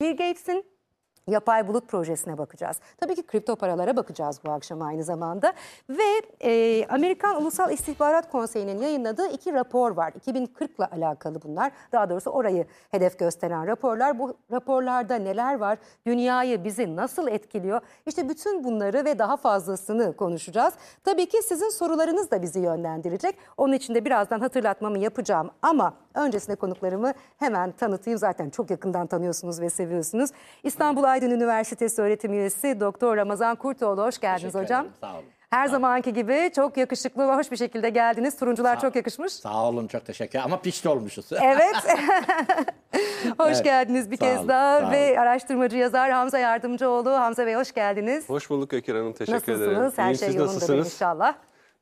Bill Gates'in yapay bulut projesine bakacağız. Tabii ki kripto paralara bakacağız bu akşam aynı zamanda. Ve e, Amerikan Ulusal İstihbarat Konseyi'nin yayınladığı iki rapor var. 2040 ile alakalı bunlar. Daha doğrusu orayı hedef gösteren raporlar. Bu raporlarda neler var? Dünyayı bizi nasıl etkiliyor? İşte bütün bunları ve daha fazlasını konuşacağız. Tabii ki sizin sorularınız da bizi yönlendirecek. Onun için de birazdan hatırlatmamı yapacağım. Ama öncesinde konuklarımı hemen tanıtayım. Zaten çok yakından tanıyorsunuz ve seviyorsunuz. İstanbul Aydın Üniversitesi öğretim üyesi Doktor Ramazan Kurtoğlu. Hoş geldiniz Teşekkür hocam. ederim, sağ olun. Her zamanki gibi çok yakışıklı ve hoş bir şekilde geldiniz. Turuncular Sağ- çok yakışmış. Sağ olun çok teşekkür Ama pişti olmuşuz. Evet. hoş Evet, geldiniz bir sağ kez olun, daha sağ ve araştırmacı yazar Hamza Yardımcıoğlu. Hamza Bey hoş geldiniz. Hoş bulduk Ekir Hanım. Teşekkür ederim. Nasılsınız? Her İyiyim, şey siz yolunda nasılsınız? inşallah.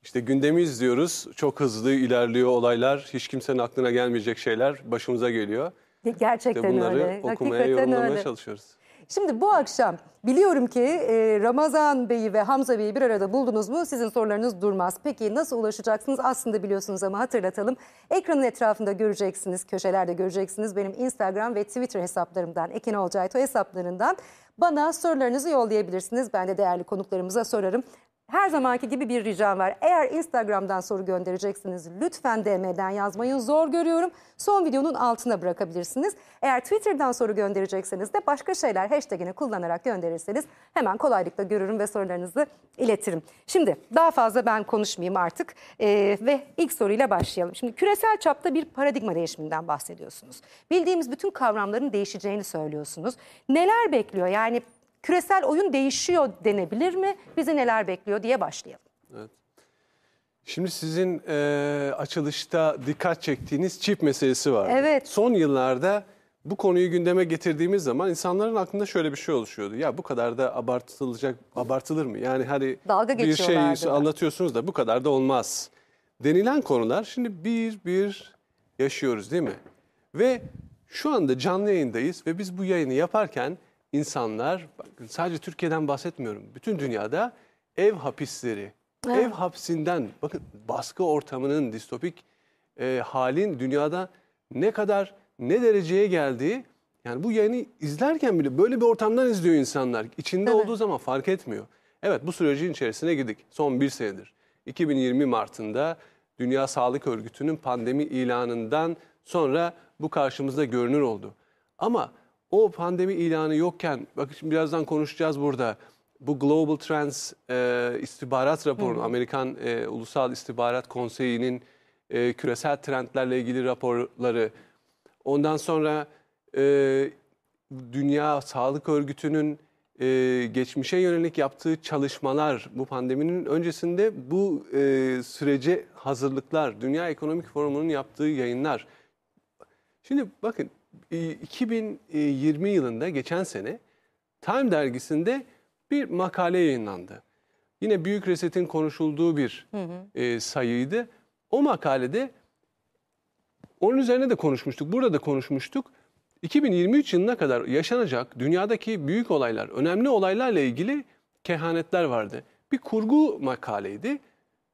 İşte gündemi izliyoruz. Çok hızlı ilerliyor olaylar. Hiç kimsenin aklına gelmeyecek şeyler başımıza geliyor. Gerçekten Ve bunları öyle. okumaya, Hakikaten yorumlamaya öyle. çalışıyoruz. Şimdi bu akşam biliyorum ki e, Ramazan Bey'i ve Hamza Bey'i bir arada buldunuz mu sizin sorularınız durmaz. Peki nasıl ulaşacaksınız aslında biliyorsunuz ama hatırlatalım. Ekranın etrafında göreceksiniz, köşelerde göreceksiniz benim Instagram ve Twitter hesaplarımdan, Ekin Olcayto hesaplarından bana sorularınızı yollayabilirsiniz. Ben de değerli konuklarımıza sorarım. Her zamanki gibi bir ricam var. Eğer Instagram'dan soru göndereceksiniz lütfen DM'den yazmayın. Zor görüyorum. Son videonun altına bırakabilirsiniz. Eğer Twitter'dan soru gönderecekseniz de başka şeyler hashtagini kullanarak gönderirseniz hemen kolaylıkla görürüm ve sorularınızı iletirim. Şimdi daha fazla ben konuşmayayım artık Ee, ve ilk soruyla başlayalım. Şimdi küresel çapta bir paradigma değişiminden bahsediyorsunuz. Bildiğimiz bütün kavramların değişeceğini söylüyorsunuz. Neler bekliyor? Yani küresel oyun değişiyor denebilir mi? Bizi neler bekliyor diye başlayalım. Şimdi sizin e, açılışta dikkat çektiğiniz çip meselesi var. Evet. Son yıllarda bu konuyu gündeme getirdiğimiz zaman insanların aklında şöyle bir şey oluşuyordu. Ya bu kadar da abartılacak abartılır mı? Yani hani Dalga bir şey anlatıyorsunuz da bu kadar da olmaz. Denilen konular şimdi bir bir yaşıyoruz değil mi? Ve şu anda canlı yayındayız ve biz bu yayını yaparken insanlar bakın sadece Türkiye'den bahsetmiyorum. Bütün dünyada ev hapisleri, ev hapsinden bakın baskı ortamının distopik e, halin dünyada ne kadar ne dereceye geldiği yani bu yayını izlerken bile böyle bir ortamdan izliyor insanlar. İçinde olduğu zaman fark etmiyor. Evet bu sürecin içerisine girdik son bir senedir. 2020 Mart'ında Dünya Sağlık Örgütü'nün pandemi ilanından sonra bu karşımızda görünür oldu. Ama o pandemi ilanı yokken, bakın şimdi birazdan konuşacağız burada. Bu Global Trends e, istihbarat raporu, Amerikan e, Ulusal İstihbarat Konseyi'nin e, küresel trendlerle ilgili raporları, ondan sonra e, Dünya Sağlık Örgütü'nün e, geçmişe yönelik yaptığı çalışmalar, bu pandeminin öncesinde bu e, sürece hazırlıklar, Dünya Ekonomik Forumu'nun yaptığı yayınlar. Şimdi bakın 2020 yılında geçen sene Time dergisinde bir makale yayınlandı. Yine Büyük Reset'in konuşulduğu bir e, sayıydı. O makalede onun üzerine de konuşmuştuk. Burada da konuşmuştuk. 2023 yılına kadar yaşanacak dünyadaki büyük olaylar, önemli olaylarla ilgili kehanetler vardı. Bir kurgu makaleydi.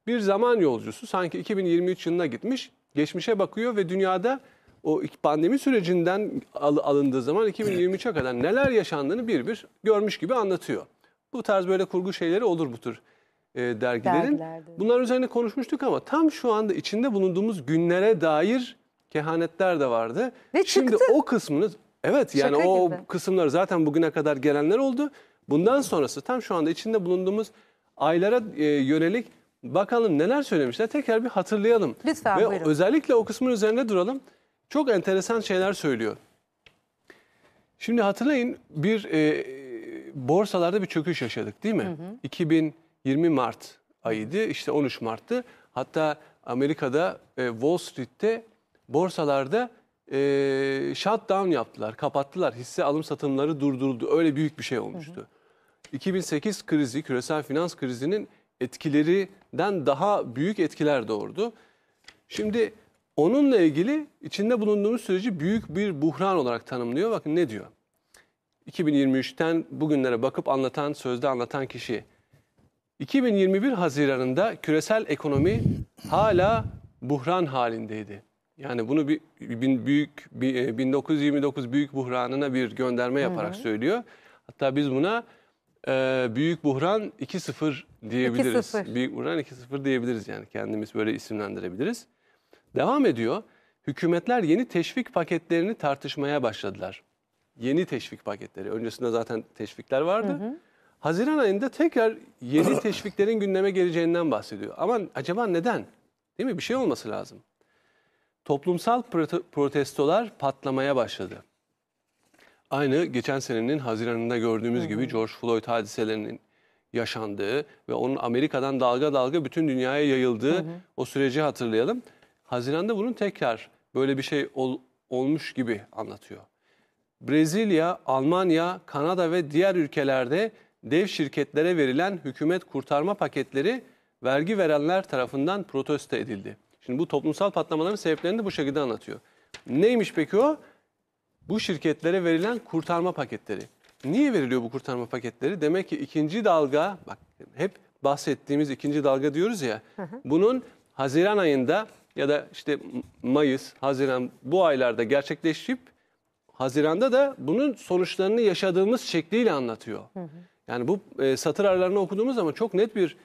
Bir zaman yolcusu sanki 2023 yılına gitmiş, geçmişe bakıyor ve dünyada o pandemi sürecinden al- alındığı zaman 2023'e kadar neler yaşandığını bir bir görmüş gibi anlatıyor. Bu tarz böyle kurgu şeyleri olur bu tür e, dergilerin. Dergilerde. Bunlar üzerine konuşmuştuk ama tam şu anda içinde bulunduğumuz günlere dair kehanetler de vardı. Ve Şimdi çıktı. o kısmını evet yani Şaka o gibi. kısımlar zaten bugüne kadar gelenler oldu. Bundan sonrası tam şu anda içinde bulunduğumuz aylara e, yönelik bakalım neler söylemişler tekrar bir hatırlayalım. Lütfen, Ve buyurun. özellikle o kısmın üzerinde duralım. Çok enteresan şeyler söylüyor. Şimdi hatırlayın bir e, borsalarda bir çöküş yaşadık değil mi? 2020 Mart ayıydı işte 13 Mart'tı. Hatta Amerika'da e, Wall Street'te borsalarda e, shutdown yaptılar, kapattılar. Hisse alım satımları durduruldu. Öyle büyük bir şey olmuştu. 2008 krizi, küresel finans krizinin etkilerinden daha büyük etkiler doğurdu. Şimdi onunla ilgili içinde bulunduğumuz süreci büyük bir buhran olarak tanımlıyor. Bakın ne diyor? 2023'ten bugünlere bakıp anlatan, sözde anlatan kişi. 2021 Haziran'ında küresel ekonomi hala buhran halindeydi. Yani bunu bir, bin- büyük bir, e, 1929 büyük buhranına bir gönderme yaparak söylüyor. Hatta biz buna e, büyük buhran 2.0 diyebiliriz. 2.0. Büyük buhran 2.0 diyebiliriz yani kendimiz böyle isimlendirebiliriz. Devam ediyor. Hükümetler yeni teşvik paketlerini tartışmaya başladılar. Yeni teşvik paketleri. Öncesinde zaten teşvikler vardı. Haziran ayında tekrar yeni teşviklerin gündeme geleceğinden bahsediyor. Ama acaba neden? Değil mi? Bir şey olması lazım. Toplumsal prote- protestolar patlamaya başladı. Aynı geçen senenin Haziran'ında gördüğümüz gibi George Floyd hadiselerinin yaşandığı ve onun Amerika'dan dalga dalga bütün dünyaya yayıldığı o süreci hatırlayalım. Haziran'da bunun tekrar böyle bir şey ol- olmuş gibi anlatıyor. Brezilya, Almanya, Kanada ve diğer ülkelerde dev şirketlere verilen hükümet kurtarma paketleri vergi verenler tarafından protesto edildi. Şimdi bu toplumsal patlamaların sebeplerini de bu şekilde anlatıyor. Neymiş peki o? Bu şirketlere verilen kurtarma paketleri. Niye veriliyor bu kurtarma paketleri? Demek ki ikinci dalga, bak hep bahsettiğimiz ikinci dalga diyoruz ya. Bunun Haziran ayında ya da işte Mayıs, Haziran bu aylarda gerçekleşip Haziran'da da bunun sonuçlarını yaşadığımız şekliyle anlatıyor. Yani bu e, satır aralarını okuduğumuz zaman çok net bir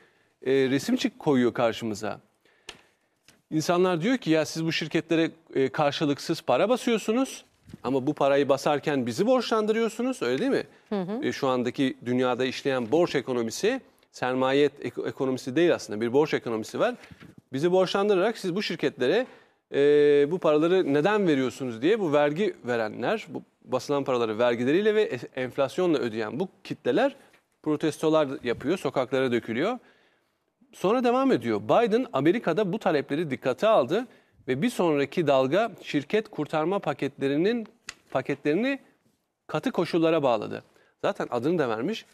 e, resim çık koyuyor karşımıza. İnsanlar diyor ki ya siz bu şirketlere e, karşılıksız para basıyorsunuz ama bu parayı basarken bizi borçlandırıyorsunuz öyle değil mi? E, şu andaki dünyada işleyen borç ekonomisi sermaye ek- ekonomisi değil aslında bir borç ekonomisi var. Bizi borçlandırarak siz bu şirketlere e, bu paraları neden veriyorsunuz diye bu vergi verenler bu basılan paraları vergileriyle ve enflasyonla ödeyen bu kitleler protestolar yapıyor sokaklara dökülüyor. Sonra devam ediyor. Biden Amerika'da bu talepleri dikkate aldı ve bir sonraki dalga şirket kurtarma paketlerinin paketlerini katı koşullara bağladı. Zaten adını da vermiş.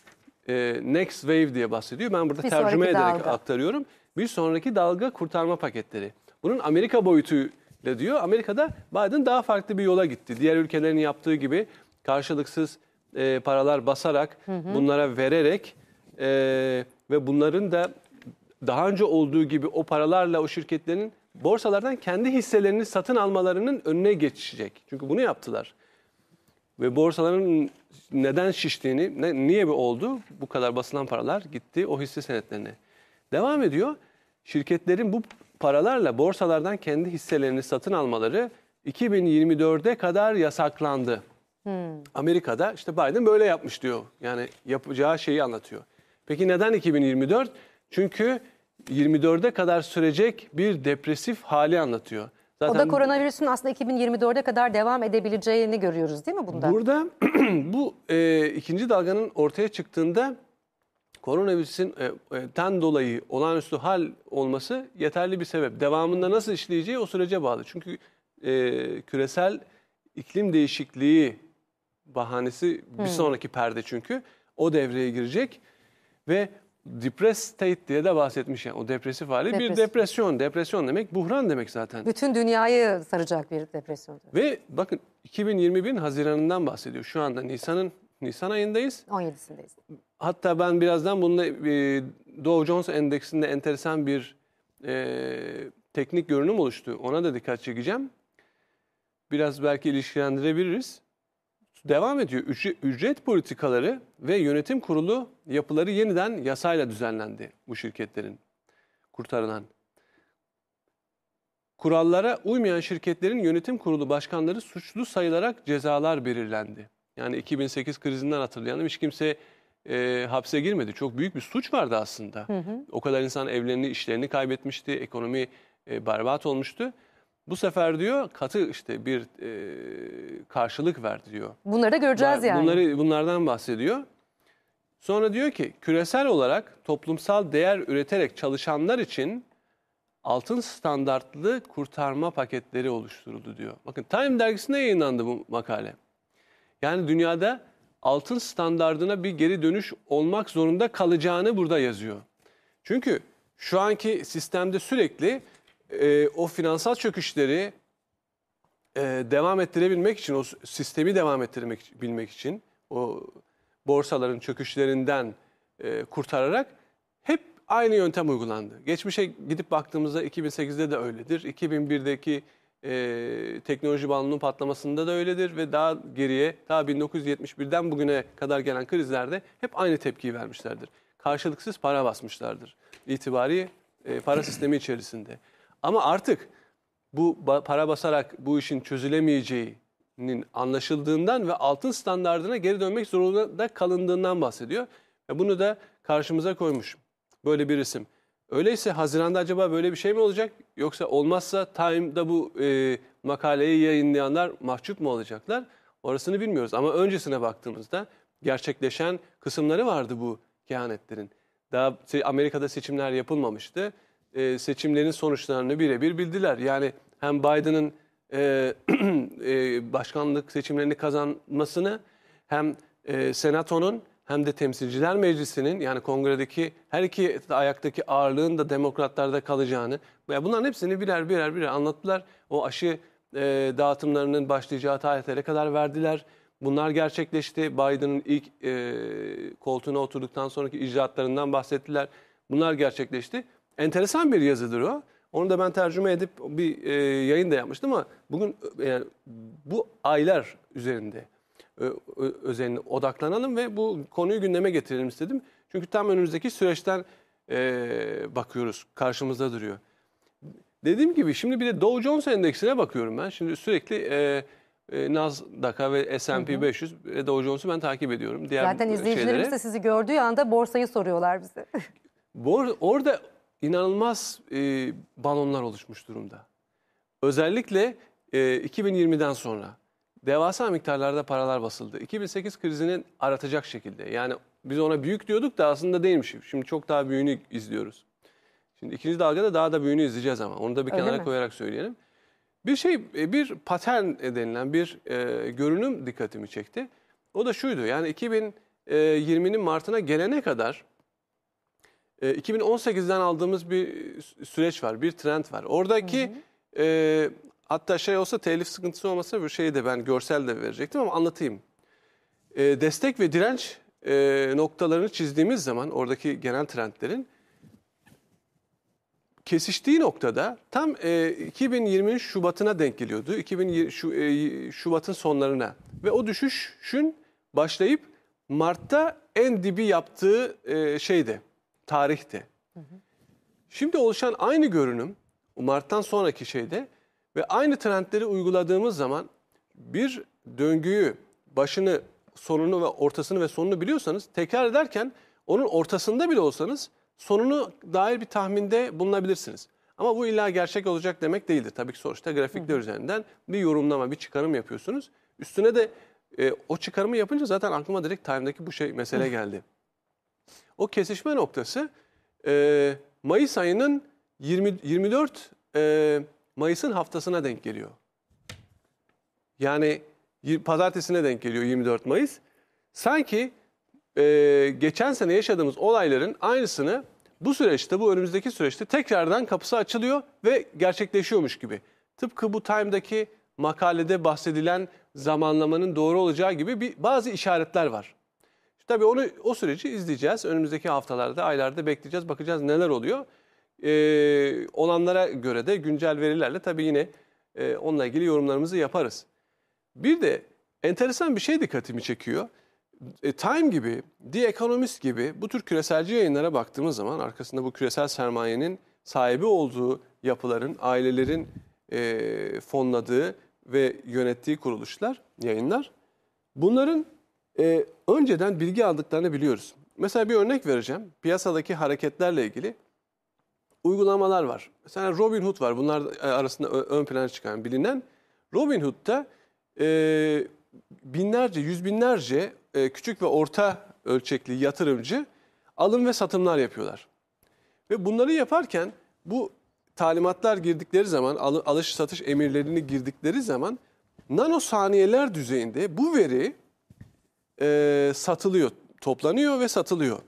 E, Next Wave diye bahsediyor. Ben burada Bir tercüme sonraki ederek dalga. aktarıyorum. Bir sonraki dalga kurtarma paketleri. Bunun Amerika boyutuyla diyor. Amerika'da Biden daha farklı bir yola gitti. Diğer ülkelerin yaptığı gibi karşılıksız e, paralar basarak, bunlara vererek e, ve bunların da daha önce olduğu gibi o paralarla o şirketlerin borsalardan kendi hisselerini satın almalarının önüne geçecek. Çünkü bunu yaptılar. Ve borsaların neden şiştiğini, ne, niye bu oldu? Bu kadar basılan paralar gitti o hisse senetlerine. Devam ediyor. Şirketlerin bu paralarla borsalardan kendi hisselerini satın almaları 2024'e kadar yasaklandı. Amerika'da işte Biden böyle yapmış diyor. Yani yapacağı şeyi anlatıyor. Peki neden 2024? Çünkü 24'e kadar sürecek bir depresif hali anlatıyor. O Zaten da koronavirüsün aslında 2024'e kadar devam edebileceğini görüyoruz değil mi bunda? Burada bu e, ikinci dalganın ortaya çıktığında koronavirüsün e, e, ten dolayı olağanüstü hal olması yeterli bir sebep. Devamında nasıl işleyeceği o sürece bağlı. Çünkü e, küresel iklim değişikliği bahanesi bir sonraki perde çünkü o devreye girecek ve depressed state diye de bahsetmiş yani o depresif hali bir Depresif. depresyon. Depresyon demek buhran demek zaten. Bütün dünyayı saracak bir depresyon. Ve bakın 2021 Haziran'ından bahsediyor. Şu anda Nisan'ın Nisan ayındayız. 17'sindeyiz. Hatta ben birazdan bununla e, Dow Jones Endeksinde enteresan bir e, teknik görünüm oluştu. Ona da dikkat çekeceğim. Biraz belki ilişkilendirebiliriz. Devam ediyor. Ücret, politikaları ve yönetim kurulu yapıları yeniden yasayla düzenlendi bu şirketlerin kurtarılan. Kurallara uymayan şirketlerin yönetim kurulu başkanları suçlu sayılarak cezalar belirlendi. Yani 2008 krizinden hatırlayalım hiç kimse e, hapse girmedi. Çok büyük bir suç vardı aslında. O kadar insan evlerini, işlerini kaybetmişti, ekonomi e, berbat olmuştu. Bu sefer diyor katı işte bir e, karşılık verdi diyor. Bunları da göreceğiz Bunlar- yani. Bunları bunlardan bahsediyor. Sonra diyor ki küresel olarak toplumsal değer üreterek çalışanlar için altın standartlı kurtarma paketleri oluşturuldu diyor. Bakın Time dergisinde yayınlandı bu makale. Yani dünyada altın standardına bir geri dönüş olmak zorunda kalacağını burada yazıyor. Çünkü şu anki sistemde sürekli e, o finansal çöküşleri e, devam ettirebilmek için, o sistemi devam ettirmek bilmek için, o borsaların çöküşlerinden e, kurtararak hep aynı yöntem uygulandı. Geçmişe gidip baktığımızda 2008'de de öyledir. 2001'deki e, teknoloji balonunun patlamasında da öyledir ve daha geriye, daha 1971'den bugüne kadar gelen krizlerde hep aynı tepkiyi vermişlerdir. Karşılıksız para basmışlardır itibari e, para sistemi içerisinde. Ama artık bu para basarak bu işin çözülemeyeceğinin anlaşıldığından ve altın standardına geri dönmek zorunda kalındığından bahsediyor. Ve bunu da karşımıza koymuş böyle bir isim. Öyleyse Haziran'da acaba böyle bir şey mi olacak? Yoksa olmazsa Time'da bu e, makaleyi yayınlayanlar mahcup mu olacaklar? Orasını bilmiyoruz. Ama öncesine baktığımızda gerçekleşen kısımları vardı bu kehanetlerin. Daha Amerika'da seçimler yapılmamıştı. E, seçimlerin sonuçlarını birebir bildiler. Yani hem Biden'ın e, e, başkanlık seçimlerini kazanmasını hem e, senatonun hem de temsilciler meclisinin yani kongredeki her iki ayaktaki ağırlığın da demokratlarda kalacağını ve bunların hepsini birer birer birer anlattılar. O aşı e, dağıtımlarının başlayacağı tarihlere kadar verdiler. Bunlar gerçekleşti. Biden'ın ilk e, koltuğuna oturduktan sonraki icraatlarından bahsettiler. Bunlar gerçekleşti. Enteresan bir yazıdır o. Onu da ben tercüme edip bir e, yayın da yapmıştım ama bugün e, yani bu aylar üzerinde özeline odaklanalım ve bu konuyu gündeme getirelim istedim. Çünkü tam önümüzdeki süreçten e, bakıyoruz, karşımızda duruyor. Dediğim gibi şimdi bir de Dow Jones Endeksine bakıyorum ben. Şimdi sürekli e, e, Nasdaq'a ve S&P 500 ve Dow Jones'u ben takip ediyorum. Diğer Zaten izleyicilerimiz şeylere. de sizi gördüğü anda borsayı soruyorlar bize. Bu- Orada inanılmaz e, balonlar oluşmuş durumda. Özellikle e, 2020'den sonra devasa miktarlarda paralar basıldı. 2008 krizinin aratacak şekilde. Yani biz ona büyük diyorduk da aslında değilmiş. Şimdi çok daha büyüğünü izliyoruz. Şimdi ikinci dalgada daha da büyüğünü izleyeceğiz ama. Onu da bir Öyle kenara mi? koyarak söyleyelim. Bir şey, e, bir patern denilen bir e, görünüm dikkatimi çekti. O da şuydu. Yani 2020'nin Mart'ına gelene kadar e, 2018'den aldığımız bir sü- süreç var, bir trend var. Oradaki e, hatta şey olsa telif sıkıntısı olmasa bir şeyi de ben görsel de verecektim ama anlatayım. E, destek ve direnç e, noktalarını çizdiğimiz zaman oradaki genel trendlerin kesiştiği noktada tam e, 2020'nin Şubat'ına denk geliyordu. 2020 şu, e, Şubat'ın sonlarına ve o düşüşün başlayıp Mart'ta en dibi yaptığı e, şeydi, tarihti. Şimdi oluşan aynı görünüm Mart'tan sonraki şeyde ve aynı trendleri uyguladığımız zaman bir döngüyü, başını, sonunu ve ortasını ve sonunu biliyorsanız tekrar ederken onun ortasında bile olsanız sonunu dair bir tahminde bulunabilirsiniz. Ama bu illa gerçek olacak demek değildir. Tabii ki sonuçta grafikler üzerinden bir yorumlama, bir çıkarım yapıyorsunuz. Üstüne de e, o çıkarımı yapınca zaten aklıma direkt Time'daki bu şey mesele geldi. O kesişme noktası e, Mayıs ayının 20, 24 e, Mayıs'ın haftasına denk geliyor. Yani pazartesine denk geliyor 24 Mayıs. Sanki e, geçen sene yaşadığımız olayların aynısını bu süreçte, bu önümüzdeki süreçte tekrardan kapısı açılıyor ve gerçekleşiyormuş gibi. Tıpkı bu Time'daki makalede bahsedilen zamanlamanın doğru olacağı gibi bir bazı işaretler var. Tabii onu o süreci izleyeceğiz. Önümüzdeki haftalarda, aylarda bekleyeceğiz. Bakacağız neler oluyor. Ee, olanlara göre de güncel verilerle tabii yine e, onunla ilgili yorumlarımızı yaparız. Bir de enteresan bir şey dikkatimi çekiyor. E, Time gibi, The Economist gibi bu tür küreselci yayınlara baktığımız zaman arkasında bu küresel sermayenin sahibi olduğu yapıların, ailelerin e, fonladığı ve yönettiği kuruluşlar, yayınlar. Bunların e, önceden bilgi aldıklarını biliyoruz. Mesela bir örnek vereceğim. Piyasadaki hareketlerle ilgili uygulamalar var. Mesela Robinhood var. Bunlar e, arasında ön plana çıkan bilinen. Robinhood'da e, binlerce, yüz binlerce e, küçük ve orta ölçekli yatırımcı alım ve satımlar yapıyorlar. Ve bunları yaparken bu talimatlar girdikleri zaman, alı- alış satış emirlerini girdikleri zaman nanosaniyeler düzeyinde bu veri e, satılıyor, toplanıyor ve satılıyor.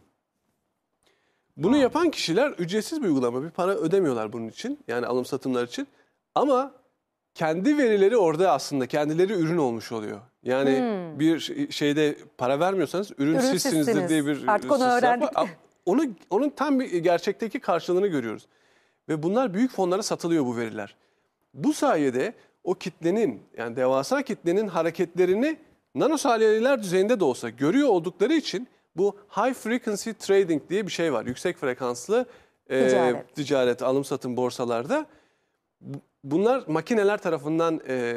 Bunu yapan kişiler ücretsiz bir uygulama, bir para ödemiyorlar bunun için. Yani alım satımlar için. Ama kendi verileri orada aslında kendileri ürün olmuş oluyor. Yani bir ş- şeyde para vermiyorsanız ürün, Ürün sizsinizdir sizsiniz. diye bir Artık onu var. öğrendik. Onu, onun tam bir gerçekteki karşılığını görüyoruz. Ve bunlar büyük fonlara satılıyor bu veriler. Bu sayede o kitlenin yani devasa kitlenin hareketlerini nanosaniyeler düzeyinde de olsa görüyor oldukları için bu high frequency trading diye bir şey var. Yüksek frekanslı e, Ticaret. ticaret, alım satım borsalarda. Bu- Bunlar makineler tarafından e,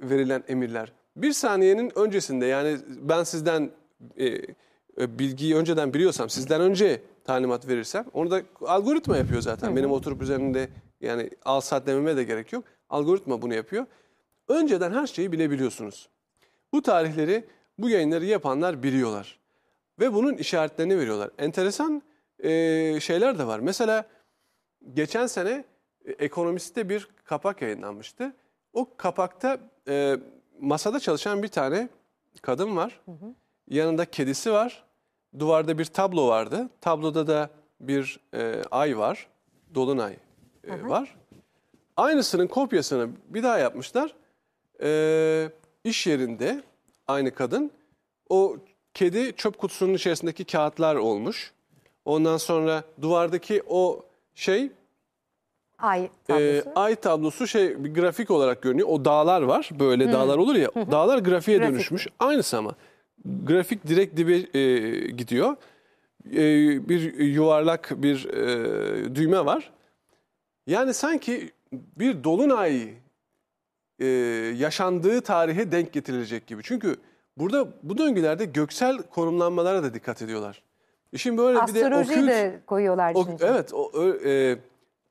verilen emirler. Bir saniyenin öncesinde yani ben sizden e, e, bilgiyi önceden biliyorsam, sizden önce talimat verirsem onu da algoritma yapıyor zaten. Benim oturup üzerinde yani al saat dememe de gerek yok. Algoritma bunu yapıyor. Önceden her şeyi bilebiliyorsunuz. Bu tarihleri, bu yayınları yapanlar biliyorlar. Ve bunun işaretlerini veriyorlar. Enteresan e, şeyler de var. Mesela geçen sene e, Ekonomist'te bir kapak yayınlanmıştı. O kapakta e, masada çalışan bir tane kadın var. Yanında kedisi var. Duvarda bir tablo vardı. Tabloda da bir e, ay var. Dolunay e, var. Aynısının kopyasını bir daha yapmışlar. E, iş yerinde aynı kadın. O kedi çöp kutusunun içerisindeki kağıtlar olmuş. Ondan sonra duvardaki o şey Ay e, tablosu. ay tablosu şey bir grafik olarak görünüyor. O dağlar var. Böyle dağlar olur ya. Dağlar grafiğe Grafik. dönüşmüş. Aynısı ama. Grafik direkt dibe e, gidiyor. E, bir yuvarlak bir e, düğme var. Yani sanki bir dolunay e, yaşandığı tarihe denk getirilecek gibi. Çünkü burada bu döngülerde göksel konumlanmalara da dikkat ediyorlar. İşin böyle bir de Astrolojiyi okült- de koyuyorlar o, işin içine. evet, o, ö- e,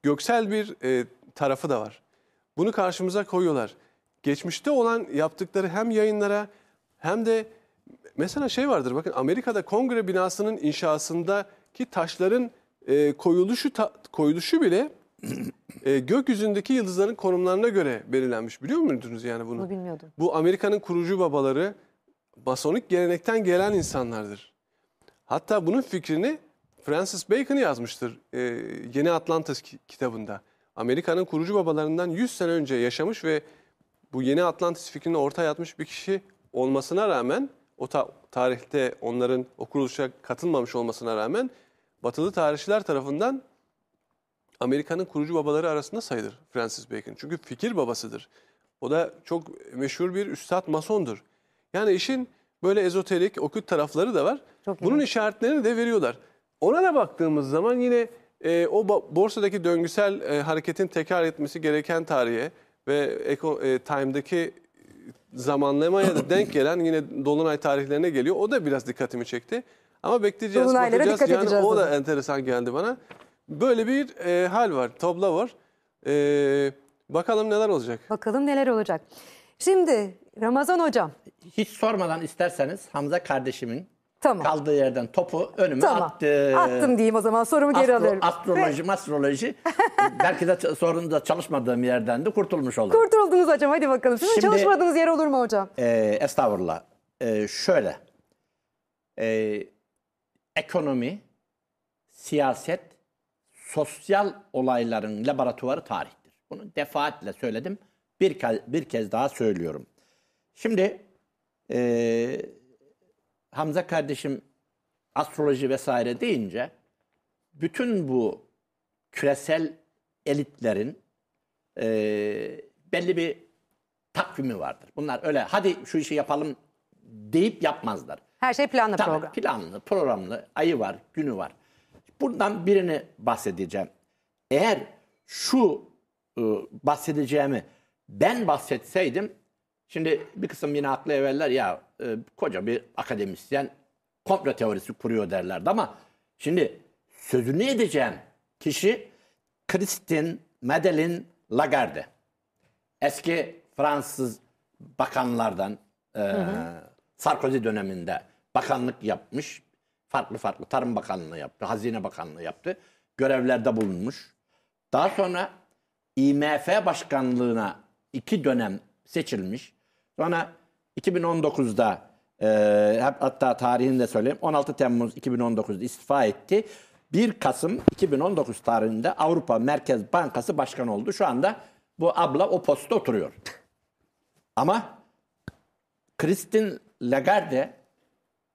göksel bir e, tarafı da var. Bunu karşımıza koyuyorlar. Geçmişte olan yaptıkları hem yayınlara hem de mesela şey vardır bakın Amerika'da kongre binasının inşasındaki taşların e, koyuluşu ta- koyuluşu bile e, gökyüzündeki yıldızların konumlarına göre belirlenmiş. Biliyor muydunuz yani bunu? Bunu bilmiyordum. Bu Amerika'nın kurucu babaları masonik gelenekten gelen insanlardır. Hatta bunun fikrini Francis Bacon yazmıştır e, Yeni Atlantis ki- kitabında. Amerika'nın kurucu babalarından 100 sene önce yaşamış ve bu Yeni Atlantis fikrini ortaya atmış bir kişi olmasına rağmen o ta- tarihte onların o kuruluşa katılmamış olmasına rağmen batılı tarihçiler tarafından Amerika'nın kurucu babaları arasında sayılır Francis Bacon. Çünkü fikir babasıdır. O da çok meşhur bir üstad masondur. Yani işin böyle ezoterik, okült tarafları da var. Çok Bunun işaretlerini de veriyorlar. Ona da baktığımız zaman yine e, o borsadaki döngüsel e, hareketin tekrar etmesi gereken tarihe ve Eko, e, Time'daki zamanlamaya da denk gelen yine Dolunay tarihlerine geliyor. O da biraz dikkatimi çekti. Ama bekleyeceğiz, Dolunaylara bakacağız. dikkat yani edeceğiz o da enteresan geldi bana. Böyle bir e, hal var, tablo var. E, bakalım neler olacak. Bakalım neler olacak. Şimdi Ramazan hocam. Hiç sormadan isterseniz Hamza kardeşimin Tamam. kaldığı yerden topu önüme Tamam. attı. Attım diyeyim o zaman sorumu geri Astro- alıyorum. astroloji, astroloji. belki de sorunda çalışmadığım yerden de kurtulmuş oldum. Kurtuldunuz hocam hadi bakalım. Sizin Şimdi- çalışmadığınız yer olur mu hocam? Ee, estağfurullah. Ee, şöyle. Ee, ekonomi, siyaset, sosyal olayların laboratuvarı tarihtir. Bunu defaatle söyledim. Bir, kez, bir kez daha söylüyorum. Şimdi ee, Hamza kardeşim astroloji vesaire deyince bütün bu küresel elitlerin ee, belli bir takvimi vardır. Bunlar öyle hadi şu işi yapalım deyip yapmazlar. Her şey planlı Tabii program. planlı, programlı, ayı var, günü var. Bundan birini bahsedeceğim. Eğer şu e, bahsedeceğimi ben bahsetseydim, şimdi bir kısım yine aklı evveller ya e, koca bir akademisyen komplo teorisi kuruyor derlerdi ama şimdi sözünü edeceğim kişi Christine Madeleine Lagarde. Eski Fransız bakanlardan e, Sarkozy döneminde bakanlık yapmış. Farklı farklı Tarım Bakanlığı yaptı, Hazine Bakanlığı yaptı. Görevlerde bulunmuş. Daha sonra IMF Başkanlığına iki dönem seçilmiş. Sonra 2019'da e, hatta tarihini de söyleyeyim. 16 Temmuz 2019'da istifa etti. 1 Kasım 2019 tarihinde Avrupa Merkez Bankası Başkanı oldu. Şu anda bu abla o postta oturuyor. Ama Christine Lagarde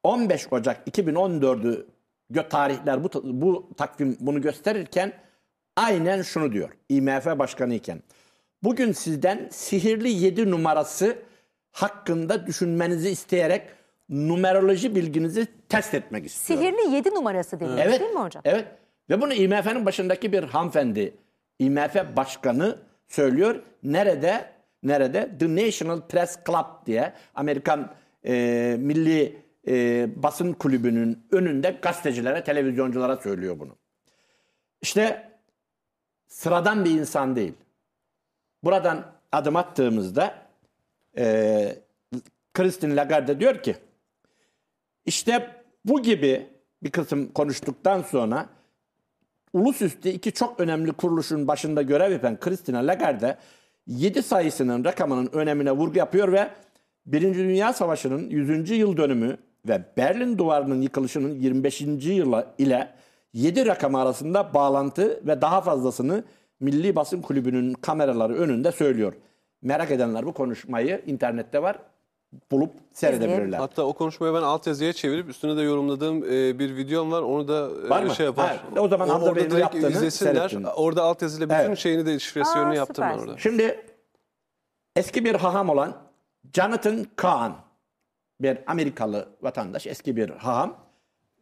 15 Ocak 2014'ü gö- tarihler bu bu takvim bunu gösterirken aynen şunu diyor. IMF başkanı iken bugün sizden sihirli 7 numarası hakkında düşünmenizi isteyerek numeroloji bilginizi test etmek istiyorum. Sihirli 7 numarası dediniz Evet. değil mi hocam? Evet. Ve bunu IMF'nin başındaki bir hanımefendi, IMF başkanı söylüyor. Nerede? Nerede? The National Press Club diye Amerikan e, Milli e, Basın Kulübü'nün önünde gazetecilere, televizyonculara söylüyor bunu. İşte sıradan bir insan değil. Buradan adım attığımızda e, Christine Lagarde diyor ki işte bu gibi bir kısım konuştuktan sonra ulusüstü iki çok önemli kuruluşun başında görev yapan Christine Lagarde 7 sayısının rakamının önemine vurgu yapıyor ve Birinci Dünya Savaşı'nın 100. yıl dönümü ve Berlin Duvarı'nın yıkılışının 25. yılı ile 7 rakamı arasında bağlantı ve daha fazlasını Milli Basın Kulübü'nün kameraları önünde söylüyor. Merak edenler bu konuşmayı internette var bulup seyredebilirler. Hatta o konuşmayı ben altyazıya çevirip üstüne de yorumladığım e, bir videom var. Onu da e, Var mı? şey yapar. Ha, o zaman Onu Hamza orada direkt yaptığını izlesinler. seyrettim. Orada altyazıyla bütün Evet. şeyini de şifresini Aa, yaptım ben orada. Şimdi eski bir haham olan Jonathan Kahn, bir Amerikalı vatandaş, eski bir haham.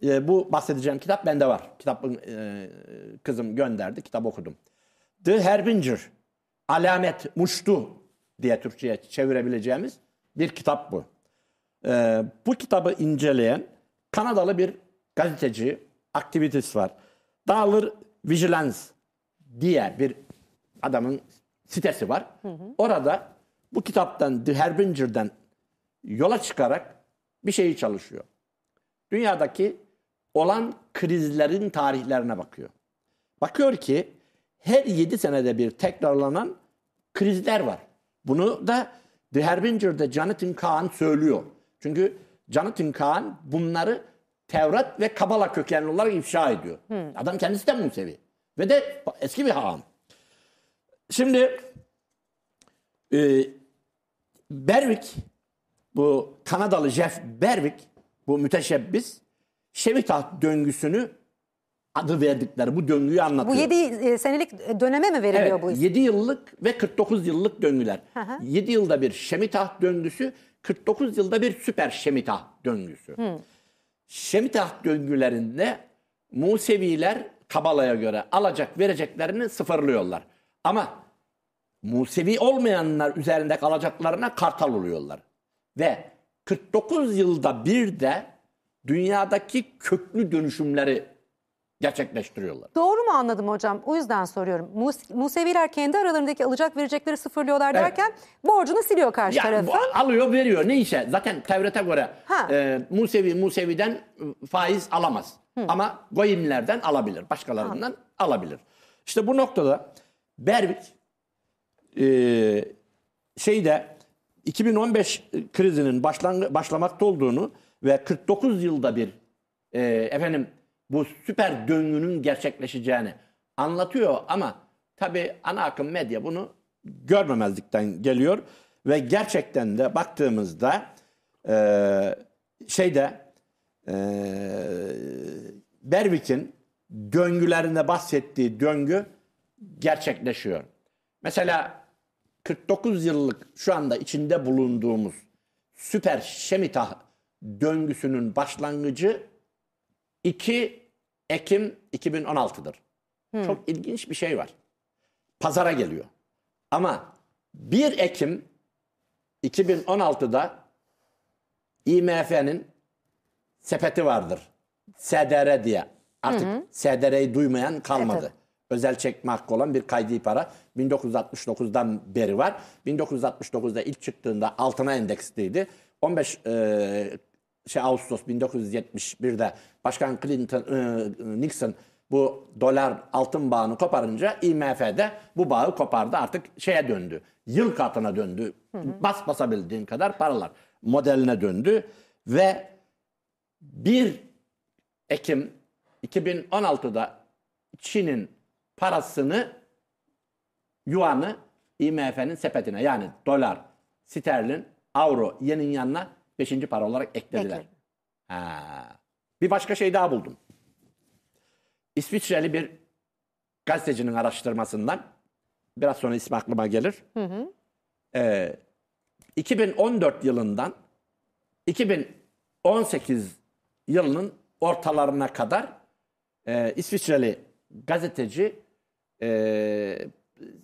Ee, bu bahsedeceğim kitap bende var. Kitabın e, kızım gönderdi, kitap okudum. The Harbinger, Alamet Muştu diye Türkçe'ye çevirebileceğimiz bir kitap bu. Ee, bu kitabı inceleyen Kanadalı bir gazeteci, aktivist var. Dollar Vigilance diye bir adamın sitesi var. Orada bu kitaptan The Harbinger'dan yola çıkarak bir şeyi çalışıyor. Dünyadaki olan krizlerin tarihlerine bakıyor. Bakıyor ki her 7 senede bir tekrarlanan krizler var. Bunu da The Harbinger'da Jonathan Kahn söylüyor. Çünkü Jonathan Kahn bunları Tevrat ve Kabala kökenli olarak ifşa ediyor. Adam kendisi de Musevi. Ve de eski bir haham. Şimdi e, Berwick, bu Kanadalı Jeff Berwick, bu müteşebbis, Şevitah döngüsünü adı verdikleri bu döngüyü Bu anlatıyor. 7 senelik döneme mi veriliyor Evet, bu isim? 7 yıllık ve 49 yıllık döngüler. 7 yılda bir Şemitah döngüsü, 49 yılda bir süper Şemitah döngüsü. Şemitah döngülerinde Museviler Kabala'ya göre alacak vereceklerini sıfırlıyorlar. Ama Musevi olmayanlar üzerinde kalacaklarına kartal oluyorlar. Ve 49 yılda bir de dünyadaki köklü dönüşümleri gerçekleştiriyorlar. Doğru mu anladım hocam? O yüzden soruyorum. Mus- Museviler kendi aralarındaki alacak verecekleri sıfırlıyorlar Evet. derken borcunu siliyor karşı Yani tarafı. bu alıyor veriyor neyse zaten Tevrat'a göre Ha. e, Musevi Musevi'den e, faiz alamaz. Ama Goyimlerden alabilir. Başkalarından alabilir. İşte bu noktada Berwick e, şeyde 2015 krizinin başlangı, başlamakta olduğunu ve 49 yılda bir e, efendim bu süper döngünün gerçekleşeceğini anlatıyor ama tabii ana akım medya bunu görmemezlikten geliyor ve gerçekten de baktığımızda e, şeyde e, Berwick'in döngülerinde bahsettiği döngü gerçekleşiyor. Mesela 49 yıllık şu anda içinde bulunduğumuz süper Şemitah döngüsünün başlangıcı 2 Ekim 2016'dır. Çok ilginç bir şey var. Pazara geliyor. Ama 1 Ekim 2016'da IMF'nin sepeti vardır. SDR diye. Artık SDR'yi duymayan kalmadı. Evet, Özel çekme hakkı olan bir kaydi para. 1969'dan beri var. 1969'da ilk çıktığında altına endeksliydi. 15 e, şey Ağustos 1971'de Başkan Clinton e, Nixon bu dolar altın bağını koparınca IMF'de bu bağı kopardı artık şeye döndü. Yıl katına döndü. Bas basabildiğin kadar paralar modeline döndü ve 1 Ekim 2016'da Çin'in parasını yuanı IMF'nin sepetine yani dolar, sterlin, avro, yenin yanına 5. para olarak eklediler. Ekledi. Ha. Bir başka şey daha buldum. İsviçreli bir gazetecinin araştırmasından biraz sonra ismi aklıma gelir. Ee, 2014 yılından 2018 yılının ortalarına kadar e, İsviçreli gazeteci e,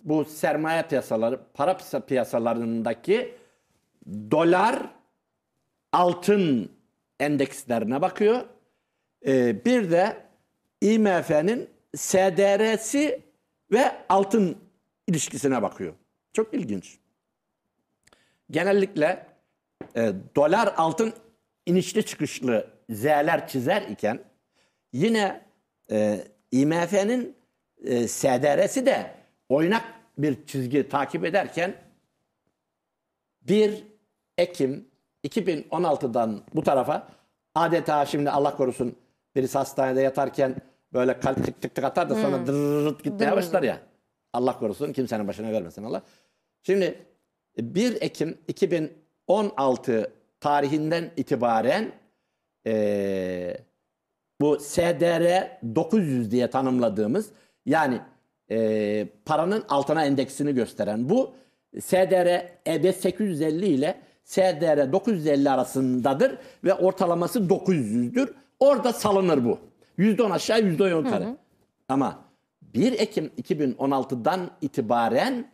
bu sermaye piyasaları, para piyasa- piyasalarındaki dolar altın endekslerine bakıyor. E, bir de IMF'nin SDR'si ve altın ilişkisine bakıyor. Çok ilginç. Genellikle e, dolar altın inişli çıkışlı Z'ler çizer iken yine e, IMF'nin e, SDR'si de oynak bir çizgi takip ederken 1 Ekim 2016'dan bu tarafa adeta şimdi Allah korusun birisi hastanede yatarken böyle kalp tık tık tık atar da sonra dırırırt gitmeye başlar ya. Allah korusun kimsenin başına vermesin Allah. Şimdi 1 Ekim 2016 tarihinden itibaren eee, bu SDR 900 diye tanımladığımız yani eee, paranın altına endeksini gösteren bu SDR EB 850 ile SDR 950 arasındadır ve ortalaması 900'dür. Orada salınır bu. %10 aşağı %10 yukarı. Ama 1 Ekim 2016'dan itibaren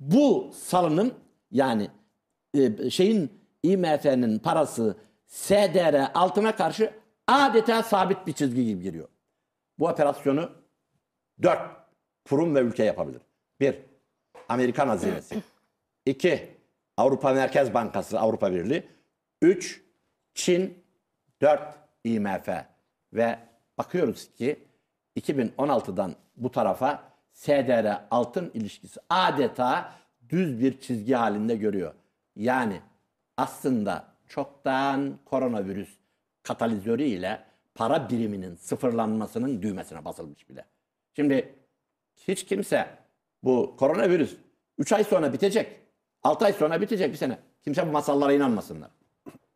bu salınım yani e, şeyin IMF'nin parası SDR altına karşı adeta sabit bir çizgi gibi giriyor. Bu operasyonu dört kurum ve ülke yapabilir. Bir, Amerikan hazinesi. İki, Avrupa Merkez Bankası, Avrupa Birliği. Üç, Çin. Dört, IMF. Ve bakıyoruz ki 2016'dan bu tarafa SDR altın ilişkisi adeta düz bir çizgi halinde görüyor. Yani aslında çoktan koronavirüs katalizörü ile para biriminin sıfırlanmasının düğmesine basılmış bile. Şimdi hiç kimse bu koronavirüs 3 ay sonra bitecek, 6 ay sonra bitecek bir sene. Kimse bu masallara inanmasınlar.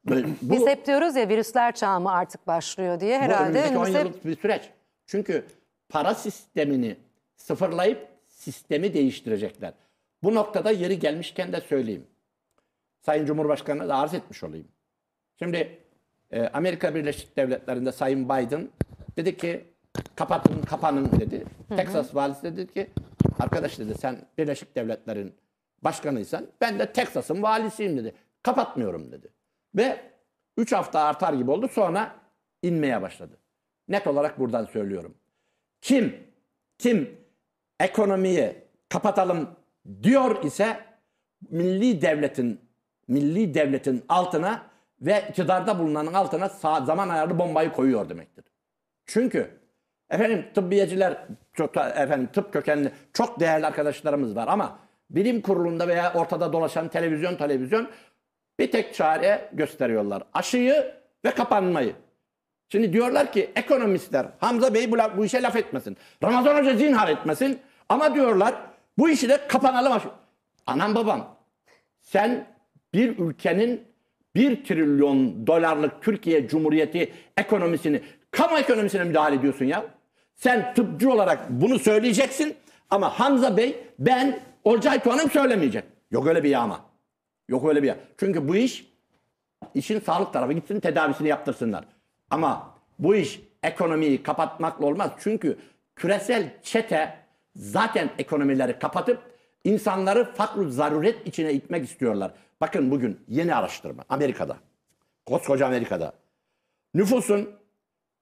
Böyle- Bu, Biz hep diyoruz ya virüsler çağı mı artık başlıyor diye bu herhalde önümüzdeki 10 önümüzde yıllık bir süreç. Çünkü para sistemini sıfırlayıp sistemi değiştirecekler. Bu noktada yeri gelmişken de söyleyeyim. Sayın Cumhurbaşkanı'na da arz etmiş olayım. Şimdi e, Amerika Birleşik Devletleri'nde Sayın Biden dedi ki kapatın kapanın dedi. Texas valisi dedi ki arkadaş dedi sen Birleşik Devletler'in başkanıysan ben de Texas'ın valisiyim dedi. Kapatmıyorum dedi. Ve 3 hafta artar gibi oldu sonra inmeye başladı. Net olarak buradan söylüyorum. Kim kim ekonomiyi kapatalım diyor ise milli devletin milli devletin altına ve iktidarda bulunanın altına zaman ayarlı bombayı koyuyor demektir. Çünkü efendim tıbbiyeciler çok, efendim tıp kökenli çok değerli arkadaşlarımız var ama bilim kurulunda veya ortada dolaşan televizyon televizyon bir tek çare gösteriyorlar. Aşıyı ve kapanmayı. Şimdi diyorlar ki ekonomistler Hamza Bey bu, bu işe laf etmesin. Ramazan Hoca zinhar etmesin. Ama diyorlar bu işi de kapanalım. Anam babam sen bir ülkenin bir trilyon dolarlık Türkiye Cumhuriyeti ekonomisini, kamu ekonomisine müdahale ediyorsun ya. Sen tıpçı olarak bunu söyleyeceksin ama Hamza Bey ben Olcay Tuğan'ım söylemeyecek. Yok öyle bir yağma. Yok öyle bir yağma. Çünkü bu iş işin sağlık tarafı gitsin tedavisini yaptırsınlar. Ama bu iş ekonomiyi kapatmakla olmaz. Çünkü küresel çete zaten ekonomileri kapatıp insanları fakr zaruret içine itmek istiyorlar. Bakın bugün yeni araştırma Amerika'da. Koskoca Amerika'da. Nüfusun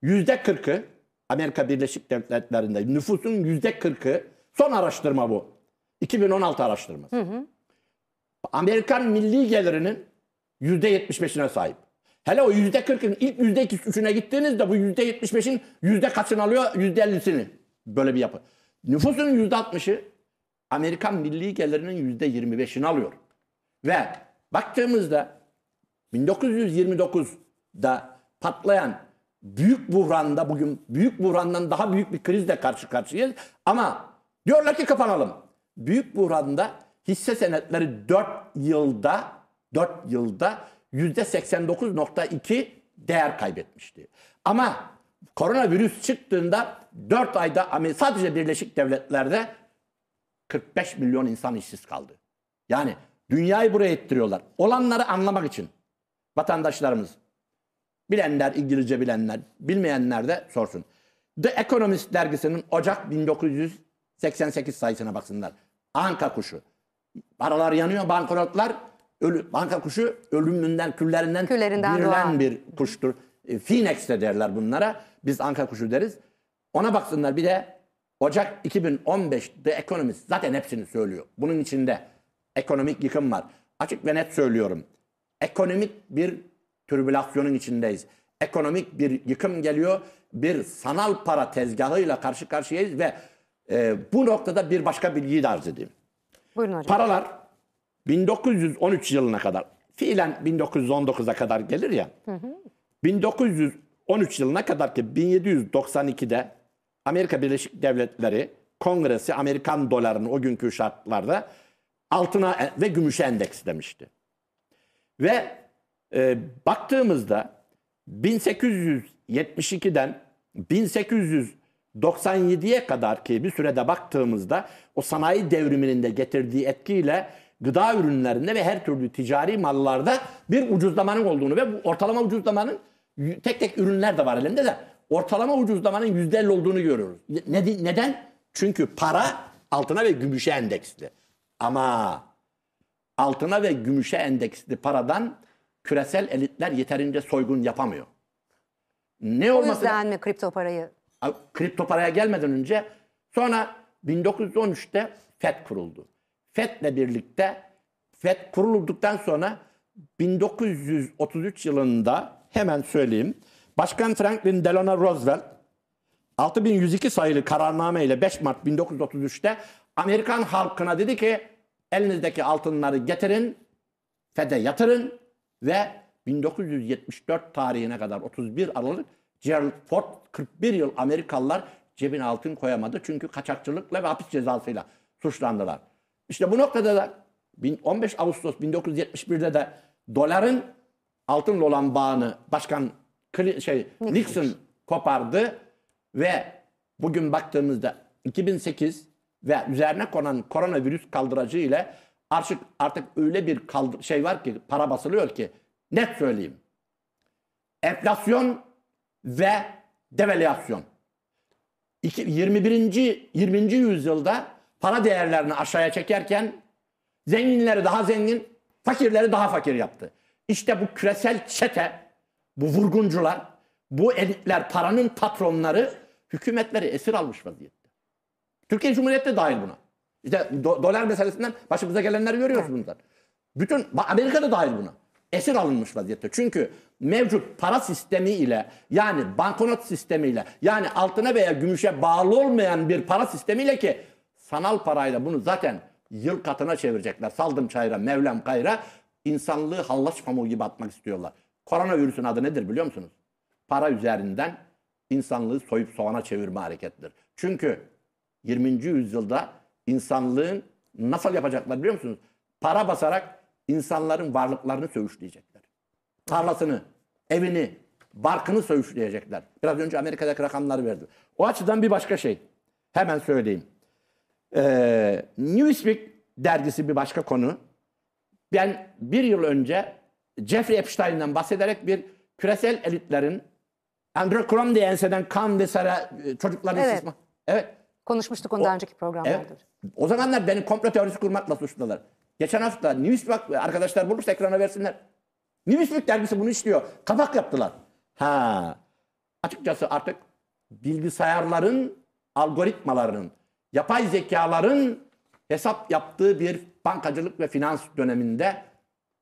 yüzde kırkı Amerika Birleşik Devletleri'nde nüfusun yüzde kırkı son araştırma bu. 2016 araştırması. Amerikan milli gelirinin yüzde yetmiş beşine sahip. Hele o yüzde kırkın ilk yüzde üçüne gittiğinizde bu yüzde yetmiş beşin yüzde kaçını alıyor? Yüzde ellisini. Böyle bir yapı. Nüfusun yüzde altmışı Amerikan milli gelirinin yüzde yirmi beşini alıyor. Ve baktığımızda 1929'da patlayan büyük buhranda bugün büyük buhrandan daha büyük bir krizle karşı karşıyayız. Ama diyorlar ki kapanalım. Büyük buhranda hisse senetleri 4 yılda 4 yılda %89.2 değer kaybetmişti. Ama koronavirüs çıktığında 4 ayda sadece Birleşik Devletler'de 45 milyon insan işsiz kaldı. Yani dünyayı buraya ittiriyorlar. Olanları anlamak için vatandaşlarımız, bilenler, İngilizce bilenler, bilmeyenler de sorsun. The Economist dergisinin Ocak 1988 sayısına baksınlar. Anka kuşu. Paralar yanıyor, banknotlar, ölü, banka kuşu ölümünden, küllerinden, Küllerinden doğar. bir kuştur. E, Phoenix de derler bunlara. Biz anka kuşu deriz. Ona baksınlar bir de Ocak 2015 The Economist zaten hepsini söylüyor. Bunun içinde ekonomik yıkım var. Açık ve net söylüyorum. Ekonomik bir türbülasyonun içindeyiz. Ekonomik bir yıkım geliyor. Bir sanal para tezgahıyla karşı karşıyayız ve e, bu noktada bir başka bilgiyi de arz edeyim. Buyurun hocam. Paralar 1913 yılına kadar, fiilen 1919'a kadar gelir ya. 1913 yılına kadar ki 1792'de Amerika Birleşik Devletleri Kongresi Amerikan dolarını o günkü şartlarda altına e- ve gümüşe endekslemişti. Ve e, baktığımızda 1872'den 1897'ye kadar ki bir sürede baktığımızda o sanayi devriminin de getirdiği etkiyle gıda ürünlerinde ve her türlü ticari mallarda bir ucuzlamanın olduğunu ve bu ortalama ucuzlamanın tek tek ürünler de var elimde de ortalama ucuzlamanın %50 olduğunu görüyoruz. Ne- neden? Çünkü para altına ve gümüşe endeksli. Ama altına ve gümüşe endeksli paradan küresel elitler yeterince soygun yapamıyor. Ne O olması yüzden mi kripto parayı? kripto paraya gelmeden önce sonra 1913'te FED kuruldu. FED'le birlikte FED kurulduktan sonra 1933 yılında hemen söyleyeyim. Başkan Franklin Delano Roosevelt 6102 sayılı kararname ile 5 Mart 1933'te Amerikan halkına dedi ki elinizdeki altınları getirin, FED'e yatırın ve 1974 tarihine kadar 31 Aralık Gerald Ford 41 yıl Amerikalılar cebine altın koyamadı. Çünkü kaçakçılıkla ve hapis cezasıyla suçlandılar. İşte bu noktada da bin- 15 Ağustos 1971'de de doların altınla olan bağını Başkan şey Nixon kopardı ve bugün baktığımızda 2008 ve üzerine konan koronavirüs kaldıracı ile artık artık öyle bir kaldır şey var ki para basılıyor ki net söyleyeyim. Enflasyon ve devalüasyon. İki- 21. 20. yüzyılda para değerlerini aşağıya çekerken zenginleri daha zengin, fakirleri daha fakir yaptı. İşte bu küresel çete, bu vurguncular, bu elitler, paranın patronları hükümetleri esir almış vaziyette. Türkiye Cumhuriyeti de dahil buna. İşte do- dolar meselesinden başımıza gelenleri görüyoruz bunlar. Bütün ba- Amerika da dahil buna. Esir alınmış vaziyette. Çünkü mevcut para sistemi ile yani banknot sistemiyle yani altına veya gümüşe bağlı olmayan bir para sistemiyle ki sanal parayla bunu zaten yıl katına çevirecekler. Saldım çayıra, Mevlam kayra insanlığı hallaç pamuğu gibi atmak istiyorlar. Koronavirüsün adı nedir biliyor musunuz? Para üzerinden insanlığı soyup soğana çevirme harekettir. Çünkü 20. yüzyılda insanlığın nasıl yapacaklar biliyor musunuz? Para basarak insanların varlıklarını söğüşleyecekler. Tarlasını, evini, barkını söğüşleyecekler. Biraz önce Amerika'daki rakamları verdi. O açıdan bir başka şey. Hemen söyleyeyim. Ee, Newsweek dergisi bir başka konu. Ben bir yıl önce Jeffrey Epstein'den bahsederek bir küresel elitlerin Andrew Crumb diye enseden kan vesaire e, çocukların Evet. istismar. Evet. Konuşmuştuk onu daha önceki programlarda. Evet. O zamanlar beni komplo teorisi kurmakla suçladılar. Geçen hafta Newsweek arkadaşlar bulursa ekrana versinler. Newsweek dergisi bunu işliyor. Kapak yaptılar. Ha. Açıkçası artık bilgisayarların, algoritmalarının, yapay zekaların hesap yaptığı bir bankacılık ve finans döneminde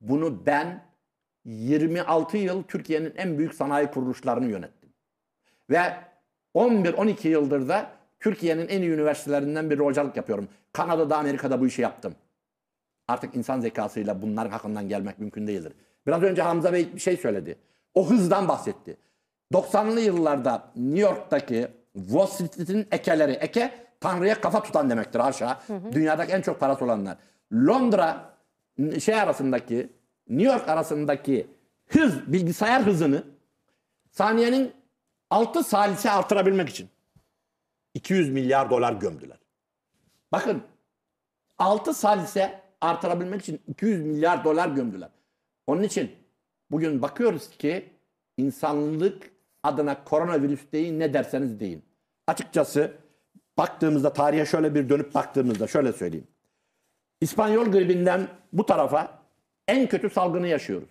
bunu ben 26 yıl Türkiye'nin en büyük sanayi kuruluşlarını yönettim. Ve 11-12 yıldır da Türkiye'nin en iyi üniversitelerinden biri hocalık yapıyorum. Kanada'da, Amerika'da bu işi yaptım. Artık insan zekasıyla bunların hakkından gelmek mümkün değildir. Biraz önce Hamza Bey bir şey söyledi. O hızdan bahsetti. 90'lı yıllarda New York'taki Wall Street'in ekeleri, eke Tanrı'ya kafa tutan demektir aşağı. Dünyadaki en çok parası olanlar. Londra şey arasındaki New York arasındaki hız, bilgisayar hızını saniyenin 6 salise artırabilmek için 200 milyar dolar gömdüler. Bakın 6 salise artırabilmek için 200 milyar dolar gömdüler. Onun için bugün bakıyoruz ki insanlık adına koronavirüs deyin ne derseniz deyin. Açıkçası baktığımızda tarihe şöyle bir dönüp baktığımızda şöyle söyleyeyim. İspanyol gribinden bu tarafa en kötü salgını yaşıyoruz.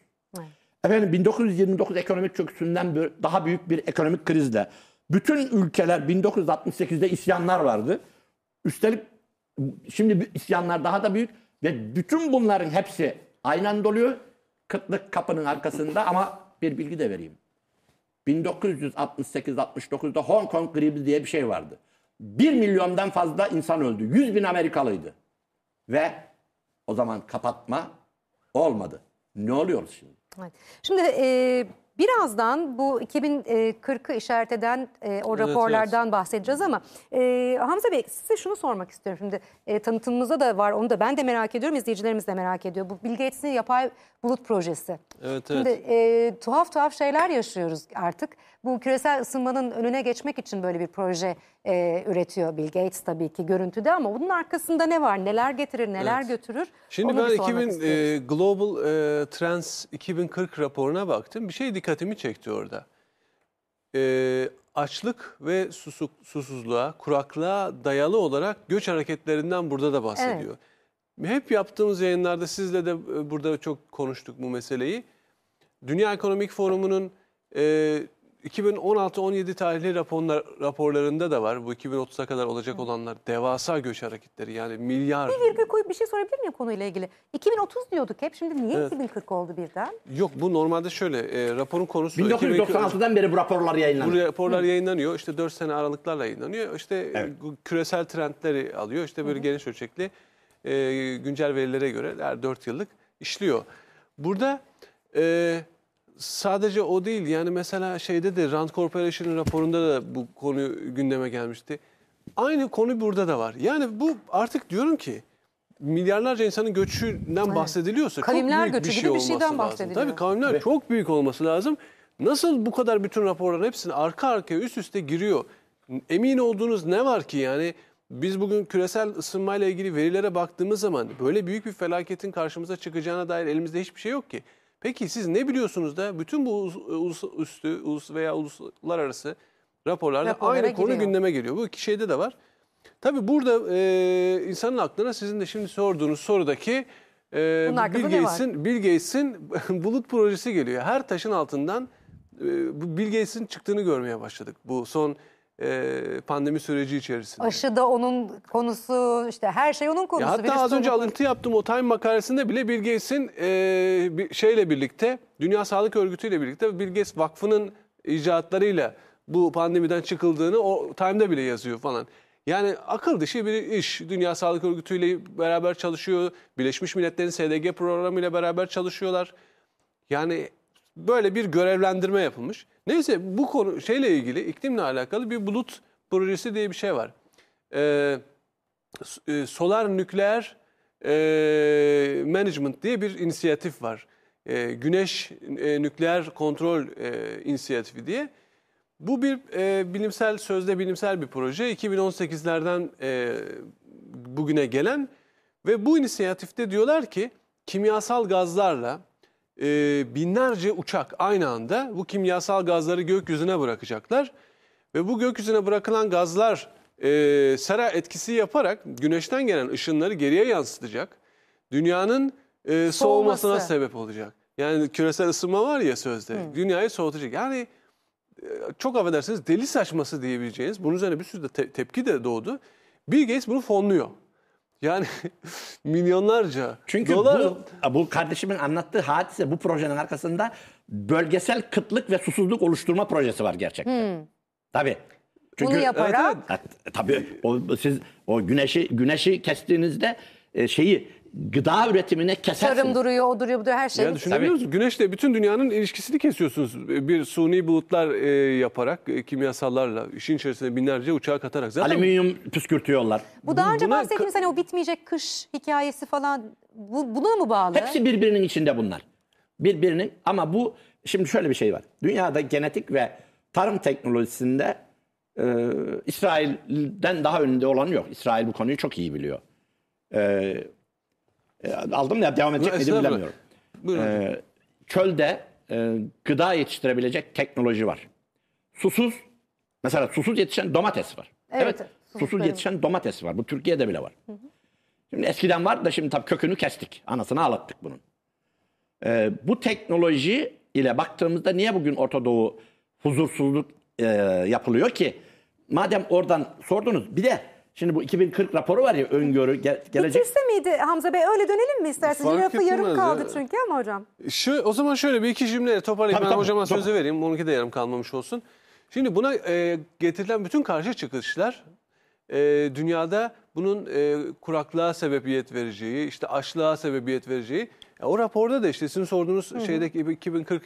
Efendim 1929 ekonomik çöküşünden daha büyük bir ekonomik krizle bütün ülkeler 1968'de isyanlar vardı. Üstelik şimdi isyanlar daha da büyük ve bütün bunların hepsi aynı anda oluyor. Kıtlık kapının arkasında ama bir bilgi de vereyim. 1968-69'da Hong Kong gribi diye bir şey vardı. 1 milyondan fazla insan öldü. 100 bin Amerikalıydı. Ve o zaman kapatma olmadı. Ne oluyoruz şimdi? Şimdi e, birazdan bu 2040'ı işaret eden e, o Evet, raporlardan bahsedeceğiz ama e, Hamza Bey size şunu sormak istiyorum. Şimdi e, tanıtımımızda da var onu da ben de merak ediyorum izleyicilerimiz de merak ediyor. Bu Bill Gates'in yapay bulut projesi. Evet, Şimdi evet. e, tuhaf tuhaf şeyler yaşıyoruz artık. Bu küresel ısınmanın önüne geçmek için böyle bir proje e, üretiyor Bill Gates tabii ki görüntüde ama bunun arkasında ne var? Neler getirir, neler Evet. götürür? Şimdi Onu ben bir sormak 2000 istiyoruz. e, Global e, Trends 2040 raporuna baktım. Bir şey dikkatimi çekti orada. E, açlık ve susuk, susuzluğa, kuraklığa dayalı olarak göç hareketlerinden burada da bahsediyor. Hep yaptığımız yayınlarda sizle de e, burada çok konuştuk bu meseleyi. Dünya Ekonomik Forumu'nun e, 2016-17 tarihli raporlar, raporlarında da var. Bu 2030'a kadar olacak olanlar devasa göç hareketleri yani milyar. Bir virgül koyup bir şey sorabilir miyim konuyla ilgili? 2030 diyorduk hep. Şimdi niye Evet. 2040 oldu birden? Yok bu normalde şöyle e, raporun konusu 1996'dan beri bu raporlar bu yayınlanıyor. raporlar yayınlanıyor. İşte 4 sene aralıklarla yayınlanıyor. İşte e, Evet. bu küresel trendleri alıyor. İşte böyle geniş ölçekli e, güncel verilere göre her 4 yıllık işliyor. Burada e, sadece o değil yani mesela şeyde de Rand Corporation'ın raporunda da bu konu gündeme gelmişti. Aynı konu burada da var. Yani bu artık diyorum ki milyarlarca insanın göçünden bahsediliyorsa Kavimler çok büyük göçü bir gibi şey bir olması şeyden lazım. bahsediliyor. Tabii kavimler çok büyük olması lazım. Nasıl bu kadar bütün raporların hepsini arka arkaya üst üste giriyor? Emin olduğunuz ne var ki yani biz bugün küresel ısınmayla ilgili verilere baktığımız zaman böyle büyük bir felaketin karşımıza çıkacağına dair elimizde hiçbir şey yok ki. Peki siz ne biliyorsunuz da bütün bu ulus, üstü ulus veya uluslararası raporlarda Raporlara aynı konu giriyor. gündeme geliyor. Bu iki şeyde de var. Tabii burada e, insanın aklına sizin de şimdi sorduğunuz sorudaki e, Bill? Gates'in Bill Gates'in bulut projesi geliyor. Her taşın altından e, bu Bill Gates'in çıktığını görmeye başladık bu son e, pandemi süreci içerisinde. Aşı da onun konusu, işte her şey onun konusu. Ya hatta Virüs az önce onun alıntı yaptığım o Time makalesinde bile Bill Gates'in e, bir şeyle birlikte Dünya Sağlık Örgütü ile birlikte Bill Gates Vakfı'nın icraatlarıyla bu pandemiden çıkıldığını o Time'da bile yazıyor falan. Yani akıl dışı bir iş. Dünya Sağlık Örgütü ile beraber çalışıyor. Birleşmiş Milletler'in SDG programı ile beraber çalışıyorlar. Yani böyle bir görevlendirme yapılmış. Neyse bu konu şeyle ilgili iklimle alakalı bir bulut projesi diye bir şey var. Ee, e, solar nükleer e, management diye bir inisiyatif var. E, güneş e, nükleer kontrol e, inisiyatifi diye. Bu bir e, bilimsel sözde bilimsel bir proje. 2018'lerden e, bugüne gelen ve bu inisiyatifte diyorlar ki kimyasal gazlarla e, binlerce uçak aynı anda bu kimyasal gazları gökyüzüne bırakacaklar. Ve bu gökyüzüne bırakılan gazlar e, sera etkisi yaparak güneşten gelen ışınları geriye yansıtacak. Dünyanın e, soğumasına Soğuması. sebep olacak. Yani küresel ısınma var ya sözde. Dünyayı soğutacak. Yani e, çok affedersiniz deli saçması diyebileceğiniz. Bunun üzerine bir sürü de te- tepki de doğdu. Bill Gates bunu fonluyor. Yani milyonlarca Çünkü dolar. bu, bu kardeşimin anlattığı hadise bu projenin arkasında bölgesel kıtlık ve susuzluk oluşturma projesi var gerçekten. Tabii. Çünkü Bunu yaparak Evet, Ha, tabii o siz o güneşi güneşi kestiğinizde e, şeyi gıda üretimine kesersiniz. tarım duruyor, o duruyor, bu duruyor her şey. Ya düşünebiliyor musunuz? Güneşle bütün dünyanın ilişkisini kesiyorsunuz. Bir suni bulutlar e, yaparak e, kimyasallarla işin içerisine binlerce uçağa katarak. Zaten Alüminyum püskürtüyorlar. bu daha önce buna- bahsettiğimiz hani o bitmeyecek kış hikayesi falan bu, buna mı bağlı? Hepsi birbirinin içinde bunlar. Birbirinin ama bu şimdi şöyle bir şey var. Dünyada genetik ve tarım teknolojisinde e, İsrail'den daha önünde olan yok. İsrail bu konuyu çok iyi biliyor. Ee, e, aldım ya devam edecek miydim bilemiyorum. Buyurun. Ee, çölde e, gıda yetiştirebilecek teknoloji var. Susuz, mesela susuz yetişen domates var. Evet, Evet, susuz susuz yetişen domates var. Bu Türkiye'de bile var. Şimdi eskiden var da şimdi tabii kökünü kestik. Anasını ağlattık bunun. Ee, bu teknoloji ile baktığımızda niye bugün Orta Doğu huzursuzluk e, yapılıyor ki? Madem oradan sordunuz. Bir de şimdi bu 2040 raporu var ya öngörü ge- gelecek. Bitirse miydi Hamza Bey? Öyle dönelim mi isterseniz? Fark Lafı yarım kaldı ya. çünkü ama hocam. Şu, o zaman şöyle bir iki cümle toparlayayım. Tabii, ben tabii, hocama tabii. sözü vereyim. Onunki de yarım kalmamış olsun. Şimdi buna e, getirilen bütün karşı çıkışlar e, dünyada bunun e, kuraklığa sebebiyet vereceği, işte açlığa sebebiyet vereceği. Ya o raporda da işte sizin sorduğunuz şeydeki 2040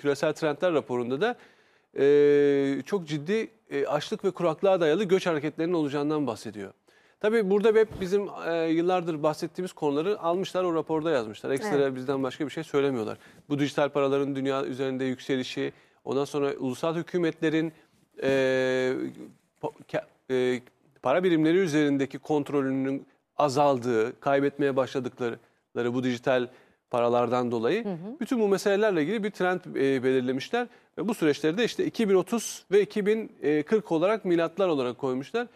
küresel trendler raporunda da e, çok ciddi e, açlık ve kuraklığa dayalı göç hareketlerinin olacağından bahsediyor. Tabii burada hep bizim e, yıllardır bahsettiğimiz konuları almışlar o raporda yazmışlar. Ekstra Evet. bizden başka bir şey söylemiyorlar. Bu dijital paraların dünya üzerinde yükselişi, ondan sonra ulusal hükümetlerin e, e, para birimleri üzerindeki kontrolünün azaldığı, kaybetmeye başladıkları bu dijital paralardan dolayı bütün bu meselelerle ilgili bir trend e, belirlemişler ve bu süreçleri de işte 2030 ve 2040 olarak milatlar olarak koymuşlar.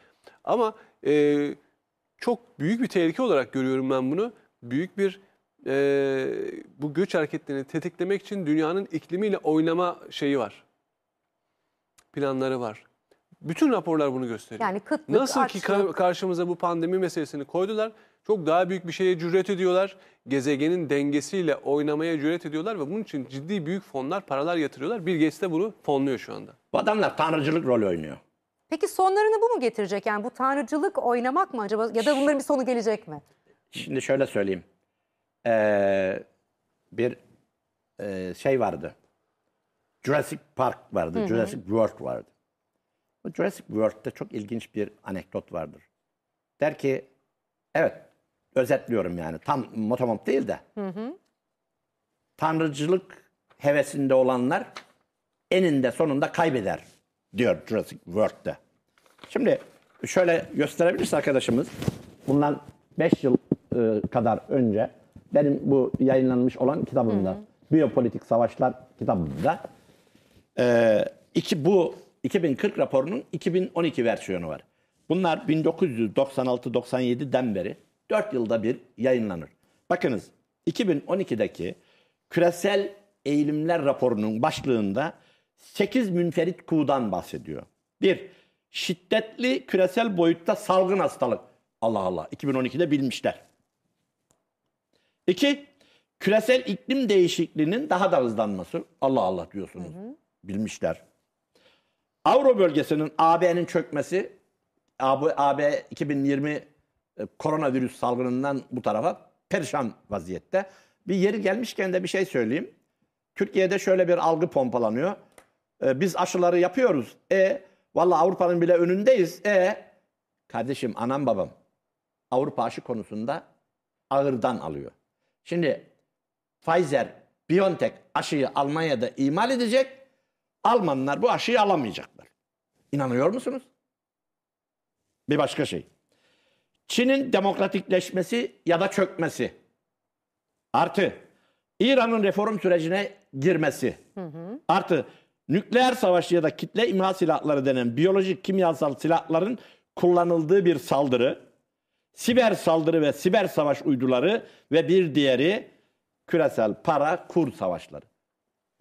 Ama e, çok büyük bir tehlike olarak görüyorum ben bunu. Büyük bir e, bu göç hareketlerini tetiklemek için dünyanın iklimiyle oynama şeyi var. Planları var. Bütün raporlar bunu gösteriyor. Yani kıtlık, Nasıl ki açlık. karşımıza bu pandemi meselesini koydular. Çok daha büyük bir şeye cüret ediyorlar. Gezegenin dengesiyle oynamaya cüret ediyorlar ve bunun için ciddi büyük fonlar, paralar yatırıyorlar. Bill Gates de bunu fonluyor şu anda. Bu adamlar tanrıcılık rolü oynuyor. Peki sonlarını bu mu getirecek? Yani bu tanrıcılık oynamak mı acaba? Ya da bunların bir sonu gelecek mi? Şimdi şöyle söyleyeyim. Ee, bir e, şey vardı. Jurassic Park vardı. Jurassic World vardı. Bu Jurassic World'de çok ilginç bir anekdot vardır. Der ki, evet özetliyorum yani tam motomot değil de. Tanrıcılık hevesinde olanlar eninde sonunda kaybeder diyor Jurassic World'de. Şimdi şöyle gösterebilirse arkadaşımız bundan 5 yıl e, kadar önce benim bu yayınlanmış olan kitabımda Biyopolitik Savaşlar kitabımda e, iki, bu 2040 raporunun 2012 versiyonu var. Bunlar 1996-97'den beri 4 yılda bir yayınlanır. Bakınız 2012'deki küresel eğilimler raporunun başlığında 8 münferit kuğudan bahsediyor. Bir, şiddetli küresel boyutta salgın hastalık. Allah Allah 2012'de bilmişler. İki, küresel iklim değişikliğinin daha da hızlanması. Allah Allah diyorsunuz. Bilmişler. Avro bölgesinin AB'nin çökmesi, AB, AB 2020 e, koronavirüs salgınından bu tarafa perişan vaziyette. Bir yeri gelmişken de bir şey söyleyeyim. Türkiye'de şöyle bir algı pompalanıyor. E, biz aşıları yapıyoruz. E vallahi Avrupa'nın bile önündeyiz. E kardeşim anam babam Avrupa aşı konusunda ağırdan alıyor. Şimdi Pfizer, BioNTech aşıyı Almanya'da imal edecek. Almanlar bu aşıyı alamayacaklar. İnanıyor musunuz? Bir başka şey. Çin'in demokratikleşmesi ya da çökmesi. Artı İran'ın reform sürecine girmesi. Artı nükleer savaş ya da kitle imha silahları denen biyolojik kimyasal silahların kullanıldığı bir saldırı. Siber saldırı ve siber savaş uyduları ve bir diğeri küresel para kur savaşları.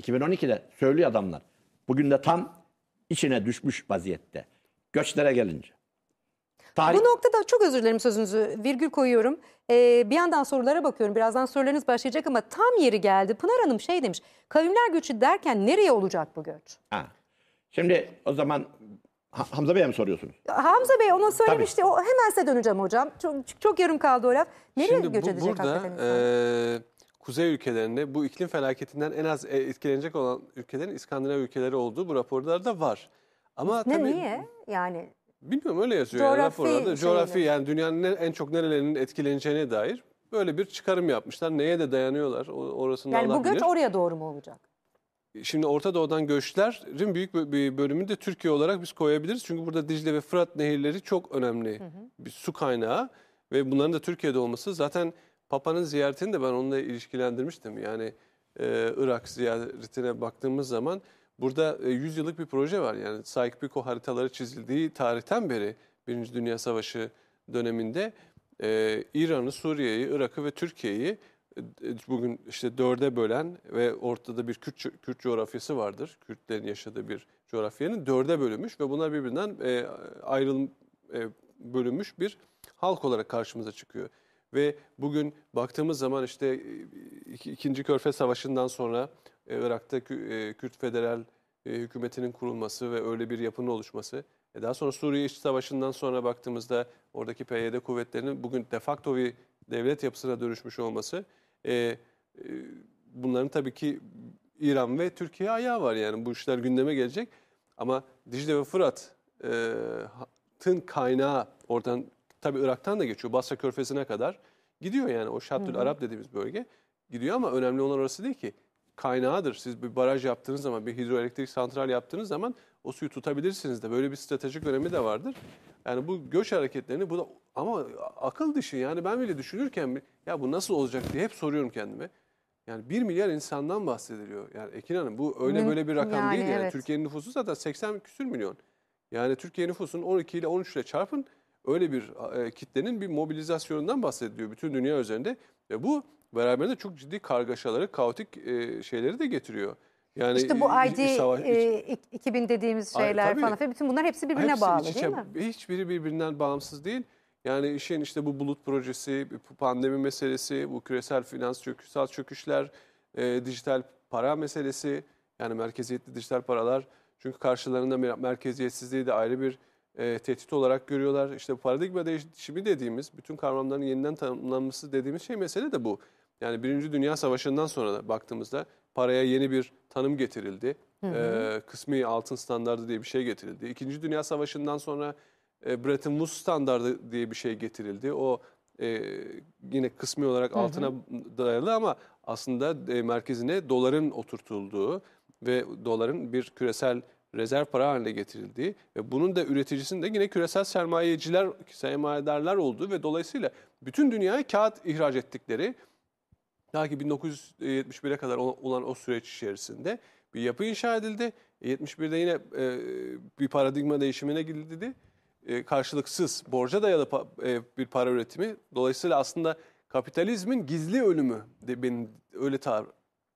2012'de söylüyor adamlar. Bugün de tam içine düşmüş vaziyette. Göçlere gelince. Tarih... Bu noktada çok özür dilerim sözünüzü virgül koyuyorum. Ee, bir yandan sorulara bakıyorum. Birazdan sorularınız başlayacak ama tam yeri geldi. Pınar Hanım şey demiş. Kavimler göçü derken nereye olacak bu göç? Ha. Şimdi o zaman Ha- Hamza Bey'e mi soruyorsunuz? Hamza Bey ona söylemişti. O, hemen size döneceğim hocam. Çok, çok yarım kaldı o laf. Nereye Şimdi göç bu, edecek burada hakikaten e, kuzey ülkelerinde bu iklim felaketinden en az e, etkilenecek olan ülkelerin İskandinav ülkeleri olduğu bu raporlarda var. Ama ne tabii niye? Yani bilmiyorum öyle yazıyor yani Coğrafi raporlarda. Coğrafi yani dünyanın en, en çok nerelerinin etkileneceğine dair böyle bir çıkarım yapmışlar. Neye de dayanıyorlar o- orasını yani Allah bu göç bilir. oraya doğru mu olacak? Şimdi Orta Doğu'dan göçlerin büyük bir- bir bölümünü de Türkiye olarak biz koyabiliriz. Çünkü burada Dicle ve Fırat nehirleri çok önemli bir su kaynağı ve bunların da Türkiye'de olması zaten Papa'nın ziyaretini de ben onunla ilişkilendirmiştim. Yani e, Irak ziyaretine baktığımız zaman burada e, 100 yıllık bir proje var. Yani Sykes-Picot haritaları çizildiği tarihten beri Birinci Dünya Savaşı döneminde e, İran'ı, Suriye'yi, Irak'ı ve Türkiye'yi e, bugün işte dörde bölen ve ortada bir Kürt, Kürt coğrafyası vardır. Kürtlerin yaşadığı bir coğrafyanın dörde bölünmüş ve bunlar birbirinden e, e, bölünmüş bir halk olarak karşımıza çıkıyor. Ve bugün baktığımız zaman işte e, iki- ikinci Körfez Savaşı'ndan sonra e, Irak'ta Kü- e, Kürt Federal e, hükümetinin kurulması ve öyle bir yapının oluşması. E, Daha sonra Suriye İç Savaşı'ndan sonra baktığımızda oradaki PYD kuvvetlerinin bugün de facto bir devlet yapısına dönüşmüş olması. e, e, bunların tabii ki İran ve Türkiye ayağı var yani bu işler gündeme gelecek. Ama Dicle ve Fırat'ın kaynağı oradan tabii Irak'tan da geçiyor. Basra Körfezi'ne kadar gidiyor yani o Şattül Arap dediğimiz bölge gidiyor ama önemli olan orası değil ki. Kaynağıdır. Siz bir baraj yaptığınız zaman, bir hidroelektrik santral yaptığınız zaman o suyu tutabilirsiniz de. Böyle bir stratejik önemi de vardır. Yani bu göç hareketlerini bu da ama akıl dışı yani ben bile düşünürken ya bu nasıl olacak diye hep soruyorum kendime. Yani 1 milyar insandan bahsediliyor. Yani Ekin Hanım bu öyle böyle bir rakam yani değil yani. evet. Türkiye'nin nüfusu zaten 80 küsür milyon. Yani Türkiye nüfusunun 12 ile 13 ile çarpın öyle bir e, kitlenin bir mobilizasyonundan bahsediliyor bütün dünya üzerinde. Ve bu beraberinde çok ciddi kargaşaları, kaotik e, şeyleri de getiriyor. Yani İşte bu ID savaş- e, ik- 2000 dediğimiz şeyler tabii. falan bütün bunlar hepsi birbirine Hepsi bağlı iç içe. değil mi? Hiçbiri birbirinden bağımsız değil. Yani işin işte bu bulut projesi, bu pandemi meselesi, bu küresel finans çöküşsel çöküşler, e, dijital para meselesi, yani merkeziyetli dijital paralar. Çünkü karşılarında mer- merkeziyetsizliği de ayrı bir e, tehdit olarak görüyorlar. İşte paradigma değişimi dediğimiz, bütün kavramların yeniden tanımlanması dediğimiz şey mesele de bu. Yani Birinci Dünya Savaşı'ndan sonra da baktığımızda paraya yeni bir tanım getirildi. E, kısmi altın standardı diye bir şey getirildi. İkinci Dünya Savaşı'ndan sonra e, Bretton Woods standardı diye bir şey getirildi. O e, yine kısmi olarak altına dayalı ama aslında e, merkezine doların oturtulduğu ve doların bir küresel rezerv para haline getirildiği ve bunun da üreticisinin de yine küresel sermayeciler, sermayedarlar olduğu ve dolayısıyla bütün dünyaya kağıt ihraç ettikleri ta ki 1971'e kadar olan o süreç içerisinde bir yapı inşa edildi. 71'de yine e, bir paradigma değişimine gidildi. E, karşılıksız, borca dayalı pa- e, bir para üretimi. Dolayısıyla aslında kapitalizmin gizli ölümü de benim öyle tar-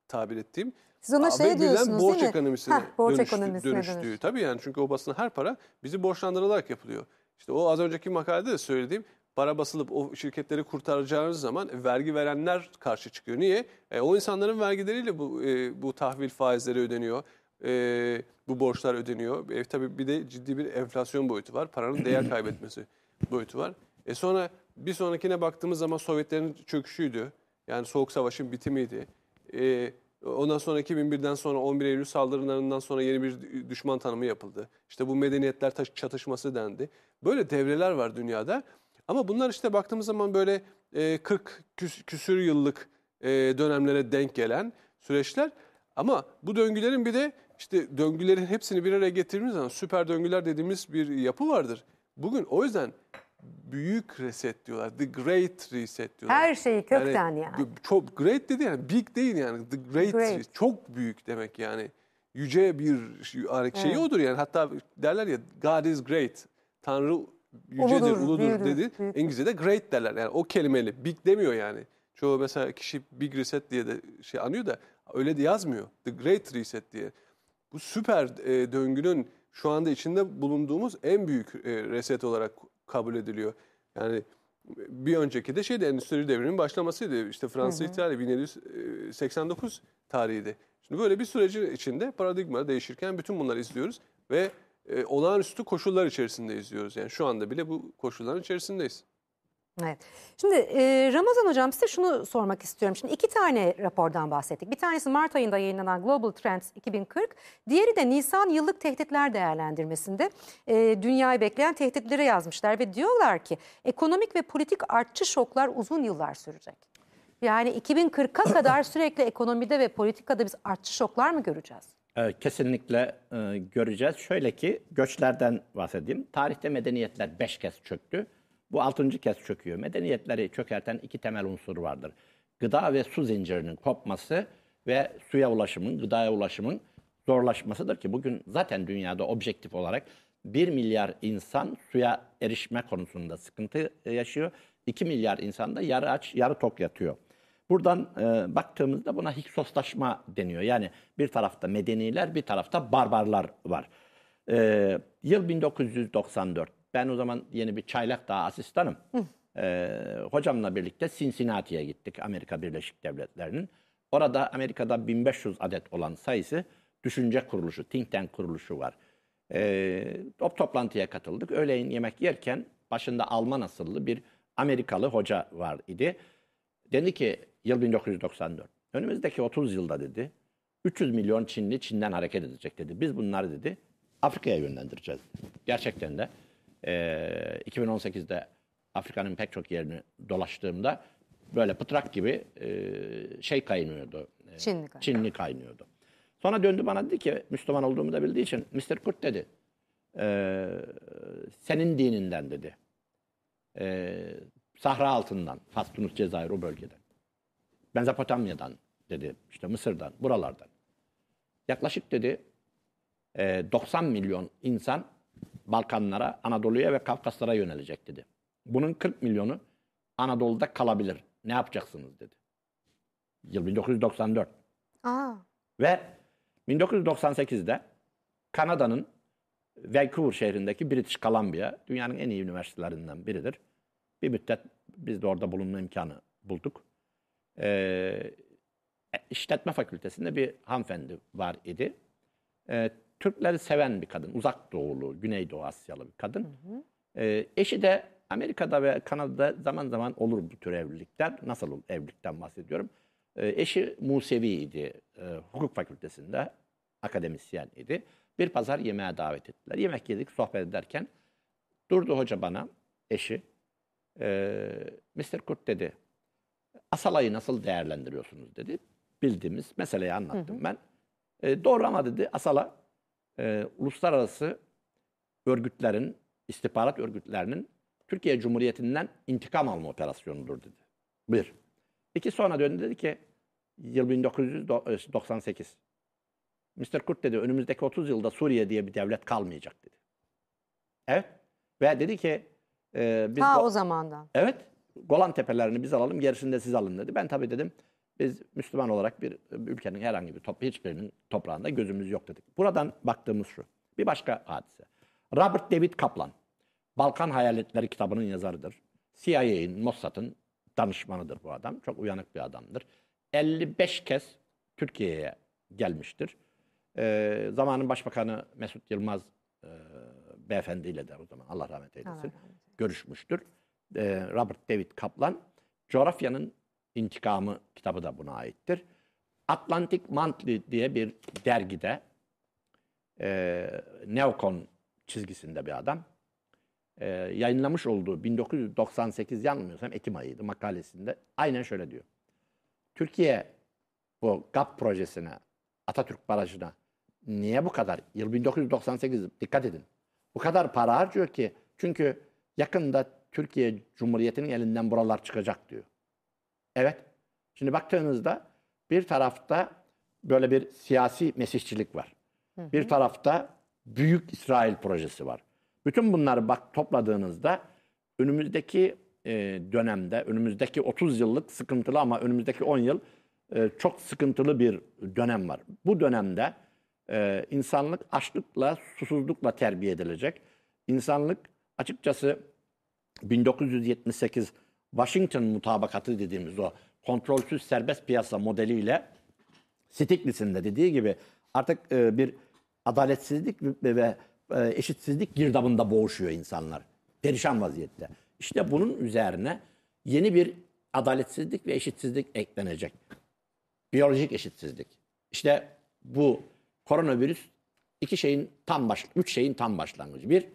tabir ettiğim. Siz ona şey diyorsunuz borç değil mi? ekonomisine Heh, borç dönüştü, ekonomisine dönüştüğü. dönüş. Tabii yani çünkü o basılan her para bizi borçlandırılarak yapılıyor. İşte o az önceki makalede de söylediğim para basılıp o şirketleri kurtaracağınız zaman vergi verenler karşı çıkıyor. Niye? E, o insanların vergileriyle bu e, bu tahvil faizleri ödeniyor. E, bu borçlar ödeniyor. E, tabii bir de ciddi bir enflasyon boyutu var. Paranın değer kaybetmesi boyutu var. E sonra bir sonrakine baktığımız zaman Sovyetlerin çöküşüydü. Yani Soğuk Savaş'ın bitimiydi. E, ondan sonra 2001'den sonra 11 Eylül saldırılarından sonra yeni bir düşman tanımı yapıldı. İşte bu medeniyetler çatışması dendi. Böyle devreler var dünyada. Ama bunlar işte baktığımız zaman böyle e, 40 küs- küsür yıllık e, dönemlere denk gelen süreçler. Ama bu döngülerin bir de işte döngülerin hepsini bir araya getirdiğimiz zaman süper döngüler dediğimiz bir yapı vardır. Bugün o yüzden büyük reset diyorlar. The Great Reset diyorlar. Her şeyi kökten yani. bu- Çok great dedi yani big değil yani. The Great, Great. çok büyük demek yani. Yüce bir şey Evet. odur yani. Hatta derler ya God is great. Tanrı yücedir, Uludur, uludur, büyüdür, dedi. büyüktür. İngilizce'de great derler. Yani o kelimeli. Big demiyor yani. Çoğu mesela kişi big reset diye de şey anıyor da öyle de yazmıyor. The great reset diye. Bu süper e, döngünün şu anda içinde bulunduğumuz en büyük e, reset olarak kabul ediliyor. Yani bir önceki de şeydi endüstri devrinin başlamasıydı. İşte Fransız ihtilali 1789 tarihiydi. Şimdi böyle bir sürecin içinde paradigma değişirken bütün bunları izliyoruz ve e, olağanüstü koşullar içerisinde izliyoruz. Yani şu anda bile bu koşulların içerisindeyiz. Evet. Şimdi e, Ramazan Hocam size şunu sormak istiyorum. Şimdi iki tane rapordan bahsettik. Bir tanesi Mart ayında yayınlanan Global Trends 2040. Diğeri de Nisan yıllık tehditler değerlendirmesinde e, dünyayı bekleyen tehditleri yazmışlar. Ve diyorlar ki ekonomik ve politik artçı şoklar uzun yıllar sürecek. Yani 2040'a kadar sürekli ekonomide ve politikada biz artçı şoklar mı göreceğiz? Evet, kesinlikle e, göreceğiz. Şöyle ki göçlerden bahsedeyim. Tarihte medeniyetler beş kez çöktü. Bu altıncı kez çöküyor. Medeniyetleri çökerten iki temel unsur vardır. Gıda ve su zincirinin kopması ve suya ulaşımın, gıdaya ulaşımın zorlaşmasıdır ki bugün zaten dünyada objektif olarak 1 milyar insan suya erişme konusunda sıkıntı yaşıyor. 2 milyar insan da yarı aç, yarı tok yatıyor. Buradan e, baktığımızda buna hiksoslaşma deniyor. Yani bir tarafta medeniler, bir tarafta barbarlar var. E, yıl 1994. Ben o zaman yeni bir çaylak daha asistanım. E, hocamla birlikte Cincinnati'ye gittik Amerika Birleşik Devletleri'nin. Orada Amerika'da 1500 adet olan sayısı düşünce kuruluşu, think tank kuruluşu var. E, o toplantıya katıldık. Öğleyin yemek yerken başında Alman asıllı bir Amerikalı hoca var idi. Dedi ki yıl 1994. Önümüzdeki 30 yılda dedi 300 milyon Çinli Çin'den hareket edecek dedi. Biz bunları dedi Afrika'ya yönlendireceğiz. Gerçekten de e, 2018'de Afrika'nın pek çok yerini dolaştığımda böyle pıtrak gibi e, şey kaynıyordu. E, Çinli kaynıyor. Çinli kaynıyordu. Sonra döndü bana dedi ki Müslüman olduğumu da bildiği için Mr. Kurt dedi. e, senin dininden dedi. E, Sahra altından, Fas, Tunus, Cezayir o bölgeden. Mezopotamya'dan dedi, işte Mısır'dan, buralardan. Yaklaşık dedi e, 90 milyon insan Balkanlara, Anadolu'ya ve Kafkaslara yönelecek dedi. Bunun 40 milyonu Anadolu'da kalabilir. Ne yapacaksınız dedi. Yıl 1994. Aa, Ve 1998'de Kanada'nın Vancouver şehrindeki British Columbia dünyanın en iyi üniversitelerinden biridir. Bir müddet biz de orada bulunma imkanı bulduk. Ee, işletme fakültesinde bir hanımefendi var idi. Ee, Türkleri seven bir kadın. Uzak doğulu, Güneydoğu Asyalı bir kadın. Ee, eşi de Amerika'da ve Kanada'da zaman zaman olur bu tür evlilikler. Nasıl evlilikten bahsediyorum? Ee, eşi Musevi idi. Ee, hukuk fakültesinde akademisyen idi. Bir pazar yemeğe davet ettiler. Yemek yedik, sohbet ederken durdu hoca bana, eşi. Ee, Mr. Kurt dedi, Asala'yı nasıl değerlendiriyorsunuz dedi. Bildiğimiz meseleyi anlattım ben. E, doğru ama dedi Asala e, uluslararası örgütlerin, istihbarat örgütlerinin Türkiye Cumhuriyeti'nden intikam alma operasyonudur dedi. Bir. İki sonra döndü dedi ki yıl 1998. Mr. Kurt dedi önümüzdeki 30 yılda Suriye diye bir devlet kalmayacak dedi. Evet. Ve dedi ki e, biz bu- o zamandan. Evet. Golan Tepelerini biz alalım, gerisini de siz alın dedi. Ben tabii dedim, biz Müslüman olarak bir ülkenin herhangi bir top, hiçbirinin toprağında gözümüz yok dedik. Buradan baktığımız şu. Bir başka hadise. Robert David Kaplan, Balkan Hayaletleri kitabının yazarıdır. CIA'nin, Mossad'ın danışmanıdır bu adam. Çok uyanık bir adamdır. 55 kez Türkiye'ye gelmiştir. Ee, zamanın Başbakanı Mesut Yılmaz e, beyefendiyle de o zaman Allah rahmet eylesin Allah rahmet görüşmüştür. Ee, Robert David Kaplan, Coğrafyanın İntikamı kitabı da buna aittir. Atlantic Monthly diye bir dergide e, Neokon çizgisinde bir adam e, yayınlamış olduğu 1998 yanılmıyorsam Ekim ayıydı makalesinde aynen şöyle diyor. Türkiye bu GAP projesine Atatürk Barajı'na niye bu kadar yıl 1998 dikkat edin. Bu kadar para harcıyor ki çünkü yakında Türkiye Cumhuriyeti'nin elinden buralar çıkacak diyor. Evet. Şimdi baktığınızda bir tarafta böyle bir siyasi mesihçilik var. Bir tarafta büyük İsrail projesi var. Bütün bunları bak topladığınızda önümüzdeki e, dönemde, önümüzdeki 30 yıllık sıkıntılı ama önümüzdeki 10 yıl e, çok sıkıntılı bir dönem var. Bu dönemde e, insanlık açlıkla, susuzlukla terbiye edilecek. İnsanlık açıkçası 1978 Washington mutabakatı dediğimiz o kontrolsüz serbest piyasa modeliyle Stiglitz'in de dediği gibi artık e, bir adaletsizlik ve e, eşitsizlik girdabında boğuşuyor insanlar. Perişan vaziyette. İşte bunun üzerine yeni bir adaletsizlik ve eşitsizlik eklenecek. Biyolojik eşitsizlik. İşte bu koronavirüs iki şeyin tam baş, üç şeyin tam başlangıcı. Bir,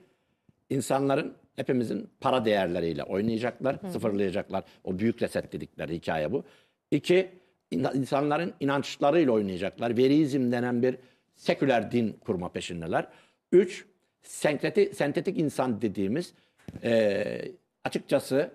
insanların hepimizin para değerleriyle oynayacaklar, sıfırlayacaklar. O büyük reset dedikleri hikaye bu. İki, in- insanların inançlarıyla oynayacaklar. Verizm denen bir seküler din kurma peşindeler. Üç, sentetik, sentetik insan dediğimiz e, açıkçası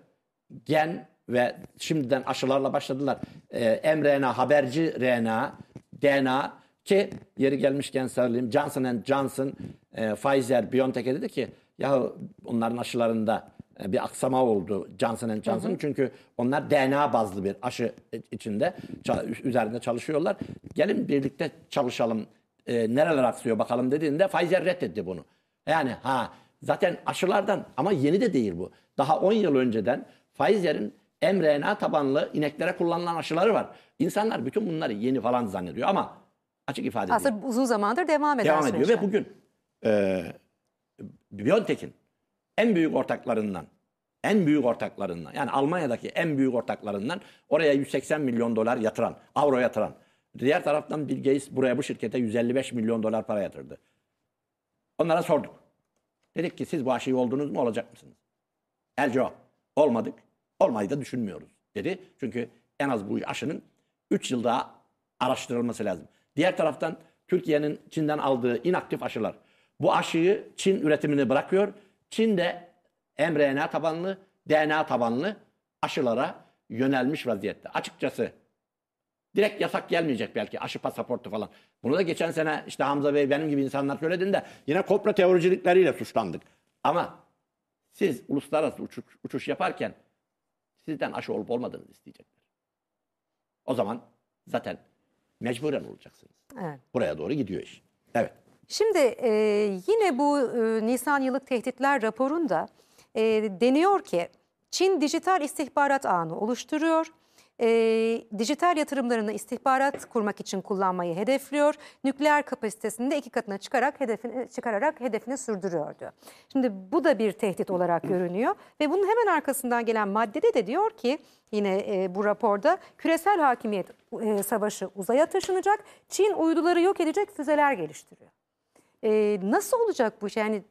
gen ve şimdiden aşılarla başladılar. Ee, mRNA, haberci RNA, DNA ki yeri gelmişken söyleyeyim Johnson Johnson, e, Pfizer, BioNTech'e dedi ki ya onların aşılarında e, bir aksama oldu Johnson Johnson çünkü onlar DNA bazlı bir aşı içinde üzerinde çalışıyorlar. Gelin birlikte çalışalım. E, nereler aksıyor bakalım dediğinde Pfizer reddetti bunu. Yani ha zaten aşılardan ama yeni de değil bu. Daha 10 yıl önceden Pfizer'in mRNA tabanlı ineklere kullanılan aşıları var. İnsanlar bütün bunları yeni falan zannediyor ama açık ifade edeyim. Aslında uzun zamandır devam eden Devam ediyor süreçler. ve bugün e, BioNTech'in en büyük ortaklarından en büyük ortaklarından yani Almanya'daki en büyük ortaklarından oraya 180 milyon dolar yatıran, avro yatıran. Diğer taraftan Bill Gates buraya bu şirkete 155 milyon dolar para yatırdı. Onlara sorduk. Dedik ki siz bu aşıyı oldunuz mu olacak mısınız? El cevap. Olmadık. Olmayı da düşünmüyoruz dedi. Çünkü en az bu aşının 3 yıl daha araştırılması lazım. Diğer taraftan Türkiye'nin Çin'den aldığı inaktif aşılar. Bu aşıyı Çin üretimini bırakıyor. Çin de mRNA tabanlı, DNA tabanlı aşılara yönelmiş vaziyette. Açıkçası direkt yasak gelmeyecek belki aşı pasaportu falan. Bunu da geçen sene işte Hamza Bey benim gibi insanlar söylediğinde yine komplo teoricilikleriyle suçlandık. Ama siz uluslararası uçuş, uçuş yaparken sizden aşı olup olmadığınızı isteyecekler. O zaman zaten mecburen olacaksınız. Evet. Buraya doğru gidiyor iş. Evet. Şimdi e, yine bu e, Nisan yıllık tehditler raporunda e, deniyor ki Çin dijital istihbarat ağını oluşturuyor. E, dijital yatırımlarını istihbarat kurmak için kullanmayı hedefliyor. Nükleer kapasitesini de iki katına çıkarak hedefini, çıkararak hedefini sürdürüyordu. Şimdi bu da bir tehdit olarak görünüyor ve bunun hemen arkasından gelen maddede de diyor ki yine e, bu raporda küresel hakimiyet e, savaşı uzaya taşınacak. Çin uyduları yok edecek füzeler geliştiriyor. E, nasıl olacak bu iş? Yani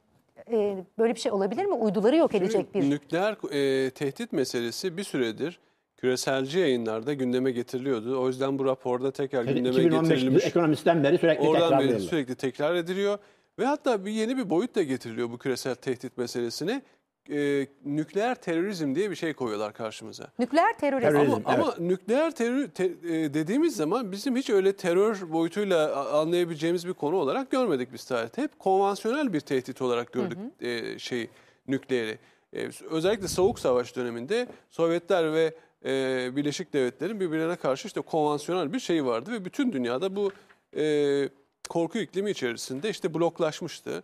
e, böyle bir şey olabilir mi? Uyduları yok edecek bir... Nükleer e, tehdit meselesi bir süredir küreselci yayınlarda gündeme getiriliyordu. O yüzden bu raporda tekrar gündeme 2015 getirilmiş. ekonomistten beri sürekli Oradan beri tekrarlıyorlar. sürekli tekrar ediliyor. Ve hatta bir yeni bir boyut da getiriliyor bu küresel tehdit meselesine. E, nükleer terörizm diye bir şey koyuyorlar karşımıza. Nükleer terörizm. Terörizm. Ama, Evet. ama nükleer terör te- e, dediğimiz zaman bizim hiç öyle terör boyutuyla anlayabileceğimiz bir konu olarak görmedik biz tarihte. Hep konvansiyonel bir tehdit olarak gördük e, şey nükleeri. E, özellikle Soğuk Savaş döneminde Sovyetler ve e, Birleşik Devletler'in birbirlerine karşı işte konvansiyonel bir şey vardı ve bütün dünyada bu e, korku iklimi içerisinde işte bloklaşmıştı.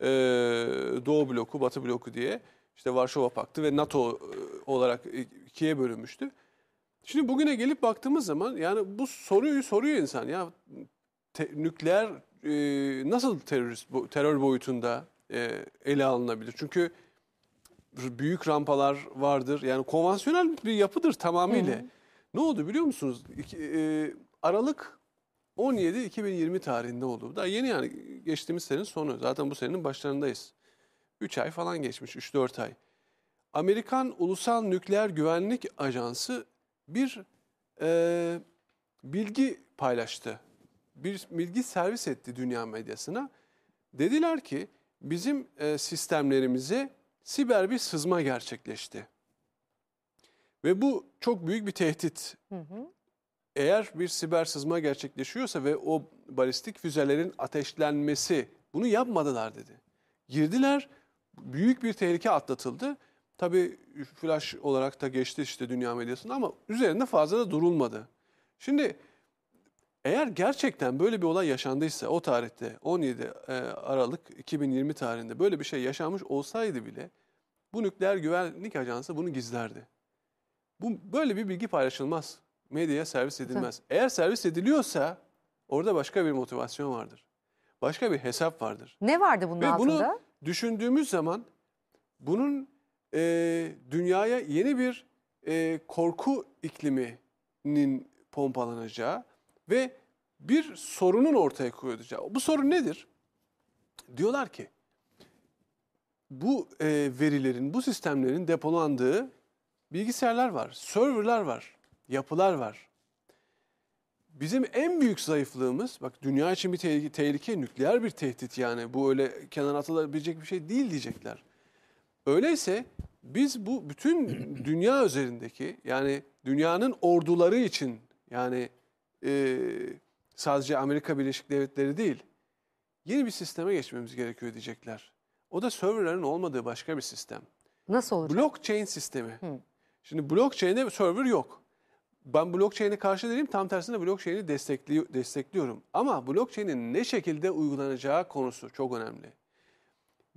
E, Doğu bloku, Batı bloku diye işte Varşova Paktı ve NATO e, olarak ikiye bölünmüştü. Şimdi bugüne gelip baktığımız zaman yani bu soruyu soruyor insan ya te- nükleer e, nasıl terörist terör boyutunda e, ele alınabilir? Çünkü büyük rampalar vardır. Yani konvansiyonel bir yapıdır tamamıyla. Ne oldu biliyor musunuz? İki- e, Aralık 17 2020 tarihinde oldu. Daha yeni yani geçtiğimiz senenin sonu. Zaten bu senenin başlarındayız. 3 ay falan geçmiş, 3-4 ay. Amerikan Ulusal Nükleer Güvenlik Ajansı bir e, bilgi paylaştı. Bir bilgi servis etti dünya medyasına. Dediler ki bizim e, sistemlerimize siber bir sızma gerçekleşti. Ve bu çok büyük bir tehdit. Eğer bir siber sızma gerçekleşiyorsa ve o balistik füzelerin ateşlenmesi bunu yapmadılar dedi. Girdiler, büyük bir tehlike atlatıldı. Tabii flash olarak da geçti işte dünya medyasında ama üzerinde fazla da durulmadı. Şimdi eğer gerçekten böyle bir olay yaşandıysa o tarihte 17 e, Aralık 2020 tarihinde böyle bir şey yaşanmış olsaydı bile bu nükleer güvenlik ajansı bunu gizlerdi. Bu böyle bir bilgi paylaşılmaz. Medyaya servis edilmez. Eğer servis ediliyorsa orada başka bir motivasyon vardır. Başka bir hesap vardır. Ne vardı bunun Ve altında? bunu düşündüğümüz zaman bunun e, dünyaya yeni bir e, korku ikliminin pompalanacağı ve bir sorunun ortaya koyulacağı. Bu sorun nedir? Diyorlar ki bu e, verilerin, bu sistemlerin depolandığı bilgisayarlar var, serverlar var, yapılar var. Bizim en büyük zayıflığımız, bak dünya için bir tehlike, tehlike, nükleer bir tehdit yani. Bu öyle kenara atılabilecek bir şey değil diyecekler. Öyleyse biz bu bütün dünya üzerindeki yani dünyanın orduları için yani e, sadece Amerika Birleşik Devletleri değil yeni bir sisteme geçmemiz gerekiyor diyecekler. O da serverların olmadığı başka bir sistem. Nasıl olacak? Blockchain sistemi. Şimdi blockchain'de server yok. Ben blockchain'e karşı değilim. Tam tersine blockchain'i destekli, destekliyorum. Ama blockchain'in ne şekilde uygulanacağı konusu çok önemli.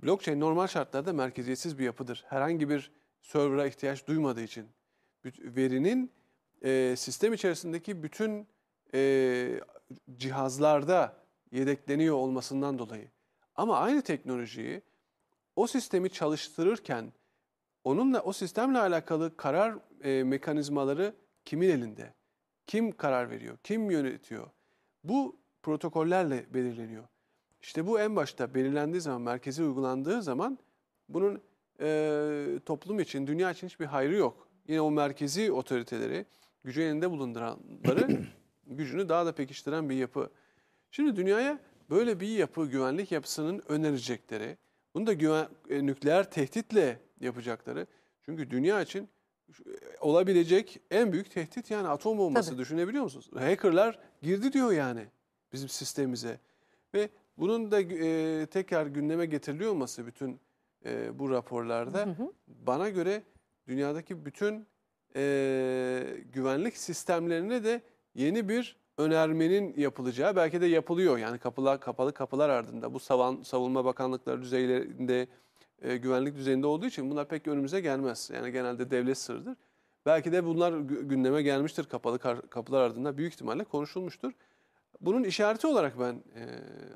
Blockchain normal şartlarda merkeziyetsiz bir yapıdır. Herhangi bir server'a ihtiyaç duymadığı için verinin e, sistem içerisindeki bütün e, cihazlarda yedekleniyor olmasından dolayı. Ama aynı teknolojiyi o sistemi çalıştırırken onunla o sistemle alakalı karar e, mekanizmaları kimin elinde? Kim karar veriyor? Kim yönetiyor? Bu protokollerle belirleniyor. İşte bu en başta belirlendiği zaman, merkezi uygulandığı zaman bunun e, toplum için, dünya için hiçbir hayrı yok. Yine o merkezi otoriteleri, gücü elinde bulunduranları gücünü daha da pekiştiren bir yapı. Şimdi dünyaya böyle bir yapı, güvenlik yapısının önerecekleri, bunu da güven, e, nükleer tehditle yapacakları. Çünkü dünya için olabilecek en büyük tehdit yani atom bombası Tabii. düşünebiliyor musunuz? Hackerlar girdi diyor yani bizim sistemimize. Ve bunun da e, tekrar gündeme getiriliyor olması bütün e, bu raporlarda bana göre dünyadaki bütün e, güvenlik sistemlerine de yeni bir önermenin yapılacağı belki de yapılıyor. Yani kapılar kapalı kapılar ardında bu savan, savunma bakanlıkları düzeylerinde e, güvenlik düzeyinde olduğu için bunlar pek önümüze gelmez. Yani genelde devlet sırrıdır. Belki de bunlar gü- gündeme gelmiştir kapalı kar- kapılar ardında büyük ihtimalle konuşulmuştur. Bunun işareti olarak ben e,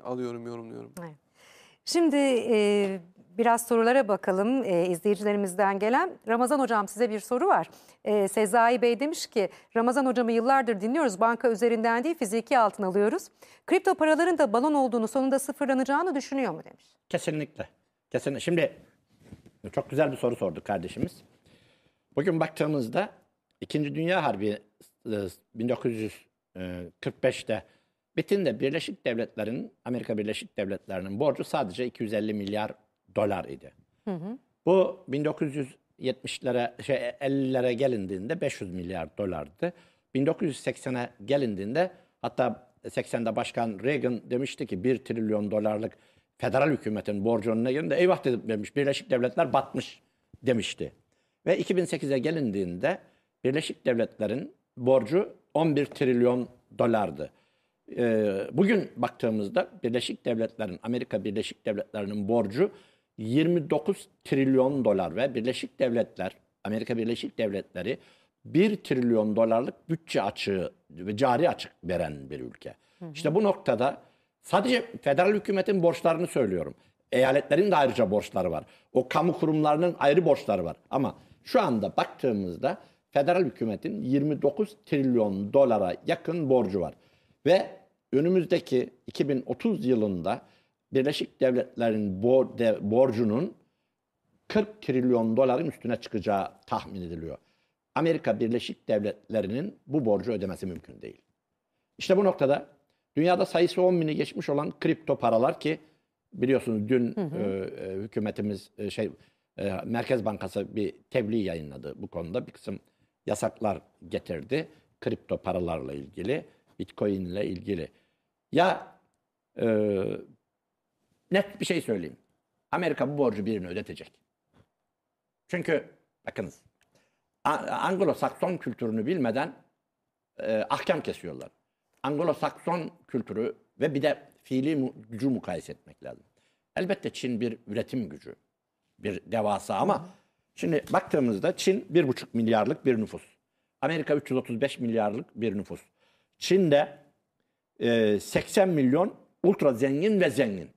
alıyorum, yorumluyorum. Şimdi e, biraz sorulara bakalım e, izleyicilerimizden gelen. Ramazan Hocam size bir soru var. E, Sezai Bey demiş ki Ramazan Hocam'ı yıllardır dinliyoruz. Banka üzerinden değil fiziki altın alıyoruz. Kripto paraların da balon olduğunu sonunda sıfırlanacağını düşünüyor mu demiş. Kesinlikle. Kesinlikle. Şimdi çok güzel bir soru sordu kardeşimiz. Bugün baktığımızda İkinci Dünya Harbi e, 1945'te bittiğinde Birleşik Devletler'in, Amerika Birleşik Devletleri'nin borcu sadece 250 milyar dolar idi. Bu 1970'lere, şey 50'lere gelindiğinde 500 milyar dolardı. 1980'e gelindiğinde hatta 80'de Başkan Reagan demişti ki 1 trilyon dolarlık federal hükümetin borcu önüne gelinde eyvah dedim demiş. Birleşik Devletler batmış demişti. Ve 2008'e gelindiğinde Birleşik Devletler'in borcu 11 trilyon dolardı. Ee, bugün baktığımızda Birleşik Devletler'in, Amerika Birleşik Devletleri'nin borcu 29 trilyon dolar ve Birleşik Devletler, Amerika Birleşik Devletleri 1 trilyon dolarlık bütçe açığı ve cari açık veren bir ülke. İşte bu noktada sadece federal hükümetin borçlarını söylüyorum. Eyaletlerin de ayrıca borçları var. O kamu kurumlarının ayrı borçları var. Ama şu anda baktığımızda federal hükümetin 29 trilyon dolara yakın borcu var. Ve önümüzdeki 2030 yılında Birleşik Devletler'in bor- de- borcunun 40 trilyon doların üstüne çıkacağı tahmin ediliyor. Amerika Birleşik Devletleri'nin bu borcu ödemesi mümkün değil. İşte bu noktada dünyada sayısı 10 bini geçmiş olan kripto paralar ki biliyorsunuz dün e, e, hükümetimiz e, şey e, Merkez Bankası bir tebliğ yayınladı bu konuda bir kısım yasaklar getirdi kripto paralarla ilgili, Bitcoin ile ilgili. Ya e, net bir şey söyleyeyim. Amerika bu borcu birine ödetecek. Çünkü bakınız Anglo-Sakson kültürünü bilmeden e, ahkam kesiyorlar. Anglo-Sakson kültürü ve bir de fiili mu- gücü mukayese etmek lazım. Elbette Çin bir üretim gücü. Bir devasa ama şimdi baktığımızda Çin 1,5 milyarlık bir nüfus. Amerika 335 milyarlık bir nüfus. Çin'de e, 80 milyon ultra zengin ve zengin.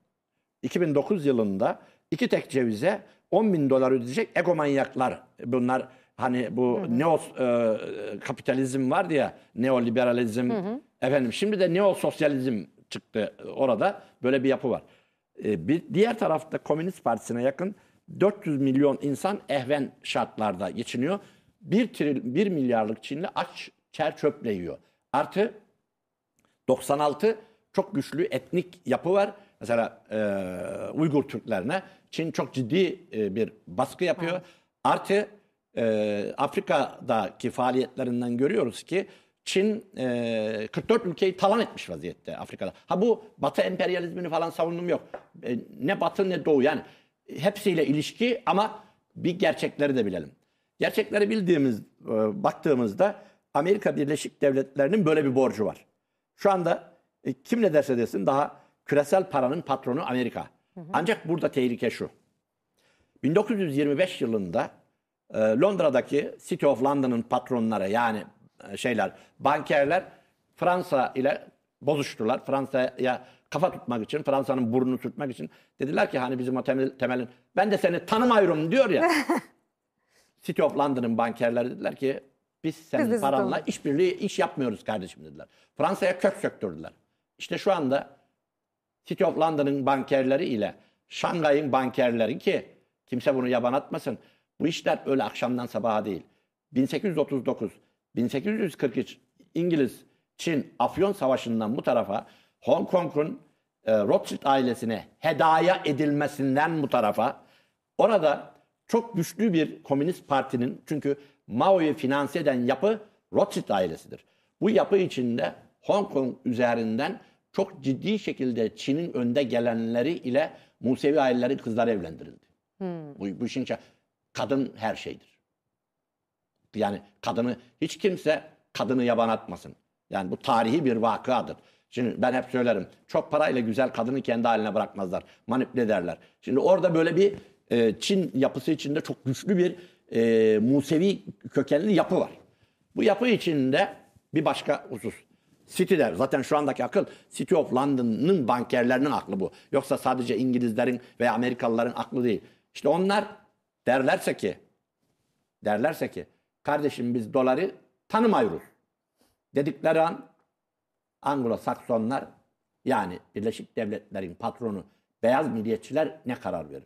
2009 yılında iki tek cevize 10 bin dolar ödeyecek egomanyaklar. Bunlar hani bu neo e, kapitalizm vardı ya neoliberalizm efendim şimdi de neo sosyalizm çıktı orada böyle bir yapı var. E, bir diğer tarafta Komünist Partisi'ne yakın 400 milyon insan ehven şartlarda geçiniyor. 1, tril, 1 milyarlık Çinli aç çer çöple yiyor. Artı 96 çok güçlü etnik yapı var. mesela e, Uygur Türklerine Çin çok ciddi e, bir baskı yapıyor. Artı e, Afrika'daki faaliyetlerinden görüyoruz ki Çin e, 44 ülkeyi talan etmiş vaziyette Afrika'da. Ha bu Batı emperyalizmini falan savunum yok. E, ne Batı ne Doğu yani hepsiyle ilişki ama bir gerçekleri de bilelim. Gerçekleri bildiğimiz e, baktığımızda Amerika Birleşik Devletleri'nin böyle bir borcu var. Şu anda e, kim ne derse desin daha küresel paranın patronu Amerika. Ancak burada tehlike şu. 1925 yılında e, Londra'daki City of London'ın patronları yani e, şeyler bankerler Fransa ile bozuştular. Fransa'ya kafa tutmak için, Fransa'nın burnunu tutmak için dediler ki hani bizim o temel, temelin ben de seni tanımıyorum diyor ya. City of London'ın bankerleri dediler ki biz senin bizi paranla işbirliği iş yapmıyoruz kardeşim dediler. Fransa'ya kök söktürdüler. İşte şu anda City of London'ın bankerleri ile Şangay'ın bankerleri ki kimse bunu yaban atmasın. Bu işler öyle akşamdan sabaha değil. 1839, 1843 İngiliz, Çin, Afyon Savaşı'ndan bu tarafa Hong Kong'un e, Rothschild ailesine hedaya edilmesinden bu tarafa orada çok güçlü bir komünist partinin çünkü Mao'yu finanse eden yapı Rothschild ailesidir. Bu yapı içinde Hong Kong üzerinden çok ciddi şekilde Çin'in önde gelenleri ile Musevi ailelerin kızları evlendirildi. Bu, bu işin kadın her şeydir. Yani kadını hiç kimse kadını yaban atmasın. Yani bu tarihi bir vakıadır. Şimdi ben hep söylerim. Çok parayla güzel kadını kendi haline bırakmazlar. Manipüle ederler. Şimdi orada böyle bir e, Çin yapısı içinde çok güçlü bir e, Musevi kökenli yapı var. Bu yapı içinde bir başka husus. City'de zaten şu andaki akıl City of London'ın bankerlerinin aklı bu. Yoksa sadece İngilizlerin veya Amerikalıların aklı değil. İşte onlar derlerse ki derlerse ki kardeşim biz doları tanımıyoruz dedikleri an Anglo-Saksonlar yani Birleşik Devletler'in patronu beyaz milliyetçiler ne karar verir?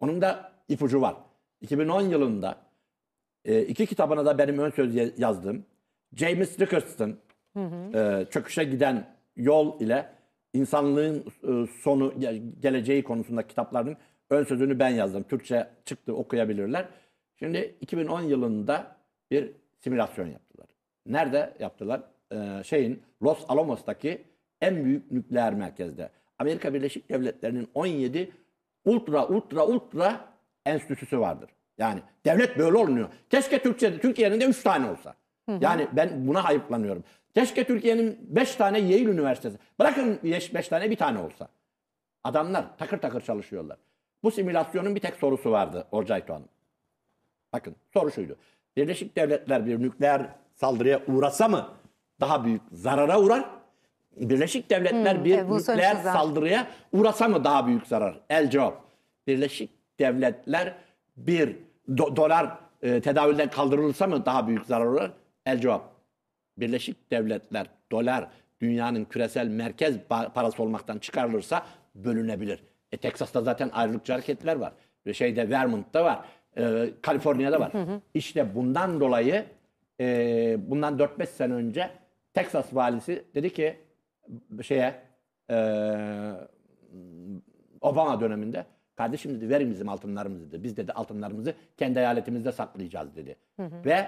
Onun da ipucu var. 2010 yılında e, iki kitabına da benim ön söz ya- yazdığım James Rickards'ın e, çöküşe giden yol ile insanlığın e, sonu ge- geleceği konusunda kitaplarının ön sözünü ben yazdım. Türkçe çıktı okuyabilirler. Şimdi 2010 yılında bir simülasyon yaptılar. Nerede yaptılar? Ee, şeyin Los Alamos'taki en büyük nükleer merkezde. Amerika Birleşik Devletleri'nin 17 ultra ultra ultra enstitüsü vardır. Yani devlet böyle olmuyor. Keşke Türkiye'de Türkiye'nin de 3 tane olsa. Yani ben buna hayıflanıyorum. Keşke Türkiye'nin 5 tane Yale Üniversitesi. Bırakın 5 tane bir tane olsa. Adamlar takır takır çalışıyorlar. Bu simülasyonun bir tek sorusu vardı Olcay Hanım. Bakın soru şuydu. Birleşik Devletler bir nükleer saldırıya uğrasa mı daha büyük zarara uğrar? Birleşik Devletler bir evet, bunu nükleer saldırıya uğrasa mı daha büyük zarar? El cevap. Birleşik Devletler bir do- dolar e, tedavülden kaldırılırsa mı daha büyük zarar uğrar? El cevap. Birleşik Devletler dolar dünyanın küresel merkez parası olmaktan çıkarılırsa bölünebilir. E Teksas'ta zaten ayrılıkçı hareketler var. Şeyde Vermont'ta var. E, Kaliforniya'da var. İşte bundan dolayı e, bundan 4-5 sene önce Teksas valisi dedi ki şeye e, Obama döneminde kardeşim dedi verin bizim altınlarımızı dedi. Biz dedi altınlarımızı kendi eyaletimizde saklayacağız dedi. Ve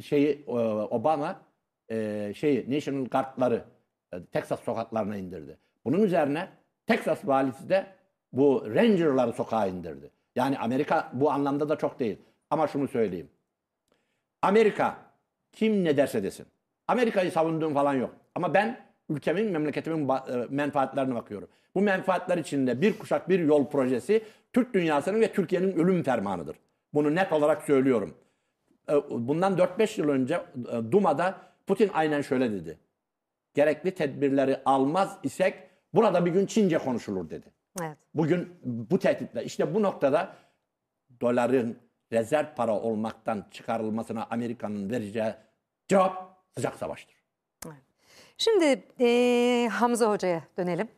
şeyi Obama e, şeyi National Guard'ları e, Texas sokaklarına indirdi. Bunun üzerine Texas valisi de bu Ranger'ları sokağa indirdi. Yani Amerika bu anlamda da çok değil. Ama şunu söyleyeyim. Amerika kim ne derse desin. Amerika'yı savunduğum falan yok. Ama ben ülkemin, memleketimin e, menfaatlerine bakıyorum. Bu menfaatler içinde bir kuşak bir yol projesi Türk dünyasının ve Türkiye'nin ölüm fermanıdır. Bunu net olarak söylüyorum. E, Bundan 4-5 yıl önce e, Duma'da Putin aynen şöyle dedi. Gerekli tedbirleri almaz isek burada bir gün Çince konuşulur dedi. Evet. Bugün bu tehditle işte bu noktada doların rezerv para olmaktan çıkarılmasına Amerika'nın vereceği cevap sıcak savaştır. Şimdi eee, Hamza Hoca'ya dönelim.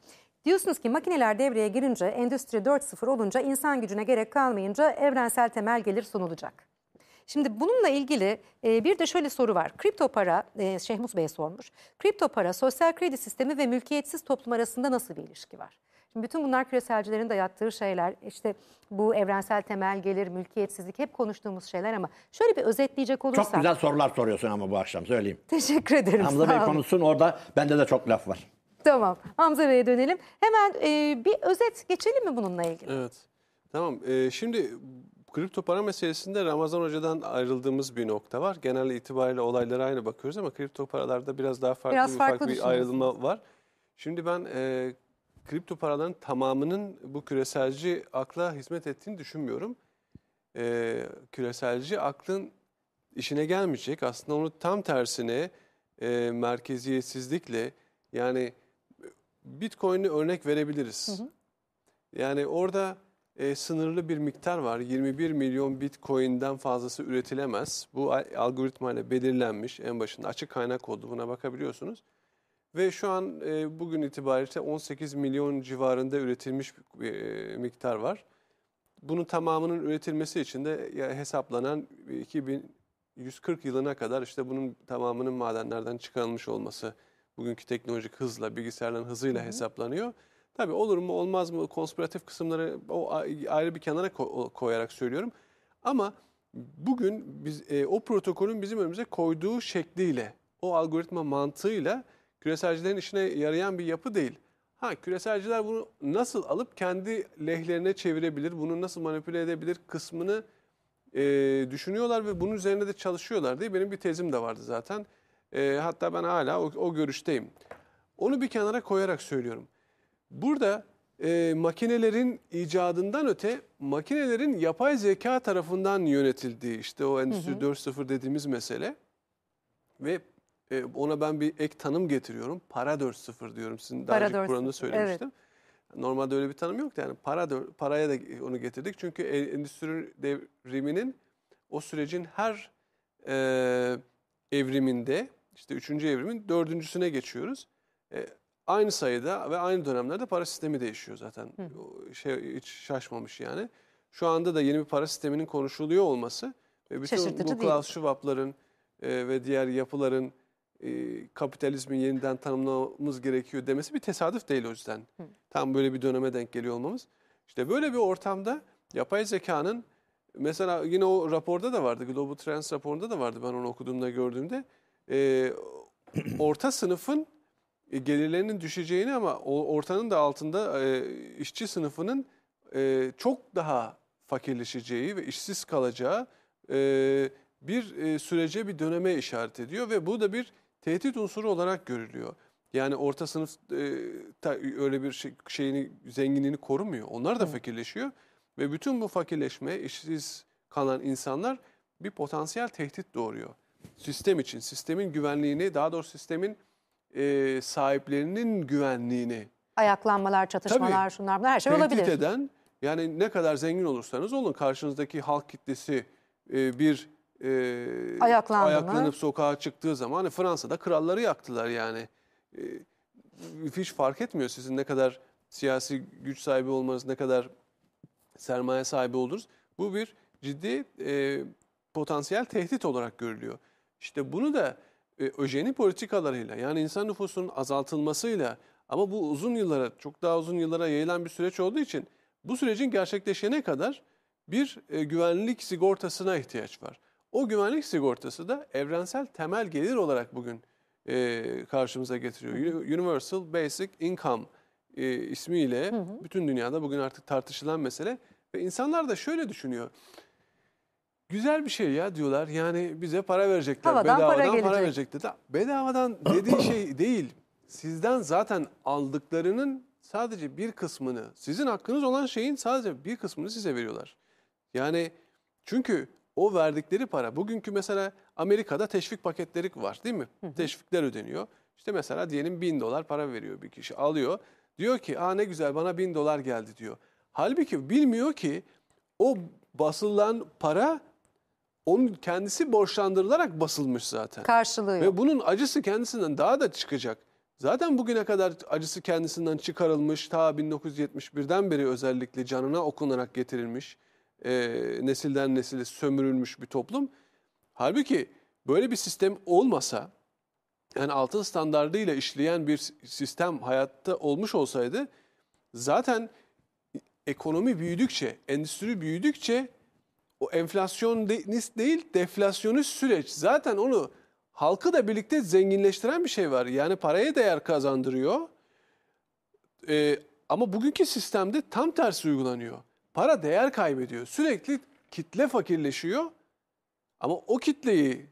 Diyorsunuz ki makineler devreye girince, Endüstri 4.0 olunca insan gücüne gerek kalmayınca evrensel temel gelir sunulacak. Şimdi bununla ilgili e, bir de şöyle soru var. Kripto para, e, Şehmus Bey sormuş. Kripto para, sosyal kredi sistemi ve mülkiyetsiz toplum arasında nasıl bir ilişki var? Şimdi bütün bunlar küreselcilerin dayattığı şeyler. İşte bu evrensel temel gelir, mülkiyetsizlik hep konuştuğumuz şeyler ama şöyle bir özetleyecek olursak. Çok güzel sorular soruyorsun ama bu akşam söyleyeyim. Teşekkür ederim. Hamza Bey konuşsun orada bende de çok laf var. Tamam. Hamza Bey'e dönelim. Hemen e, bir özet geçelim mi bununla ilgili? Evet. Tamam. Ee, şimdi kripto para meselesinde Ramazan Hoca'dan ayrıldığımız bir nokta var. Genel itibariyle olaylara aynı bakıyoruz ama kripto paralarda biraz daha farklı Biraz bir, farklı farklı bir ayrılma var. Şimdi ben e, kripto paraların tamamının bu küreselci akla hizmet ettiğini düşünmüyorum. E, küreselci aklın işine gelmeyecek. Aslında onu tam tersine e, merkeziyetsizlikle yani Bitcoin'i örnek verebiliriz. Yani orada e, sınırlı bir miktar var. 21 milyon Bitcoin'den fazlası üretilemez. Bu a- algoritmayla belirlenmiş en başında açık kaynak oldu. Buna bakabiliyorsunuz. Ve şu an e, bugün itibariyle 18 milyon civarında üretilmiş bir e, miktar var. Bunun tamamının üretilmesi için de hesaplanan 2140 yılına kadar işte bunun tamamının madenlerden çıkarılmış olması bugünkü teknolojik hızla, bilgisayarların hızıyla hesaplanıyor. Tabii olur mu olmaz mı konspiratif kısımları o ayrı bir kenara ko- koyarak söylüyorum. Ama bugün biz e, o protokolün bizim önümüze koyduğu şekliyle, o algoritma mantığıyla küreselcilerin işine yarayan bir yapı değil. Ha küreselciler bunu nasıl alıp kendi lehlerine çevirebilir, bunu nasıl manipüle edebilir kısmını e, düşünüyorlar ve bunun üzerine de çalışıyorlar diye benim bir tezim de vardı zaten. E, hatta ben hala o, o görüşteyim. Onu bir kenara koyarak söylüyorum. Burada e, makinelerin icadından öte makinelerin yapay zeka tarafından yönetildiği işte o Endüstri 4.0 dediğimiz mesele ve e, ona ben bir ek tanım getiriyorum. Para 4.0 diyorum. Sizin daha Para 4.0, programda söylemiştim. Normalde öyle bir tanım yoktu yani para paraya da onu getirdik. Çünkü e- endüstri devriminin o sürecin her e, evriminde işte üçüncü evrimin dördüncüsüne geçiyoruz. E, aynı sayıda ve aynı dönemlerde para sistemi değişiyor zaten. O şey hiç şaşmamış yani. Şu anda da yeni bir para sisteminin konuşuluyor olması ve bütün Şaşırtıcı bu. Klaus Schwab'ların e, ve diğer yapıların e, kapitalizmi yeniden tanımlamamız gerekiyor demesi bir tesadüf değil o yüzden. Tam böyle bir döneme denk geliyor olmamız. İşte böyle bir ortamda yapay zekanın mesela yine o raporda da vardı. Global Trends raporunda da vardı ben onu okuduğumda gördüğümde. E, orta sınıfın e, gelirlerinin düşeceğini ama o ortanın da altında e, işçi sınıfının e, çok daha fakirleşeceği ve işsiz kalacağı e, bir e, sürece bir döneme işaret ediyor ve bu da bir tehdit unsuru olarak görülüyor. Yani orta sınıf e, ta- öyle bir şey, şeyini zenginliğini korumuyor. Onlar da fakirleşiyor ve bütün bu fakirleşme, işsiz kalan insanlar bir potansiyel tehdit doğuruyor. Sistem için, sistemin güvenliğini, daha doğrusu sistemin e, sahiplerinin güvenliğini Ayaklanmalar, çatışmalar, şunlar bunlar her şey tehdit olabilir. eden yani ne kadar zengin olursanız olun karşınızdaki halk kitlesi e, bir e, Ayaklandı mı? ayaklanıp sokağa çıktığı zaman hani Fransa'da kralları yaktılar yani. E, hiç fark etmiyor sizin ne kadar siyasi güç sahibi olmanız, ne kadar sermaye sahibi oluruz. Bu bir ciddi e, potansiyel tehdit olarak görülüyor. İşte bunu da e, öjeni politikalarıyla yani insan nüfusunun azaltılmasıyla ama bu uzun yıllara, çok daha uzun yıllara yayılan bir süreç olduğu için bu sürecin gerçekleşene kadar bir e, güvenlik sigortasına ihtiyaç var. O güvenlik sigortası da evrensel temel gelir olarak bugün e, karşımıza getiriyor. Universal Basic Income e, ismiyle bütün dünyada bugün artık tartışılan mesele ve insanlar da şöyle düşünüyor. Güzel bir şey ya diyorlar. Yani bize para verecekler. Havadan para Bedavadan para, gelecek. verecekler. Da- Bedavadan dediği şey değil. Sizden zaten aldıklarının sadece bir kısmını, sizin hakkınız olan şeyin sadece bir kısmını size veriyorlar. Yani çünkü o verdikleri para, bugünkü mesela Amerika'da teşvik paketleri var değil mi? Teşvikler ödeniyor. İşte mesela diyelim bin dolar para veriyor bir kişi alıyor. Diyor ki aa ne güzel bana bin dolar geldi diyor. Halbuki bilmiyor ki o basılan para onun kendisi borçlandırılarak basılmış zaten. Karşılığı yok. Ve bunun acısı kendisinden daha da çıkacak. Zaten bugüne kadar acısı kendisinden çıkarılmış ta 1971'den beri özellikle canına okunarak getirilmiş e, nesilden nesile sömürülmüş bir toplum. Halbuki böyle bir sistem olmasa yani altın standardıyla işleyen bir sistem hayatta olmuş olsaydı zaten ekonomi büyüdükçe, endüstri büyüdükçe o enflasyonist değil deflasyonist süreç zaten onu halkı da birlikte zenginleştiren bir şey var. Yani paraya değer kazandırıyor. Ee, ama bugünkü sistemde tam tersi uygulanıyor. Para değer kaybediyor. Sürekli kitle fakirleşiyor. Ama o kitleyi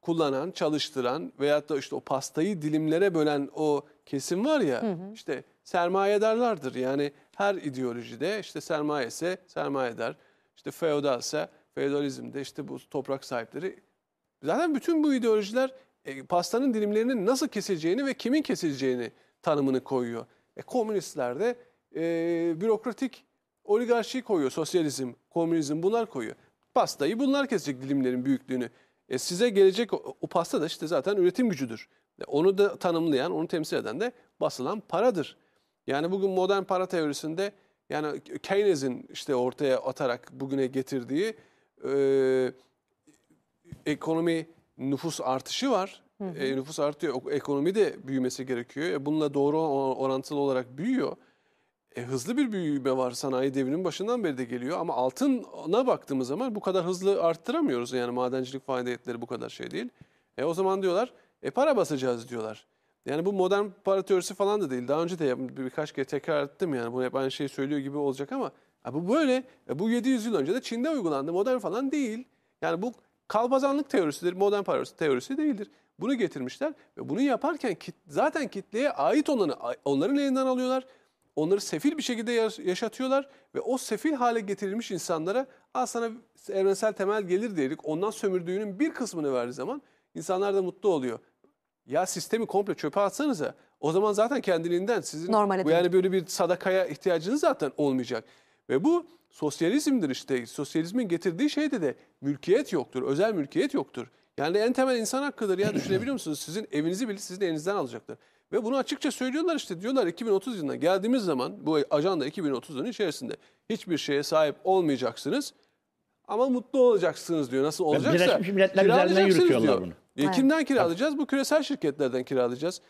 kullanan, çalıştıran veyahut da işte o pastayı dilimlere bölen o kesim var ya işte sermayedarlardır. Yani her ideolojide işte sermaye ise sermayedar, işte feodalse feodalizmde işte bu toprak sahipleri. Zaten bütün bu ideolojiler e, pastanın dilimlerinin nasıl kesileceğini ve kimin kesileceğini tanımını koyuyor. E, komünistler de e, bürokratik oligarşi koyuyor. Sosyalizm, komünizm bunlar koyuyor. Pastayı bunlar kesecek dilimlerin büyüklüğünü. E, size gelecek o, o pasta da işte zaten üretim gücüdür. E, onu da tanımlayan, onu temsil eden de basılan paradır. Yani bugün modern para teorisinde yani Keynes'in işte ortaya atarak bugüne getirdiği e, ekonomi nüfus artışı var. E, nüfus artıyor. Ekonomi de büyümesi gerekiyor. E, bununla doğru orantılı olarak büyüyor. E, hızlı bir büyüme var sanayi devrinin başından beri de geliyor ama altına baktığımız zaman bu kadar hızlı arttıramıyoruz. Yani madencilik faaliyetleri bu kadar şey değil. E, o zaman diyorlar e, para basacağız diyorlar. Yani bu modern para teorisi falan da değil. Daha önce de birkaç kere tekrar ettim yani bunu hep aynı şeyi söylüyor gibi olacak ama bu böyle. E, bu 700 yıl önce de Çin'de uygulandı. Modern falan değil. Yani bu kalpazanlık teorisidir, modern para teorisi değildir. Bunu getirmişler ve bunu yaparken kit- zaten kitleye ait olanı onların elinden alıyorlar. Onları sefil bir şekilde yaş- yaşatıyorlar ve o sefil hale getirilmiş insanlara al sana evrensel temel gelir diyerek ondan sömürdüğünün bir kısmını verdiği zaman insanlar da mutlu oluyor. Ya sistemi komple çöpe atsanıza o zaman zaten kendiliğinden sizin Normale bu yani böyle bir sadakaya ihtiyacınız zaten olmayacak. Ve bu sosyalizmdir işte. Sosyalizmin getirdiği şeyde de mülkiyet yoktur, özel mülkiyet yoktur. Yani en temel insan hakkıdır ya düşünebiliyor musunuz? Sizin evinizi bile sizin elinizden alacaklar. Ve bunu açıkça söylüyorlar işte diyorlar 2030 yılına geldiğimiz zaman bu ajanda 2030'un içerisinde hiçbir şeye sahip olmayacaksınız. Ama mutlu olacaksınız diyor. Nasıl olacaksa. Birleşmiş Milletler üzerinden yürütüyorlar bunu. E, Evet. Kimden kiralayacağız? Bu küresel şirketlerden kiralayacağız.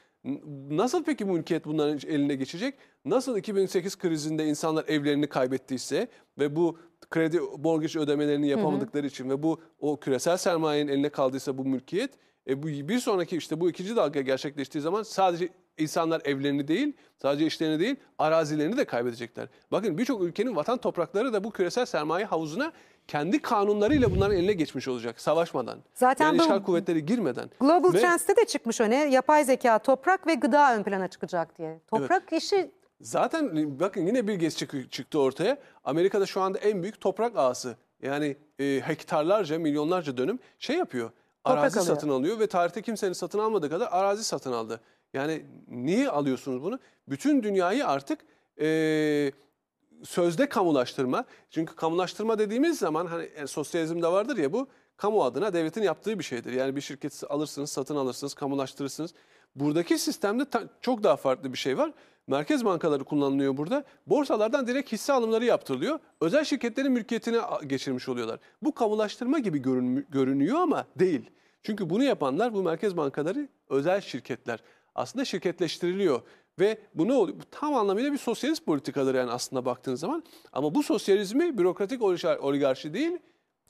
Nasıl peki mülkiyet bunların eline geçecek? Nasıl 2008 krizinde insanlar evlerini kaybettiyse ve bu kredi mortgage ödemelerini yapamadıkları için ve bu o küresel sermayenin eline kaldıysa bu mülkiyet e, bu bir sonraki işte bu ikinci dalga gerçekleştiği zaman sadece insanlar evlerini değil, sadece işlerini değil, arazilerini de kaybedecekler. Bakın birçok ülkenin vatan toprakları da bu küresel sermaye havuzuna kendi kanunlarıyla bunların eline geçmiş olacak savaşmadan. Zaten yani bu- işgal kuvvetleri girmeden. Global Ve- Trends'te de çıkmış öne yapay zeka, toprak ve gıda ön plana çıkacak diye. Toprak işi Zaten bakın yine bir çık- çıktı ortaya. Amerika'da şu anda en büyük toprak ağası. Yani e, hektarlarca, milyonlarca dönüm şey yapıyor. Toprak Arazi alıyor. satın alıyor ve tarihte kimsenin satın almadığı kadar arazi satın aldı. Yani niye alıyorsunuz bunu? Bütün dünyayı artık e, sözde kamulaştırma. Çünkü kamulaştırma dediğimiz zaman hani yani sosyalizmde vardır ya bu kamu adına devletin yaptığı bir şeydir. Yani bir şirketi alırsınız, satın alırsınız, kamulaştırırsınız. Buradaki sistemde ta- çok daha farklı bir şey var. Merkez bankaları kullanılıyor burada. Borsalardan direkt hisse alımları yaptırılıyor. Özel şirketlerin mülkiyetine geçirmiş oluyorlar. Bu kamulaştırma gibi görün- görünüyor ama değil. Çünkü bunu yapanlar bu merkez bankaları özel şirketler. Aslında şirketleştiriliyor. Ve bu ne oluyor? Bu tam anlamıyla bir sosyalist politikadır yani aslında baktığınız zaman. Ama bu sosyalizmi bürokratik oligar- oligarşi değil,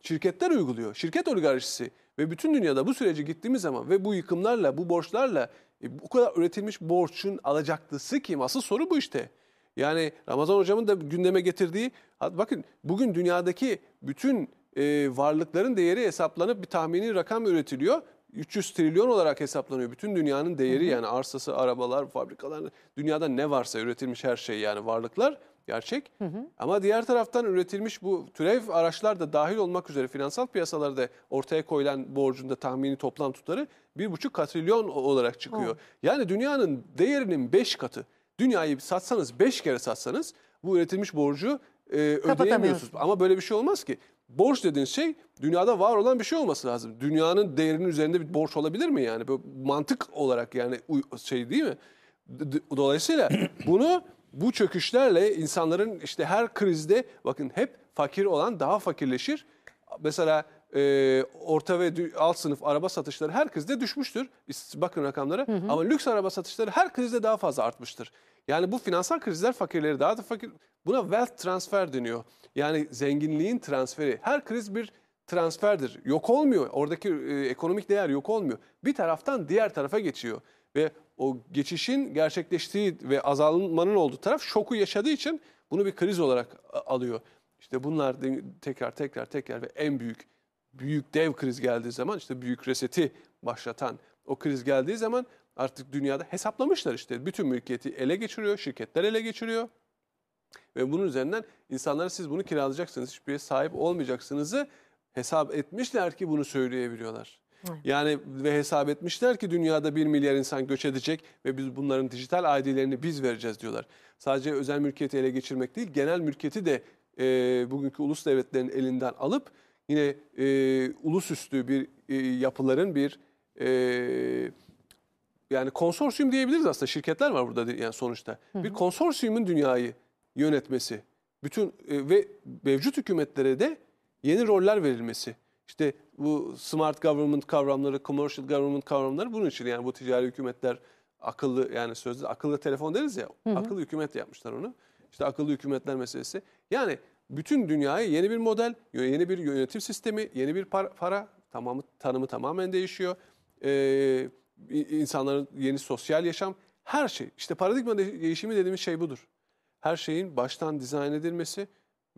şirketler uyguluyor. Şirket oligarşisi ve bütün dünyada bu sürece gittiğimiz zaman ve bu yıkımlarla, bu borçlarla e, bu kadar üretilmiş borçun alacaklısı kim? Asıl soru bu işte. Yani Ramazan hocamın da gündeme getirdiği, bakın bugün dünyadaki bütün e, varlıkların değeri hesaplanıp bir tahmini rakam üretiliyor. 300 trilyon olarak hesaplanıyor. Bütün dünyanın değeri yani arsası, arabalar, fabrikalar, dünyada ne varsa üretilmiş her şey yani varlıklar gerçek. Ama diğer taraftan üretilmiş bu türev araçlar da dahil olmak üzere finansal piyasalarda ortaya koyulan borcun da tahmini toplam tutarı 1,5 katrilyon olarak çıkıyor. Yani dünyanın değerinin 5 katı. Dünyayı satsanız 5 kere satsanız bu üretilmiş borcu e, ödeyemiyorsunuz. Ama böyle bir şey olmaz ki. Borç dediğiniz şey dünyada var olan bir şey olması lazım. Dünyanın değerinin üzerinde bir borç olabilir mi yani? Böyle mantık olarak yani şey değil mi? Dolayısıyla bunu bu çöküşlerle insanların işte her krizde bakın hep fakir olan daha fakirleşir. Mesela e, orta ve alt sınıf araba satışları her krizde düşmüştür. Bakın rakamlara. Ama lüks araba satışları her krizde daha fazla artmıştır. Yani bu finansal krizler fakirleri daha da fakir. Buna wealth transfer deniyor. Yani zenginliğin transferi. Her kriz bir transferdir. Yok olmuyor. Oradaki e, ekonomik değer yok olmuyor. Bir taraftan diğer tarafa geçiyor. Ve o geçişin gerçekleştiği ve azalmanın olduğu taraf şoku yaşadığı için bunu bir kriz olarak alıyor. İşte bunlar tekrar tekrar tekrar ve en büyük büyük dev kriz geldiği zaman işte büyük reseti başlatan o kriz geldiği zaman artık dünyada hesaplamışlar işte bütün mülkiyeti ele geçiriyor, şirketler ele geçiriyor. Ve bunun üzerinden insanlara siz bunu kiralayacaksınız, hiçbir sahip olmayacaksınızı hesap etmişler ki bunu söyleyebiliyorlar. Yani ve hesap etmişler ki dünyada 1 milyar insan göç edecek ve biz bunların dijital ID'lerini biz vereceğiz diyorlar. Sadece özel mülkiyeti ele geçirmek değil, genel mülkiyeti de e, bugünkü ulus devletlerin elinden alıp yine e, ulusüstü bir e, yapıların bir e, yani konsorsiyum diyebiliriz aslında şirketler var burada yani sonuçta. Bir konsorsiyumun dünyayı yönetmesi, bütün e, ve mevcut hükümetlere de yeni roller verilmesi. İşte bu smart government kavramları, commercial government kavramları bunun için yani bu ticari hükümetler akıllı yani sözde akıllı telefon deriz ya akıllı hükümet yapmışlar onu. İşte akıllı hükümetler meselesi. Yani bütün dünyaya yeni bir model, yeni bir yönetim sistemi, yeni bir para, para tamamı tanımı tamamen değişiyor. Ee, insanların yeni sosyal yaşam, her şey. İşte paradigma de- değişimi dediğimiz şey budur. Her şeyin baştan dizayn edilmesi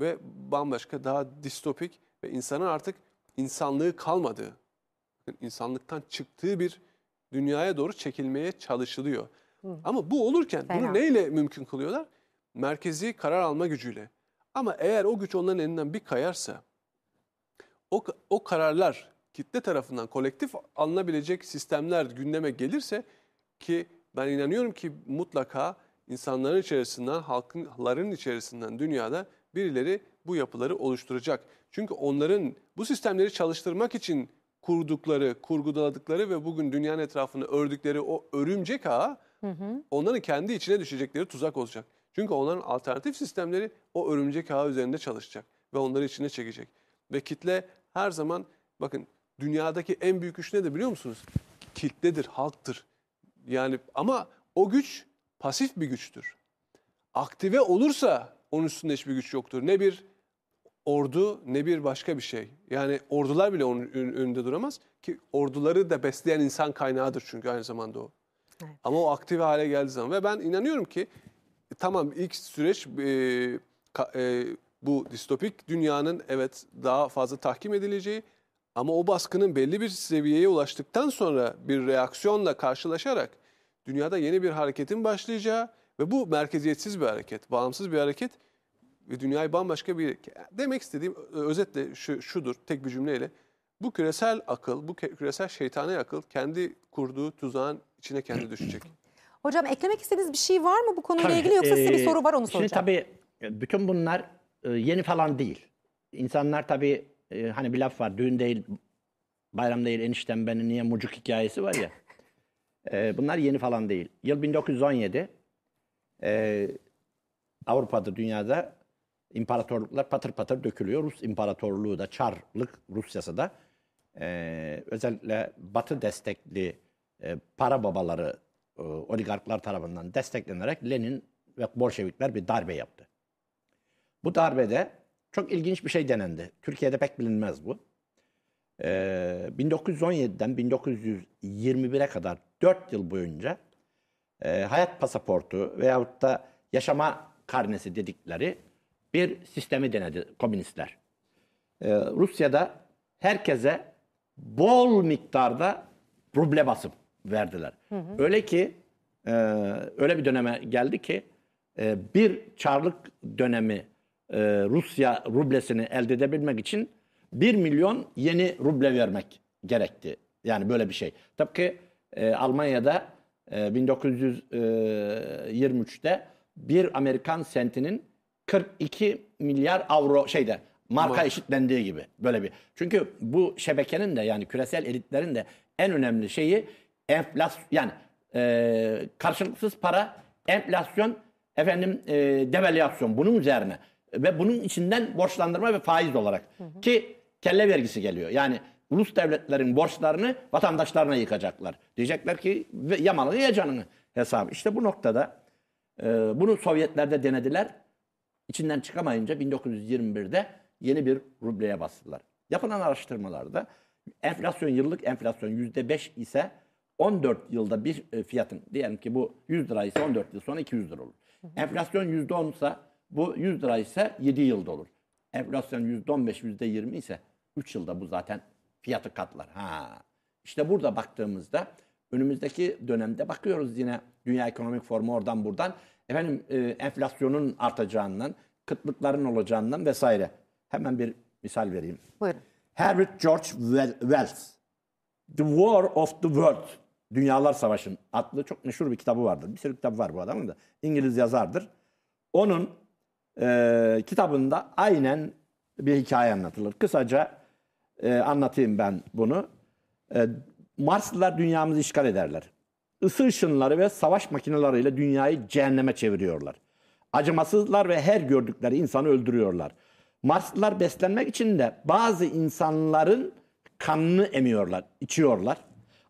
ve bambaşka daha distopik ve insanın artık insanlığı kalmadığı, insanlıktan çıktığı bir dünyaya doğru çekilmeye çalışılıyor. Ama bu olurken Fena. bunu neyle mümkün kılıyorlar? Merkezi karar alma gücüyle. Ama eğer o güç onların elinden bir kayarsa o, o kararlar kitle tarafından kolektif alınabilecek sistemler gündeme gelirse ki ben inanıyorum ki mutlaka insanların içerisinden, halkların içerisinden dünyada birileri bu yapıları oluşturacak. Çünkü onların bu sistemleri çalıştırmak için kurdukları, kurguladıkları ve bugün dünyanın etrafını ördükleri o örümcek ağı onların kendi içine düşecekleri tuzak olacak. Çünkü onların alternatif sistemleri o örümcek ağı üzerinde çalışacak ve onları içine çekecek. Ve kitle her zaman bakın dünyadaki en büyük güç nedir biliyor musunuz? Kitledir, halktır. Yani ama o güç pasif bir güçtür. Aktive olursa onun üstünde hiçbir güç yoktur. Ne bir ordu ne bir başka bir şey. Yani ordular bile onun ön- önünde duramaz ki orduları da besleyen insan kaynağıdır çünkü aynı zamanda o. Evet. Ama o aktive hale geldiği zaman ve ben inanıyorum ki e, tamam ilk süreç e, ka- e, bu distopik dünyanın evet daha fazla tahkim edileceği ama o baskının belli bir seviyeye ulaştıktan sonra bir reaksiyonla karşılaşarak dünyada yeni bir hareketin başlayacağı ve bu merkeziyetsiz bir hareket, bağımsız bir hareket ve dünyayı bambaşka bir demek istediğim özetle şu, şudur tek bir cümleyle bu küresel akıl, bu küresel şeytani akıl kendi kurduğu tuzağın içine kendi düşecek. Hocam eklemek istediğiniz bir şey var mı bu konuyla Tabii, ilgili yoksa size bir e, soru var onu Şimdi soracağım. tabii e, bütün bunlar e, yeni falan değil. İnsanlar tabii e, hani bir laf var düğün değil bayram değil eniştem beni niye mucuk hikayesi var ya. E, bunlar yeni falan değil. Yıl 1917 e, Avrupa'da dünyada imparatorluklar patır patır dökülüyor. Rus İmparatorluğu da Çarlık Rusyası da e, özellikle Batı destekli e, para babaları e, oligarklar tarafından desteklenerek Lenin ve Bolşevikler bir darbe yaptı. Bu darbede çok ilginç bir şey denendi. Türkiye'de pek bilinmez bu. Ee, 1917'den 1921'e kadar 4 yıl boyunca e, hayat pasaportu veyahut da yaşama karnesi dedikleri bir sistemi denedi komünistler. Ee, Rusya'da herkese bol miktarda ruble basım verdiler. Öyle ki e, öyle bir döneme geldi ki e, bir çarlık dönemi e, Rusya rublesini elde edebilmek için 1 milyon yeni ruble vermek gerekti. Yani böyle bir şey. Tıpkı e, Almanya'da e, 1923'te bir Amerikan sentinin 42 milyar avro şeyde marka Mark. eşitlendiği gibi böyle bir. Çünkü bu şebekenin de yani küresel elitlerin de en önemli şeyi enflasyon yani e, karşılıksız para, enflasyon, efendim e, devalüasyon bunun üzerine. Ve bunun içinden borçlandırma ve faiz olarak. Ki kelle vergisi geliyor. Yani ulus devletlerin borçlarını vatandaşlarına yıkacaklar. Diyecekler ki "Ve ya malını ya canını hesabı. İşte bu noktada e, bunu Sovyetlerde denediler. İçinden çıkamayınca 1921'de yeni bir rubleye bastılar. Yapılan araştırmalarda enflasyon yıllık enflasyon %5 ise 14 yılda bir e, fiyatın diyelim ki bu 100 lira ise 14 yıl sonra 200 lira olur. Enflasyon %10 ise bu 100 lira ise 7 yılda olur. Enflasyon %15 %20 ise 3 yılda bu zaten fiyatı katlar. Ha. İşte burada baktığımızda önümüzdeki dönemde bakıyoruz yine Dünya Ekonomik Forumu oradan buradan efendim e, enflasyonun artacağından, kıtlıkların olacağından vesaire. Hemen bir misal vereyim. Buyurun. Herbert George Wel- Wells The War of the World Dünyalar Savaşı'nın adlı çok meşhur bir kitabı vardır. Bir sürü kitap var bu adamın da. İngiliz yazardır. Onun e, kitabında aynen bir hikaye anlatılır. Kısaca e, anlatayım ben bunu. E, Marslılar dünyamızı işgal ederler. Isı ışınları ve savaş makineleriyle dünyayı cehenneme çeviriyorlar. Acımasızlar ve her gördükleri insanı öldürüyorlar. Marslılar beslenmek için de bazı insanların kanını emiyorlar, içiyorlar.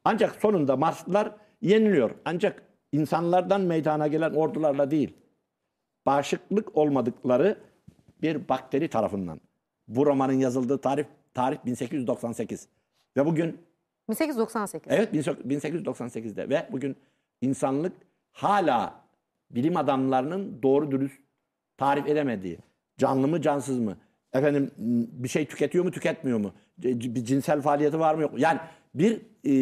Ancak sonunda Marslılar yeniliyor. Ancak insanlardan meydana gelen ordularla değil, bağışıklık olmadıkları bir bakteri tarafından. Bu romanın yazıldığı tarih tarih 1898. Ve bugün 1898. Evet 1898'de ve bugün insanlık hala bilim adamlarının doğru dürüst tarif edemediği canlı mı cansız mı efendim bir şey tüketiyor mu tüketmiyor mu bir cinsel faaliyeti var mı yok mu? yani bir e,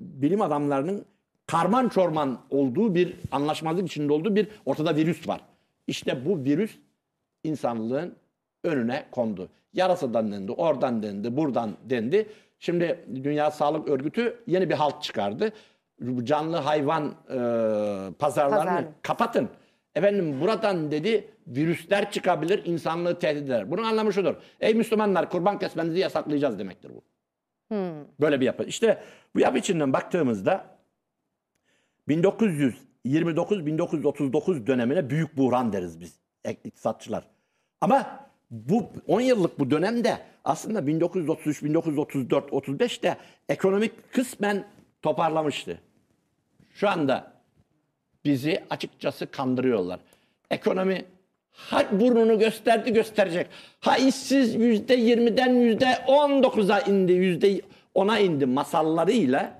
bilim adamlarının karman çorman olduğu bir anlaşmazlık içinde olduğu bir ortada virüs var. İşte bu virüs insanlığın önüne kondu. Yarasından dendi, oradan dendi, buradan dendi. Şimdi Dünya Sağlık Örgütü yeni bir halt çıkardı. Canlı hayvan e, pazarlarını Pazarlı. kapatın. Efendim buradan dedi virüsler çıkabilir, insanlığı tehdit eder. Bunun anlamı şudur. Ey Müslümanlar kurban kesmenizi yasaklayacağız demektir bu. Böyle bir yapı. İşte bu yapı içinden baktığımızda 1929-1939 dönemine büyük buhran deriz biz iktisatçılar. Ama bu 10 yıllık bu dönemde aslında 1933, 1934, 35'te ekonomik kısmen toparlamıştı. Şu anda bizi açıkçası kandırıyorlar. Ekonomi ha burnunu gösterdi gösterecek. Ha işsiz yüzde yirmiden yüzde on dokuza indi, yüzde ona indi masallarıyla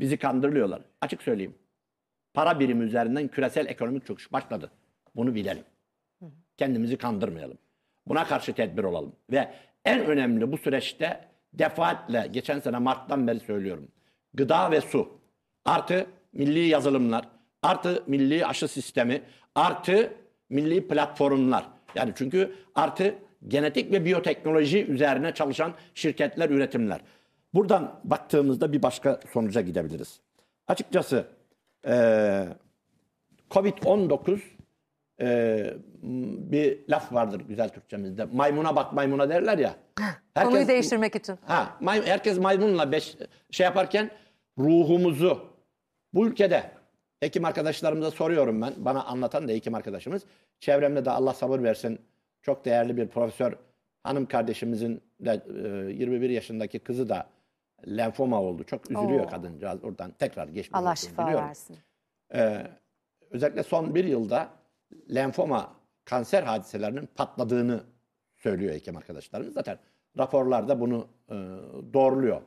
bizi kandırıyorlar. Açık söyleyeyim. Para birimi üzerinden küresel ekonomik çöküş başladı. Bunu bilelim. Kendimizi kandırmayalım. Buna karşı tedbir olalım. Ve en önemli bu süreçte defaatle geçen sene Mart'tan beri söylüyorum. Gıda ve su artı milli yazılımlar artı milli aşı sistemi artı milli platformlar. Yani çünkü artı genetik ve biyoteknoloji üzerine çalışan şirketler, üretimler. Buradan baktığımızda bir başka sonuca gidebiliriz. Açıkçası eee Covid-19 e, bir laf vardır güzel Türkçemizde. Maymuna bak maymuna derler ya. Konuyu değiştirmek için. Ha, may- herkes maymunla beş, şey yaparken ruhumuzu bu ülkede hekim arkadaşlarımıza soruyorum ben. Bana anlatan da hekim arkadaşımız. Çevremde de Allah sabır versin. Çok değerli bir profesör hanım kardeşimizin de e, 21 yaşındaki kızı da lenfoma oldu. Çok üzülüyor Oo. kadıncağız oradan. Tekrar geçmiş Allah olsun şifa diliyorum. versin. Ee, özellikle son bir yılda lenfoma kanser hadiselerinin patladığını söylüyor hekim arkadaşlarımız. Zaten raporlarda bunu e, doğruluyor.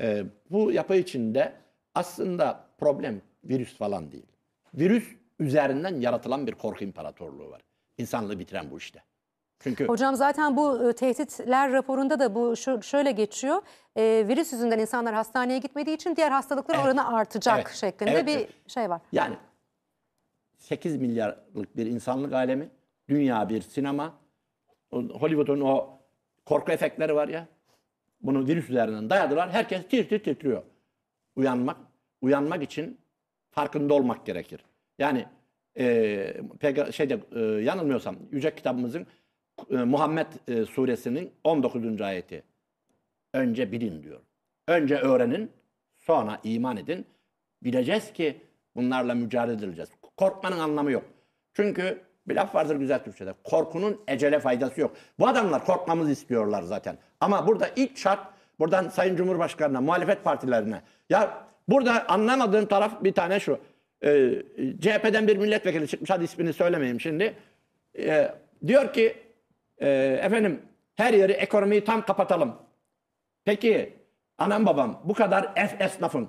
E, bu yapı içinde aslında problem virüs falan değil. Virüs üzerinden yaratılan bir korku imparatorluğu var. İnsanlığı bitiren bu işte. Çünkü Hocam zaten bu e, tehditler raporunda da bu şöyle geçiyor. E, virüs yüzünden insanlar hastaneye gitmediği için diğer hastalıklar Evet. oranı artacak Evet. şeklinde Evet, bir evet. şey var. Yani 8 milyarlık bir insanlık alemi, dünya bir sinema, Hollywood'un o korku efektleri var ya, bunu virüs üzerinden dayadılar. Herkes tir tir titriyor. Uyanmak, uyanmak için farkında olmak gerekir. Yani e, şeyde e, yanılmıyorsam Yüce kitabımızın Muhammed e, suresinin 19. ayeti. Önce bilin diyor. Önce öğrenin, sonra iman edin. Bileceğiz ki bunlarla mücadele edileceğiz. Korkmanın anlamı yok. Çünkü Bir laf vardır güzel Türkçe'de. Korkunun ecele faydası yok. Bu adamlar korkmamızı istiyorlar zaten. Ama burada ilk şart buradan Sayın Cumhurbaşkanı'na, muhalefet partilerine. Ya burada anlamadığım taraf bir tane şu. Ee, CHP'den bir milletvekili çıkmış. Hadi ismini söylemeyeyim şimdi. Ee, diyor ki e, efendim her yeri ekonomiyi tam kapatalım. Peki anam babam bu kadar es- esnafın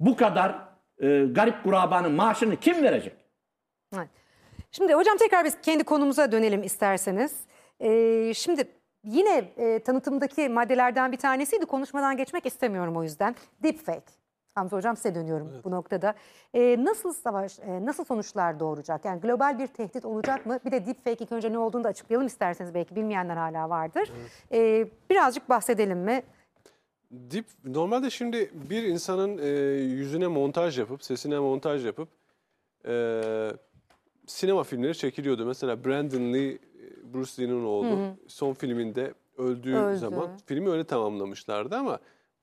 bu kadar e, garip kurabanın maaşını kim verecek? Şimdi hocam tekrar biz kendi konumuza dönelim isterseniz. Ee, şimdi yine e, tanıtımdaki maddelerden bir tanesiydi. Konuşmadan geçmek istemiyorum o yüzden. Deepfake. Hamza hocam size dönüyorum bu noktada. Ee, nasıl savaş, e, nasıl sonuçlar doğuracak? Yani global bir tehdit olacak mı? Bir de deepfake ilk önce ne olduğunu da açıklayalım isterseniz belki bilmeyenler hala vardır. Ee, birazcık bahsedelim mi? Dip, normalde şimdi bir insanın e, yüzüne montaj yapıp, sesine montaj yapıp e, sinema filmleri çekiliyordu. Mesela Brandon Lee, e, Bruce Lee'nin oğlu son filminde öldüğü Öldü. zaman filmi öyle tamamlamışlardı ama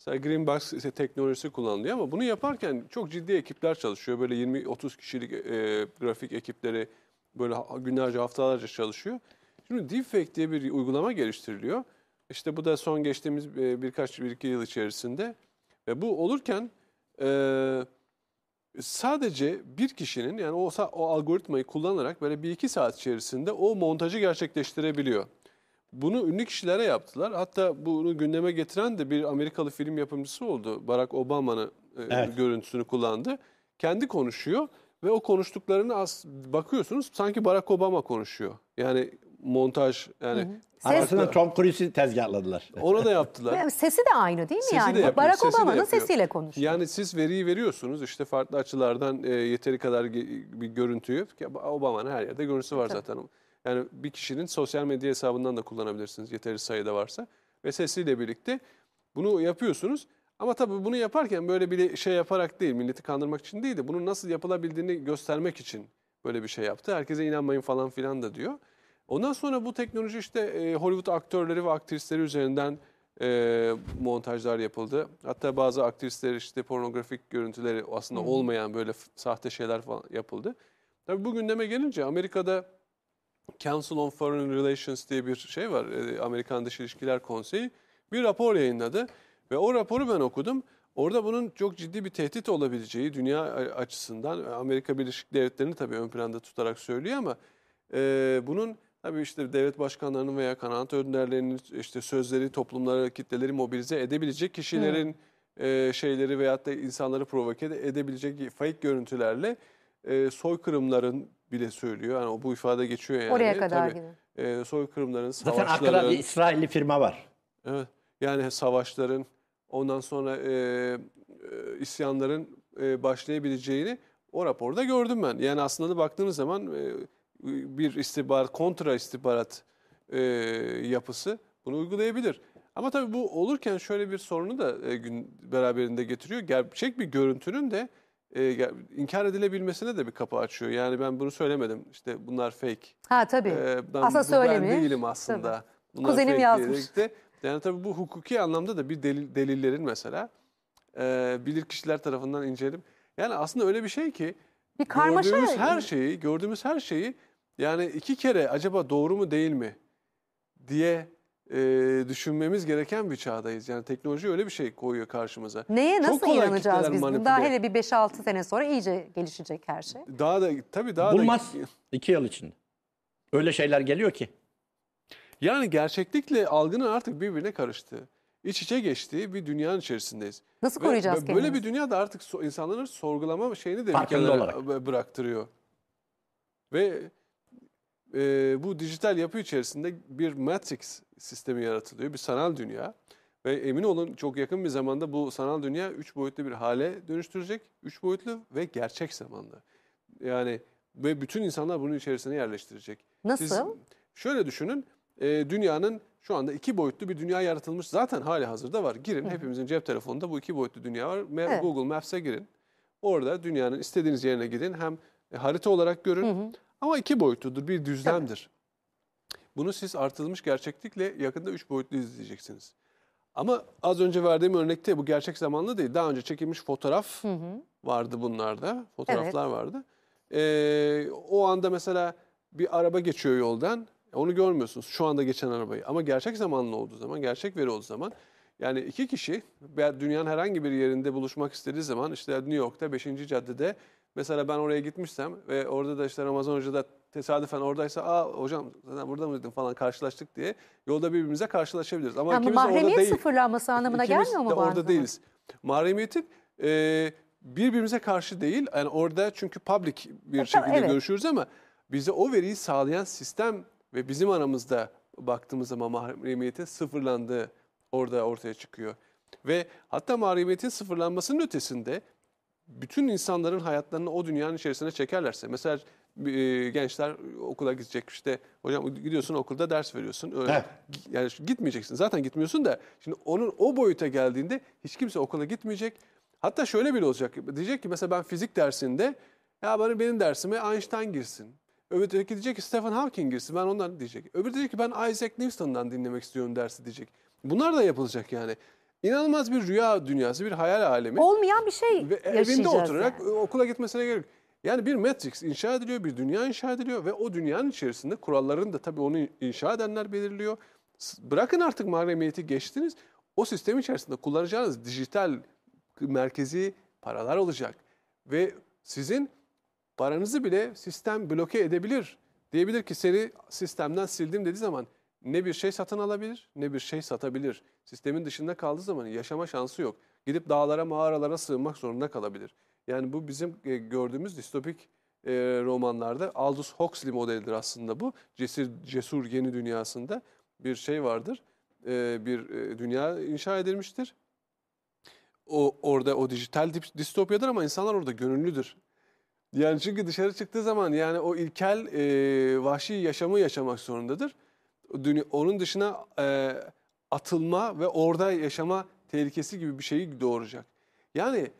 mesela Green ise teknolojisi kullanılıyor ama bunu yaparken çok ciddi ekipler çalışıyor. Böyle 20-30 kişilik e, grafik ekipleri böyle günlerce haftalarca çalışıyor. Şimdi deepfake diye bir uygulama geliştiriliyor. İşte bu da son geçtiğimiz e, birkaç bir iki yıl içerisinde ve bu olurken e, sadece bir kişinin yani o, o algoritmayı kullanarak böyle bir iki saat içerisinde o montajı gerçekleştirebiliyor. Bunu ünlü kişilere yaptılar. Hatta bunu gündeme getiren de bir Amerikalı film yapımcısı oldu. Barack Obama'nın e, Evet. görüntüsünü kullandı. Kendi konuşuyor ve o konuştuklarını az bakıyorsunuz sanki Barack Obama konuşuyor. Yani montaj yani Ses, Arasında Tom Cruise'i tezgahladılar. ona da yaptılar. Sesi de aynı değil mi Sesi yani? de yapıyor, Barack Obama'nın sesiyle konuşuyor. Yani siz veriyi veriyorsunuz işte farklı açılardan e, yeteri kadar bir görüntüyü. Ki Obama'nın her yerde görüntüsü var zaten. Yani bir kişinin sosyal medya hesabından da kullanabilirsiniz yeteri sayıda varsa. Ve sesiyle birlikte bunu yapıyorsunuz. Ama tabii bunu yaparken böyle bir şey yaparak değil, milleti kandırmak için değil de bunun nasıl yapılabildiğini göstermek için böyle bir şey yaptı. Herkese inanmayın falan filan da diyor. Ondan sonra bu teknoloji işte e, Hollywood aktörleri ve aktrisleri üzerinden e, montajlar yapıldı. Hatta bazı aktrisler işte pornografik görüntüleri aslında olmayan böyle sahte şeyler falan yapıldı. Tabii bu gündeme gelince Amerika'da Council on Foreign Relations diye bir şey var. e, Amerikan Dış İlişkiler Konseyi bir rapor yayınladı ve o raporu ben okudum. Orada bunun çok ciddi bir tehdit olabileceği dünya a- açısından Amerika Birleşik Devletleri'ni tabii ön planda tutarak söylüyor ama e, bunun tabii işte devlet başkanlarının veya kanaat önderlerinin işte sözleri toplumları, kitleleri mobilize edebilecek kişilerin e, şeyleri veyahut da insanları provoke ede- edebilecek fake görüntülerle e, soykırımların bile söylüyor. Yani o bu ifade geçiyor yani. Oraya kadar Tabii, gibi. e, soykırımların, Zaten savaşların. arkada bir İsrailli firma var. Evet. Yani savaşların ondan sonra e, e, isyanların e, başlayabileceğini o raporda gördüm ben. Yani aslında da baktığınız zaman e, bir istihbarat, kontra istihbarat e, yapısı bunu uygulayabilir. Ama tabii bu olurken şöyle bir sorunu da e, gün beraberinde getiriyor. Gerçek bir görüntünün de e, inkar edilebilmesine de bir kapı açıyor. Yani ben bunu söylemedim. İşte bunlar fake. Ha tabii. Ee, ben Aslında bu ben söylemiş. değilim aslında. Bunlar Kuzenim yazmış. de- yani tabii bu hukuki anlamda da bir delil, delillerin mesela e, bilir kişiler tarafından incelenip yani aslında öyle bir şey ki Bir karmaşa. gördüğümüz her şeyi gördüğümüz her şeyi yani iki kere acaba doğru mu değil mi diye e, düşünmemiz gereken bir çağdayız. Yani teknoloji öyle bir şey koyuyor karşımıza. Neye Çok nasıl inanacağız biz? manipüle. Daha hele bir 5-6 sene sonra iyice gelişecek her şey. Daha da tabii daha Bulmaz. da iki yıl içinde. Öyle şeyler geliyor ki. Yani gerçeklikle algının artık birbirine karıştığı, iç içe geçtiği bir dünyanın içerisindeyiz. Nasıl Ve- koruyacağız ve Böyle kendimizi? bir dünyada artık so- insanların sorgulama şeyini de bir Farkında kenara olarak. bı- bıraktırıyor. Ve e, bu dijital yapı içerisinde bir matrix sistemi yaratılıyor, bir sanal dünya. Ve emin olun çok yakın bir zamanda bu sanal dünya üç boyutlu bir hale dönüştürecek. Üç boyutlu ve gerçek zamanda. Yani ve bütün insanlar bunun içerisine yerleştirecek. Nasıl? Siz şöyle düşünün, e, dünyanın şu anda iki boyutlu bir dünya yaratılmış. Zaten hali hazırda var. Girin, hepimizin cep telefonunda bu iki boyutlu dünya var. Evet. Google Maps'e girin. Orada dünyanın istediğiniz yerine gidin. Hem harita olarak görün ama iki boyutludur, bir düzlemdir. Bunu siz artırılmış gerçeklikle yakında üç boyutlu izleyeceksiniz. Ama az önce verdiğim örnekte bu gerçek zamanlı değil. Daha önce çekilmiş fotoğraf vardı bunlarda. Fotoğraflar vardı. Ee, o anda mesela bir araba geçiyor yoldan. Onu görmüyorsunuz şu anda geçen arabayı. Ama gerçek zamanlı olduğu zaman, gerçek veri olduğu zaman yani iki kişi dünyanın herhangi bir yerinde buluşmak istediği zaman işte New York'ta 5. caddede mesela ben oraya gitmişsem ve orada da işte Ramazan Hoca da tesadüfen oradaysa aa hocam zaten burada mıydın falan karşılaştık diye yolda birbirimize karşılaşabiliriz. Ama Ama ikimiz de orada değil. sıfırlanması anlamına İkimiz gelmiyor mu de bu orada değiliz. Mahremiyetin e, birbirimize karşı değil. Yani orada çünkü public bir E, şekilde evet. görüşüyoruz ama bize o veriyi sağlayan sistem ve bizim aramızda baktığımız zaman mahremiyetin sıfırlandığı orada ortaya çıkıyor. Ve hatta mahremiyetin sıfırlanmasının ötesinde bütün insanların hayatlarını o dünyanın içerisine çekerlerse mesela e, gençler okula gidecek işte hocam gidiyorsun okulda ders veriyorsun. Öyle. Yani gitmeyeceksin. Zaten gitmiyorsun da şimdi onun o boyuta geldiğinde hiç kimse okula gitmeyecek. Hatta şöyle bile olacak. Diyecek ki mesela ben fizik dersinde ya bana benim dersime Einstein girsin. Öbürü diyecek ki Stephen Hawking girsin. Ben ondan diyecek. Öbürü diyecek ki ben Isaac Newton'dan dinlemek istiyorum dersi. diyecek. Bunlar da yapılacak yani İnanılmaz bir rüya dünyası, bir hayal alemi. Olmayan bir şey Ve yaşayacağız evinde oturarak yani. okula gitmesine gerek. Yani bir Matrix inşa ediliyor, bir dünya inşa ediliyor ve o dünyanın içerisinde kuralların da tabii onu inşa edenler belirliyor. Bırakın artık mahremiyeti geçtiniz. O sistem içerisinde kullanacağınız dijital merkezi paralar olacak. Ve sizin paranızı bile sistem bloke edebilir. Diyebilir ki seni sistemden sildim dediği zaman ne bir şey satın alabilir ne bir şey satabilir. Sistemin dışında kaldığı zaman yaşama şansı yok. Gidip dağlara mağaralara sığınmak zorunda kalabilir. Yani bu bizim e, gördüğümüz distopik e, romanlarda Aldous Huxley modelidir aslında bu. Cesur, cesur yeni dünyasında bir şey vardır. E, bir dünya inşa edilmiştir. O orada o dijital distopyadır ama insanlar orada gönüllüdür. Yani çünkü dışarı çıktığı zaman yani o ilkel e, vahşi yaşamı yaşamak zorundadır. Onun dışına e, atılma ve orada yaşama tehlikesi gibi bir şeyi doğuracak. Yani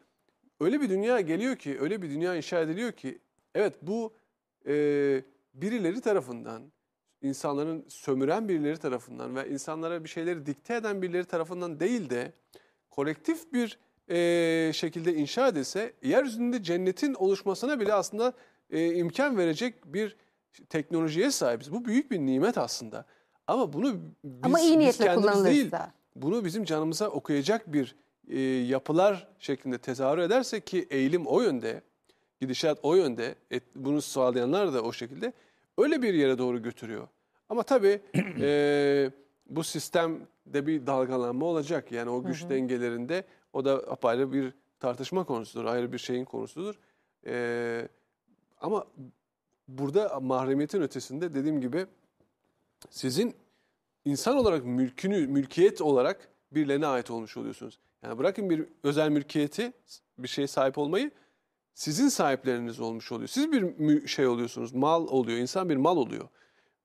öyle bir dünya geliyor ki, öyle bir dünya inşa ediliyor ki, evet bu e, birileri tarafından, insanların sömüren birileri tarafından ve insanlara bir şeyleri dikte eden birileri tarafından değil de kolektif bir e, şekilde inşa edilse, yeryüzünde cennetin oluşmasına bile aslında e, imkan verecek bir teknolojiye sahibiz. Bu büyük bir nimet aslında. Ama bunu biz, Ama iyi biz niyetle kendimiz değil, bunu bizim canımıza okuyacak bir e, yapılar şeklinde tezahür ederse ki eğilim o yönde, gidişat o yönde, et, bunu sağlayanlar da o şekilde öyle bir yere doğru götürüyor. Ama tabii e, bu sistemde bir dalgalanma olacak. Yani o güç dengelerinde o da apayrı bir tartışma konusudur, ayrı bir şeyin konusudur. E, ama burada mahremiyetin ötesinde dediğim gibi sizin insan olarak mülkünü, mülkiyet olarak birilerine ait olmuş oluyorsunuz. Yani bırakın bir özel mülkiyeti, bir şeye sahip olmayı, sizin sahipleriniz olmuş oluyor. Siz bir şey oluyorsunuz, mal oluyor, insan bir mal oluyor.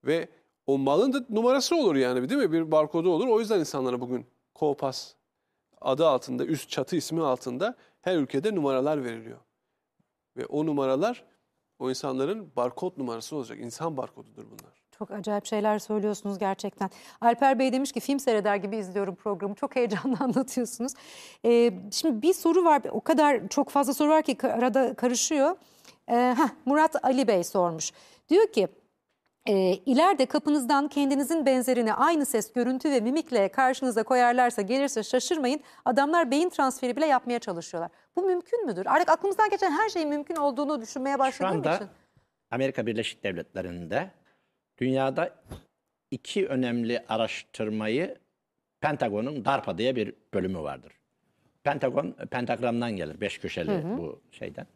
Ve o malın da numarası olur yani değil mi? Bir barkodu olur. O yüzden insanlara bugün Kopas adı altında, üst çatı ismi altında her ülkede numaralar veriliyor. Ve o numaralar o insanların barkod numarası olacak. İnsan barkodudur bunlar. Çok acayip şeyler söylüyorsunuz gerçekten. Alper Bey demiş ki film seyreder gibi izliyorum programı. Çok heyecanlı anlatıyorsunuz. Ee, şimdi bir soru var. O kadar çok fazla soru var ki arada karışıyor. Ee, heh, Murat Ali Bey sormuş. Diyor ki e, ileride kapınızdan kendinizin benzerini aynı ses, görüntü ve mimikle karşınıza koyarlarsa gelirse şaşırmayın. Adamlar beyin transferi bile yapmaya çalışıyorlar. Bu mümkün müdür? Artık aklımızdan geçen her şeyin mümkün olduğunu düşünmeye Şu başladığım anda için. Amerika Birleşik Devletleri'nde dünyada iki önemli araştırmayı Pentagon'un DARPA diye bir bölümü vardır. Pentagon, pentagramdan gelir. Beş köşeli bu şeyden.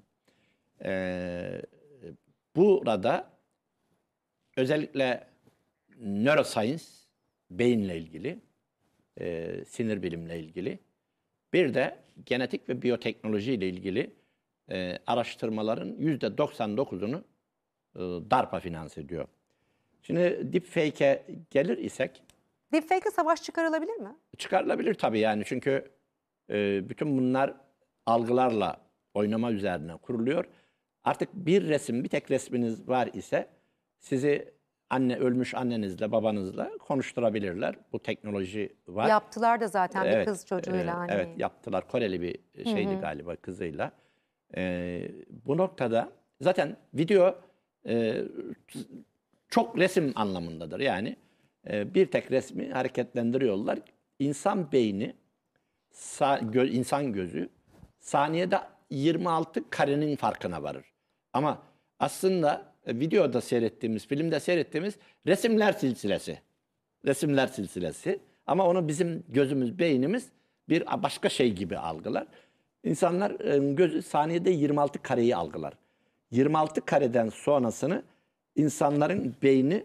Ee, burada özellikle neuroscience, beyinle ilgili, e, sinir bilimle ilgili, bir de genetik ve biyoteknoloji ile ilgili e, araştırmaların yüzde 99'unu e, DARPA finanse ediyor. Şimdi deepfake'e gelir isek Deepfake'e savaş çıkarılabilir mi? çıkarılabilir tabii yani çünkü e, bütün bunlar algılarla oynama üzerine kuruluyor. Artık bir resim, bir tek resminiz var ise sizi anne ölmüş annenizle, babanızla konuşturabilirler. Bu teknoloji var. Yaptılar da zaten bir Evet, kız çocuğuyla. e, hani. Evet yaptılar. Koreli bir şeydi galiba kızıyla. E, bu noktada zaten video e, çok resim anlamındadır. Yani e, bir tek resmi hareketlendiriyorlar. İnsan beyni, sa- gö- insan gözü saniyede 26 karenin farkına varır. Ama aslında videoda seyrettiğimiz, filmde seyrettiğimiz resimler silsilesi. Resimler silsilesi. Ama onu bizim gözümüz, beynimiz bir başka şey gibi algılar. İnsanlar e, gözü saniyede 26 kareyi algılar. 26 kareden sonrasını insanların beyni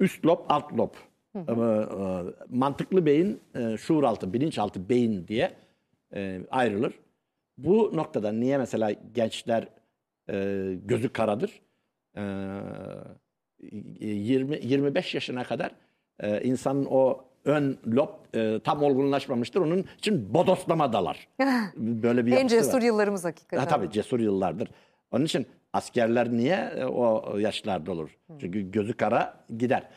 üst lob, alt lob. Ee, e, mantıklı beyin, e, şuuraltı, bilinçaltı beyin diye e, ayrılır. Bu noktada niye mesela gençler e, gözü karadır? E, 20 25 yaşına kadar e, insanın o ön lob e, tam olgunlaşmamıştır. Onun için bodoslama dalar. Böyle bir En yapısı var. cesur yıllarımız hakikaten. Ha, tabii cesur yıllardır. Onun için askerler niye e, o yaşlarda olur? Çünkü gözü kara gider.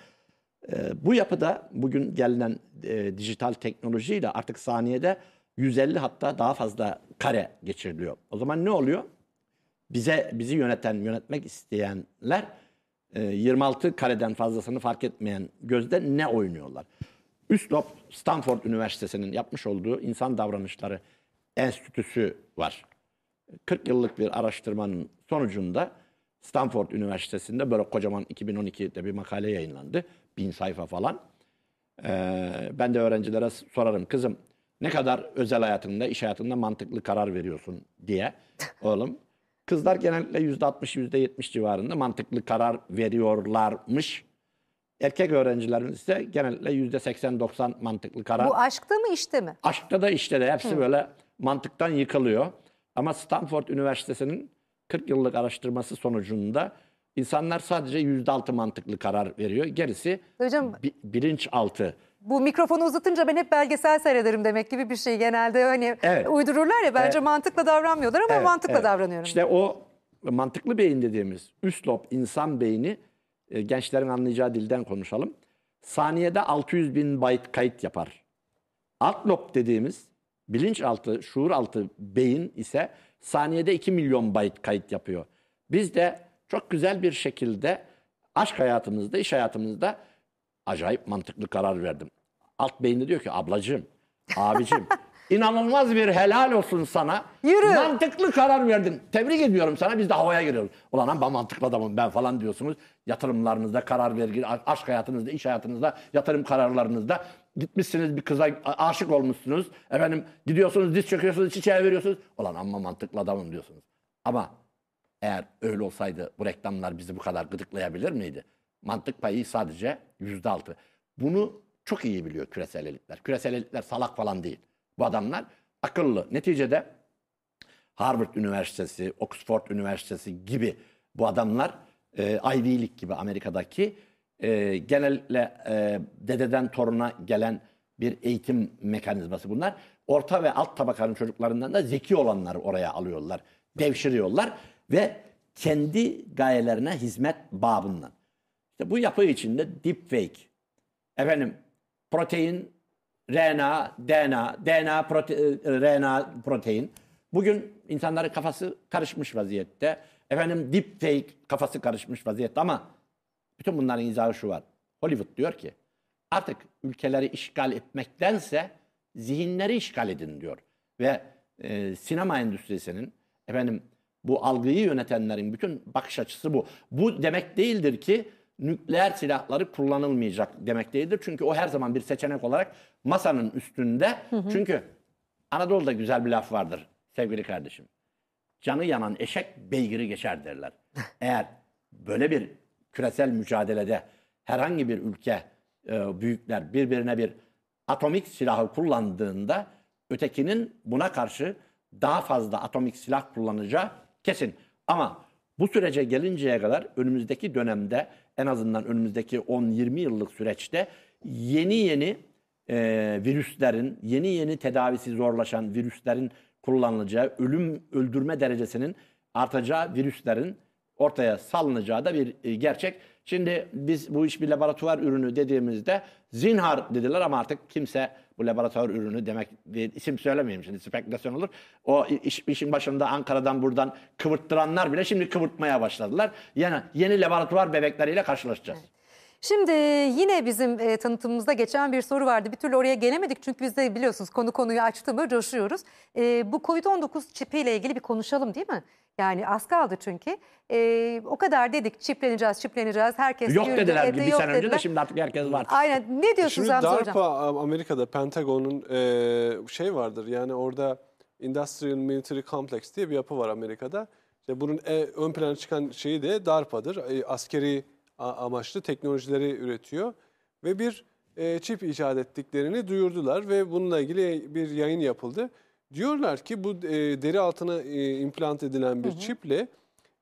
E, bu yapıda bugün gelinen e, dijital teknolojiyle artık saniyede 150 hatta daha fazla kare geçiriliyor. O zaman ne oluyor? Bize bizi yöneten, yönetmek isteyenler e, 26 kareden fazlasını fark etmeyen gözde ne oynuyorlar? Üst lob Stanford Üniversitesi'nin yapmış olduğu insan davranışları enstitüsü var. 40 yıllık bir araştırmanın sonucunda Stanford Üniversitesi'nde böyle kocaman 2012'de bir makale yayınlandı. Bin sayfa falan. Ee, ben de öğrencilere sorarım kızım ne kadar özel hayatında, iş hayatında mantıklı karar veriyorsun diye oğlum. Kızlar genellikle %60, %70 civarında mantıklı karar veriyorlarmış. Erkek öğrencilerin ise genellikle %80-90 mantıklı karar Bu aşkta mı işte mi? Aşkta da işte de hepsi böyle mantıktan yıkılıyor. Ama Stanford Üniversitesi'nin 40 yıllık araştırması sonucunda insanlar sadece %6 mantıklı karar veriyor. Gerisi Hocam bi- bilinçaltı. Bu mikrofonu uzatınca ben hep belgesel seyrederim demek gibi bir şey. Genelde hani Evet. uydururlar ya bence mantıkla davranmıyorlar ama Evet, mantıkla evet. davranıyorum. İşte o mantıklı beyin dediğimiz üst lob insan beyni e, gençlerin anlayacağı dilden konuşalım. Saniyede 600 bin byte kayıt yapar. Alt lob dediğimiz bilinçaltı, şuuraltı beyin ise saniyede 2 milyon byte kayıt yapıyor. Biz de çok güzel bir şekilde aşk hayatımızda, iş hayatımızda acayip mantıklı karar verdim. Alt beyinde diyor ki ablacığım, abicim inanılmaz bir helal olsun sana. Yürü. Mantıklı karar verdin. Tebrik ediyorum sana biz de havaya giriyoruz. Ulan ben mantıklı adamım ben falan diyorsunuz. Yatırımlarınızda, karar vergi, aşk hayatınızda, iş hayatınızda, yatırım kararlarınızda gitmişsiniz bir kıza aşık olmuşsunuz. Efendim gidiyorsunuz diz çöküyorsunuz, çiçeği veriyorsunuz. Ulan amma mantıklı adamım diyorsunuz. Ama eğer öyle olsaydı bu reklamlar bizi bu kadar gıdıklayabilir miydi? Mantık payı sadece yüzde altı. Bunu çok iyi biliyor küresel elitler. Küresel elitler salak falan değil. Bu adamlar akıllı. Neticede Harvard Üniversitesi, Oxford Üniversitesi gibi bu adamlar e, Ivy League gibi Amerika'daki e, genellikle e, dededen toruna gelen bir eğitim mekanizması bunlar. Orta ve alt tabakanın çocuklarından da zeki olanları oraya alıyorlar, devşiriyorlar ve kendi gayelerine hizmet babından. İşte bu yapı içinde deepfake, efendim protein, RNA, DNA, DNA, prote, e, RNA, protein. Bugün insanların kafası karışmış vaziyette. Efendim deepfake kafası karışmış vaziyette ama bütün bunların izahı şu var. Hollywood diyor ki artık ülkeleri işgal etmektense zihinleri işgal edin diyor. Ve e, sinema endüstrisinin efendim bu algıyı yönetenlerin bütün bakış açısı bu. Bu demek değildir ki nükleer silahları kullanılmayacak demek değildir. Çünkü o her zaman bir seçenek olarak masanın üstünde. Çünkü Anadolu'da güzel bir laf vardır sevgili kardeşim. Canı yanan eşek beygiri geçer derler. Eğer böyle bir küresel mücadelede herhangi bir ülke e, büyükler birbirine bir atomik silahı kullandığında ötekinin buna karşı daha fazla atomik silah kullanacağı kesin. Ama bu sürece gelinceye kadar önümüzdeki dönemde en azından önümüzdeki 10-20 yıllık süreçte yeni yeni e, virüslerin, yeni yeni tedavisi zorlaşan virüslerin kullanılacağı, ölüm öldürme derecesinin artacağı virüslerin ortaya salınacağı da bir e, gerçek. Şimdi biz bu iş bir laboratuvar ürünü dediğimizde zinhar dediler ama artık kimse bu laboratuvar ürünü demek isim söylemeyeyim şimdi spekülasyon olur. O iş, işin başında Ankara'dan buradan kıvırttıranlar bile şimdi kıvırtmaya başladılar. Yani yeni laboratuvar bebekleriyle karşılaşacağız. Şimdi yine bizim e, tanıtımımızda geçen bir soru vardı. Bir türlü oraya gelemedik çünkü biz de biliyorsunuz konu konuyu açtı mı coşuyoruz. E, bu Covid-19 çipiyle ilgili bir konuşalım değil mi? Yani az kaldı çünkü. E, o kadar dedik çipleneceğiz, çipleneceğiz. Herkes Yok yürüdü, dediler etti, bir sene önce de şimdi artık herkes var. Aynen. Ne diyorsunuz Şimdi Hamza DARPA Hocam? Amerika'da Pentagon'un e, şey vardır yani orada Industrial Military Complex diye bir yapı var Amerika'da. İşte bunun e, ön plana çıkan şeyi de DARPA'dır. E, askeri a- amaçlı teknolojileri üretiyor ve bir e, çip icat ettiklerini duyurdular ve bununla ilgili bir yayın yapıldı. Diyorlar ki bu e, deri altına e, implant edilen bir çiple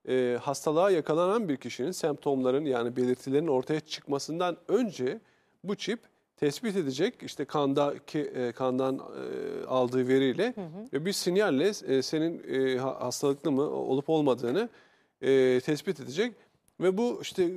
e, hastalığa yakalanan bir kişinin semptomların yani belirtilerin ortaya çıkmasından önce bu çip tespit edecek işte kandaki e, kandan e, aldığı veriyle ve bir sinyalle e, senin e, ha- hastalıklı mı olup olmadığını e, tespit edecek ve bu işte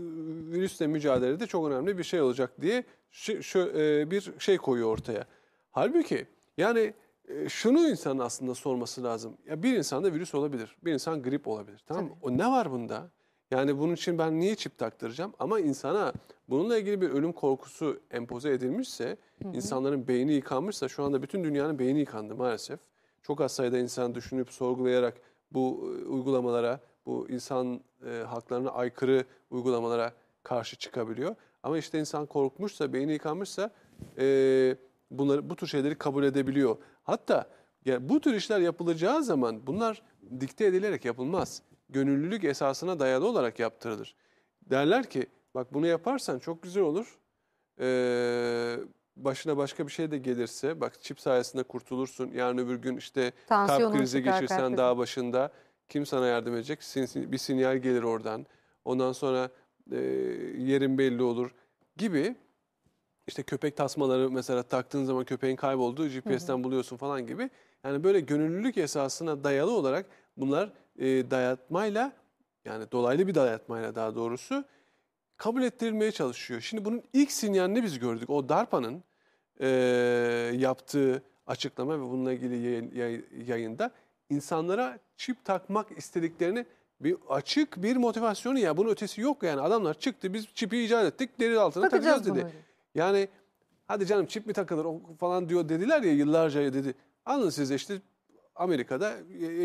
virüsle mücadelede çok önemli bir şey olacak diye şu, şu, e, bir şey koyuyor ortaya. Halbuki yani e, şunu insanın aslında sorması lazım. Ya bir insanda virüs olabilir, bir insan grip olabilir. Tamam mı? O ne var bunda? Yani bunun için ben niye çip taktıracağım? Ama insana bununla ilgili bir ölüm korkusu empoze edilmişse, insanların beyni yıkanmışsa, şu anda bütün dünyanın beyni yıkandı maalesef. Çok az sayıda insan düşünüp sorgulayarak bu e, uygulamalara, bu insan e, haklarına aykırı uygulamalara karşı çıkabiliyor. Ama işte insan korkmuşsa, beyni yıkanmışsa e, bunları bu tür şeyleri kabul edebiliyor. Hatta ya bu tür işler yapılacağı zaman bunlar dikte edilerek yapılmaz. Gönüllülük esasına dayalı olarak yaptırılır. Derler ki bak bunu yaparsan çok güzel olur. Ee, başına başka bir şey de gelirse bak çip sayesinde kurtulursun. Yarın öbür gün işte kalp Tansiyonun krizi çıkar, kalp geçirsen krizi. daha başında kim sana yardım edecek? Sin- Bir sinyal gelir oradan. Ondan sonra e, yerin belli olur gibi. İşte köpek tasmaları mesela taktığın zaman köpeğin kaybolduğu GPS'ten buluyorsun falan gibi. Yani böyle gönüllülük esasına dayalı olarak bunlar e, dayatmayla yani dolaylı bir dayatmayla daha doğrusu kabul ettirilmeye çalışıyor. Şimdi bunun ilk sinyalini biz gördük. O DARPA'nın e, yaptığı açıklama ve bununla ilgili yayın- yay- yayında insanlara çip takmak istediklerini bir açık bir motivasyonu ya bunun ötesi yok yani adamlar çıktı biz çipi icat ettik deri altına Takacağız takacağız dedi. bunu. Yani hadi canım çip mi takılır o falan diyor dediler ya yıllarca dedi. Alın size işte Amerika'da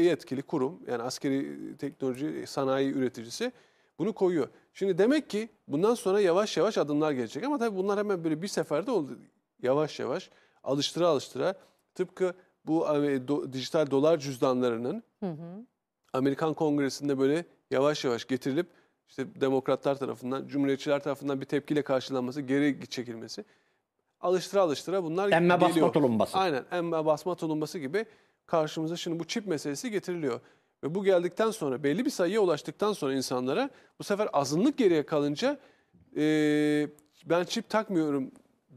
yetkili kurum yani askeri teknoloji sanayi üreticisi bunu koyuyor. Şimdi demek ki bundan sonra yavaş yavaş adımlar gelecek ama tabii bunlar hemen böyle bir seferde oldu. Yavaş yavaş alıştıra alıştıra tıpkı bu e, do- dijital dolar cüzdanlarının Amerikan Kongresi'nde böyle yavaş yavaş getirilip işte demokratlar tarafından, cumhuriyetçiler tarafından bir tepkiyle karşılanması, geri çekilmesi. Alıştıra alıştıra bunlar Emme basma geliyor. tulumması. Aynen emme basma tulumbası gibi karşımıza şimdi bu çip meselesi getiriliyor. Ve bu geldikten sonra belli bir sayıya ulaştıktan sonra insanlara bu sefer azınlık geriye kalınca eee, ben çip takmıyorum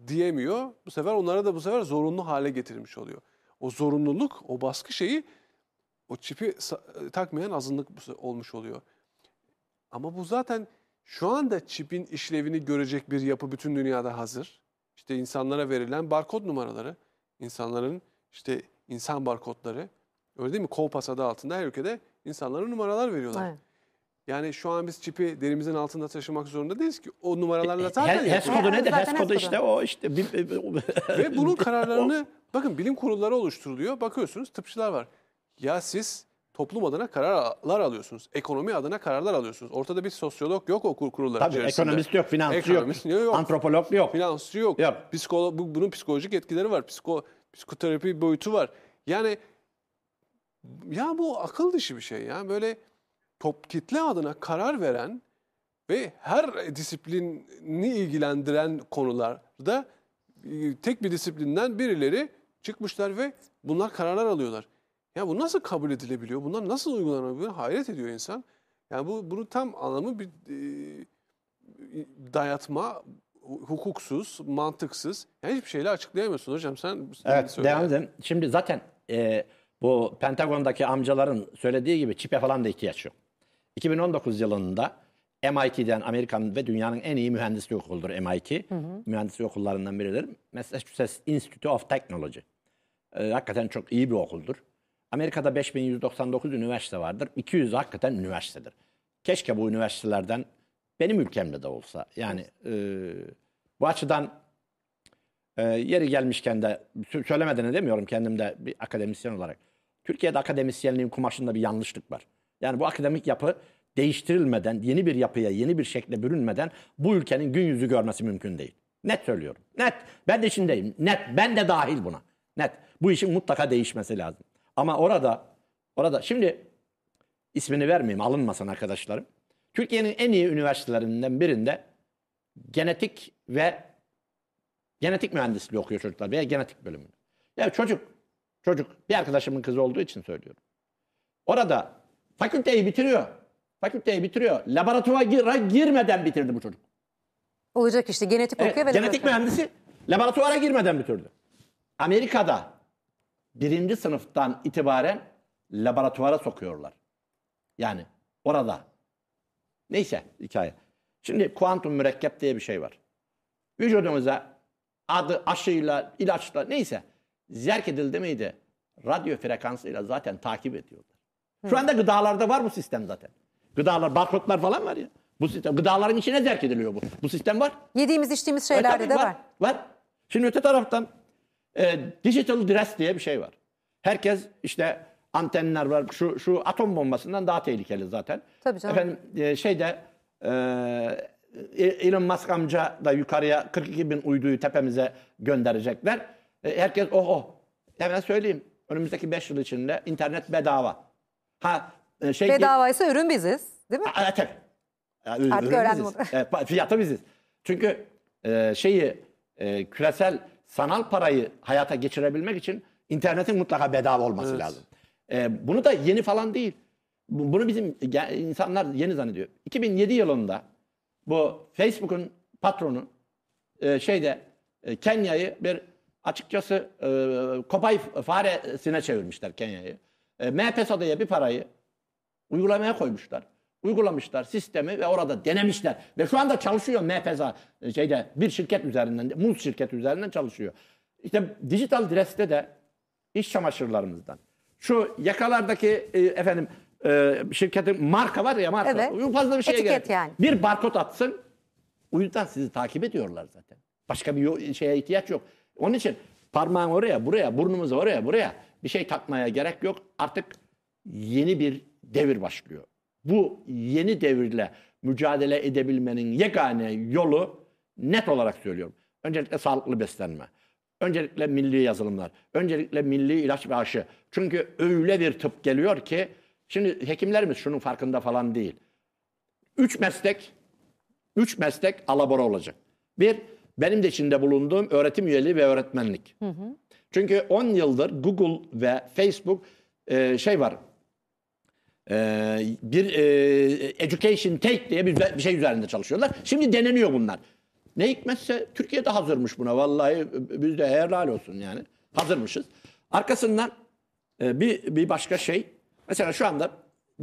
diyemiyor. Bu sefer onlara da bu sefer zorunlu hale getirilmiş oluyor. O zorunluluk, o baskı şeyi o çipi takmayan azınlık olmuş oluyor. Ama bu zaten şu anda çipin işlevini görecek bir yapı bütün dünyada hazır. İşte insanlara verilen barkod numaraları, insanların işte insan barkodları, öyle değil mi? Kolpas adı altında her ülkede insanlara numaralar veriyorlar. Evet. Yani şu an biz çipi derimizin altında taşımak zorunda değiliz ki. O numaralarla zaten He- HES yapılıyor. kodu nedir? Zaten HES HES kodu işte o işte. Ve bunun kararlarını bakın bilim kurulları oluşturuluyor. Bakıyorsunuz tıpçılar var. Ya siz toplum adına kararlar alıyorsunuz. Ekonomi adına kararlar alıyorsunuz. Ortada bir sosyolog yok o kur- kurullar Tabii içerisinde. ekonomist yok, finansçı Ekonomist yok, yok. antropolog yok. Finansçı yok. Yok. Psikolo- bu- bunun psikolojik etkileri var. Psiko, psikoterapi boyutu var. Yani ya bu akıl dışı bir şey ya. Böyle top kitle adına karar veren ve her disiplini ilgilendiren konularda e, tek bir disiplinden birileri çıkmışlar ve bunlar kararlar alıyorlar. Ya bu nasıl kabul edilebiliyor? Bunlar nasıl uygulanabiliyor? Hayret ediyor insan. Yani bu bunun tam anlamı bir e, dayatma, hukuksuz, mantıksız. Yani hiçbir şeyle açıklayamıyorsun hocam. Sen Evet söyle. devam edelim. Şimdi zaten e, bu Pentagon'daki amcaların söylediği gibi çipe falan da ihtiyaç yok. 2019 yılında MIT'den Amerika'nın ve dünyanın en iyi mühendislik okuludur MIT. Mühendislik okullarından biridir. Massachusetts Institute of Technology. Ee, hakikaten çok iyi bir okuldur. Amerika'da 5199 üniversite vardır. 200 hakikaten üniversitedir. Keşke bu üniversitelerden benim ülkemde de olsa. Yani e, bu açıdan e, yeri gelmişken de sö- söylemeden demiyorum kendim de bir akademisyen olarak. Türkiye'de akademisyenliğin kumaşında bir yanlışlık var. Yani bu akademik yapı değiştirilmeden, yeni bir yapıya, yeni bir şekle bürünmeden bu ülkenin gün yüzü görmesi mümkün değil. Net söylüyorum. Net. Ben de içindeyim. Net. Ben de dahil buna. Net. Bu işin mutlaka değişmesi lazım. Ama orada, orada şimdi ismini vermeyeyim alınmasın arkadaşlarım. Türkiye'nin en iyi üniversitelerinden birinde genetik ve genetik mühendisliği okuyor çocuklar veya genetik bölümünü. Ya çocuk, çocuk bir arkadaşımın kızı olduğu için söylüyorum. Orada fakülteyi bitiriyor. Fakülteyi bitiriyor. Laboratuvara gir- girmeden bitirdi bu çocuk. Olacak işte genetik Evet, okuyor ve genetik laboratuvar. mühendisi laboratuvara girmeden bitirdi. Amerika'da birinci sınıftan itibaren laboratuvara sokuyorlar. Yani orada. Neyse hikaye. Şimdi kuantum mürekkep diye bir şey var. Vücudumuza adı aşıyla, ilaçla neyse zerk edildi miydi? Radyo frekansıyla zaten takip ediyorlar. Şu anda gıdalarda var bu sistem zaten. Gıdalar, barkodlar falan var ya. Bu sistem, gıdaların içine zerk ediliyor bu. Bu sistem var. Yediğimiz içtiğimiz E, şeylerde tabii de var. Var. Şimdi öte taraftan e, digital dress diye bir şey var. Herkes işte antenler var. Şu şu atom bombasından daha tehlikeli zaten. Tabii canım. Efendim e, şeyde e, Elon Musk amca da yukarıya 42 bin uyduyu tepemize gönderecekler. E, herkes oh oh. Hemen söyleyeyim. Önümüzdeki 5 yıl içinde internet bedava. Ha e, şey Bedavaysa ürün biziz değil mi? Evet, tabii. Ya, ürün- Artık öğrendim biziz. pa- fiyatı biziz. Çünkü e, şeyi e, küresel sanal parayı hayata geçirebilmek için internetin mutlaka bedava olması lazım. E, bunu da yeni falan değil. Bu- Bunu bizim ge- insanlar yeni zannediyor. 2007 yılında bu Facebook'un patronu e, şeyde e, Kenya'yı bir açıkçası e, kopay faresine çevirmişler Kenya'yı. E, M-Pesa diye bir parayı uygulamaya koymuşlar. Uygulamışlar sistemi ve orada denemişler. Ve şu anda çalışıyor MPSA şeyde bir şirket üzerinden, Muz şirketi üzerinden çalışıyor. İşte dijital dreste de iş çamaşırlarımızdan. Şu yakalardaki e, efendim e, şirketin marka var ya marka. Evet. Fazla bir şeye Etiket gerek yani. Bir barkod atsın. O yüzden sizi takip ediyorlar zaten. Başka bir şeye ihtiyaç yok. Onun için parmağın oraya, buraya, burnumuzu oraya, buraya bir şey takmaya gerek yok. Artık yeni bir devir başlıyor. Bu yeni devirle mücadele edebilmenin yegane yolu net olarak söylüyorum. Öncelikle sağlıklı beslenme. Öncelikle milli yazılımlar. Öncelikle milli ilaç ve aşı. Çünkü öyle bir tıp geliyor ki şimdi hekimlerimiz şunun farkında falan değil. Üç meslek Üç meslek alabora olacak. Bir, benim de içinde bulunduğum öğretim üyeliği ve öğretmenlik. Çünkü 10 yıldır Google ve Facebook e, şey var. E, bir e, education take diye bir, bir şey üzerinde çalışıyorlar. Şimdi deneniyor bunlar. Ne hikmetse Türkiye'de hazırmış buna. Vallahi biz de helal olsun yani. Hazırmışız. Arkasından e, bir, bir başka şey. Mesela şu anda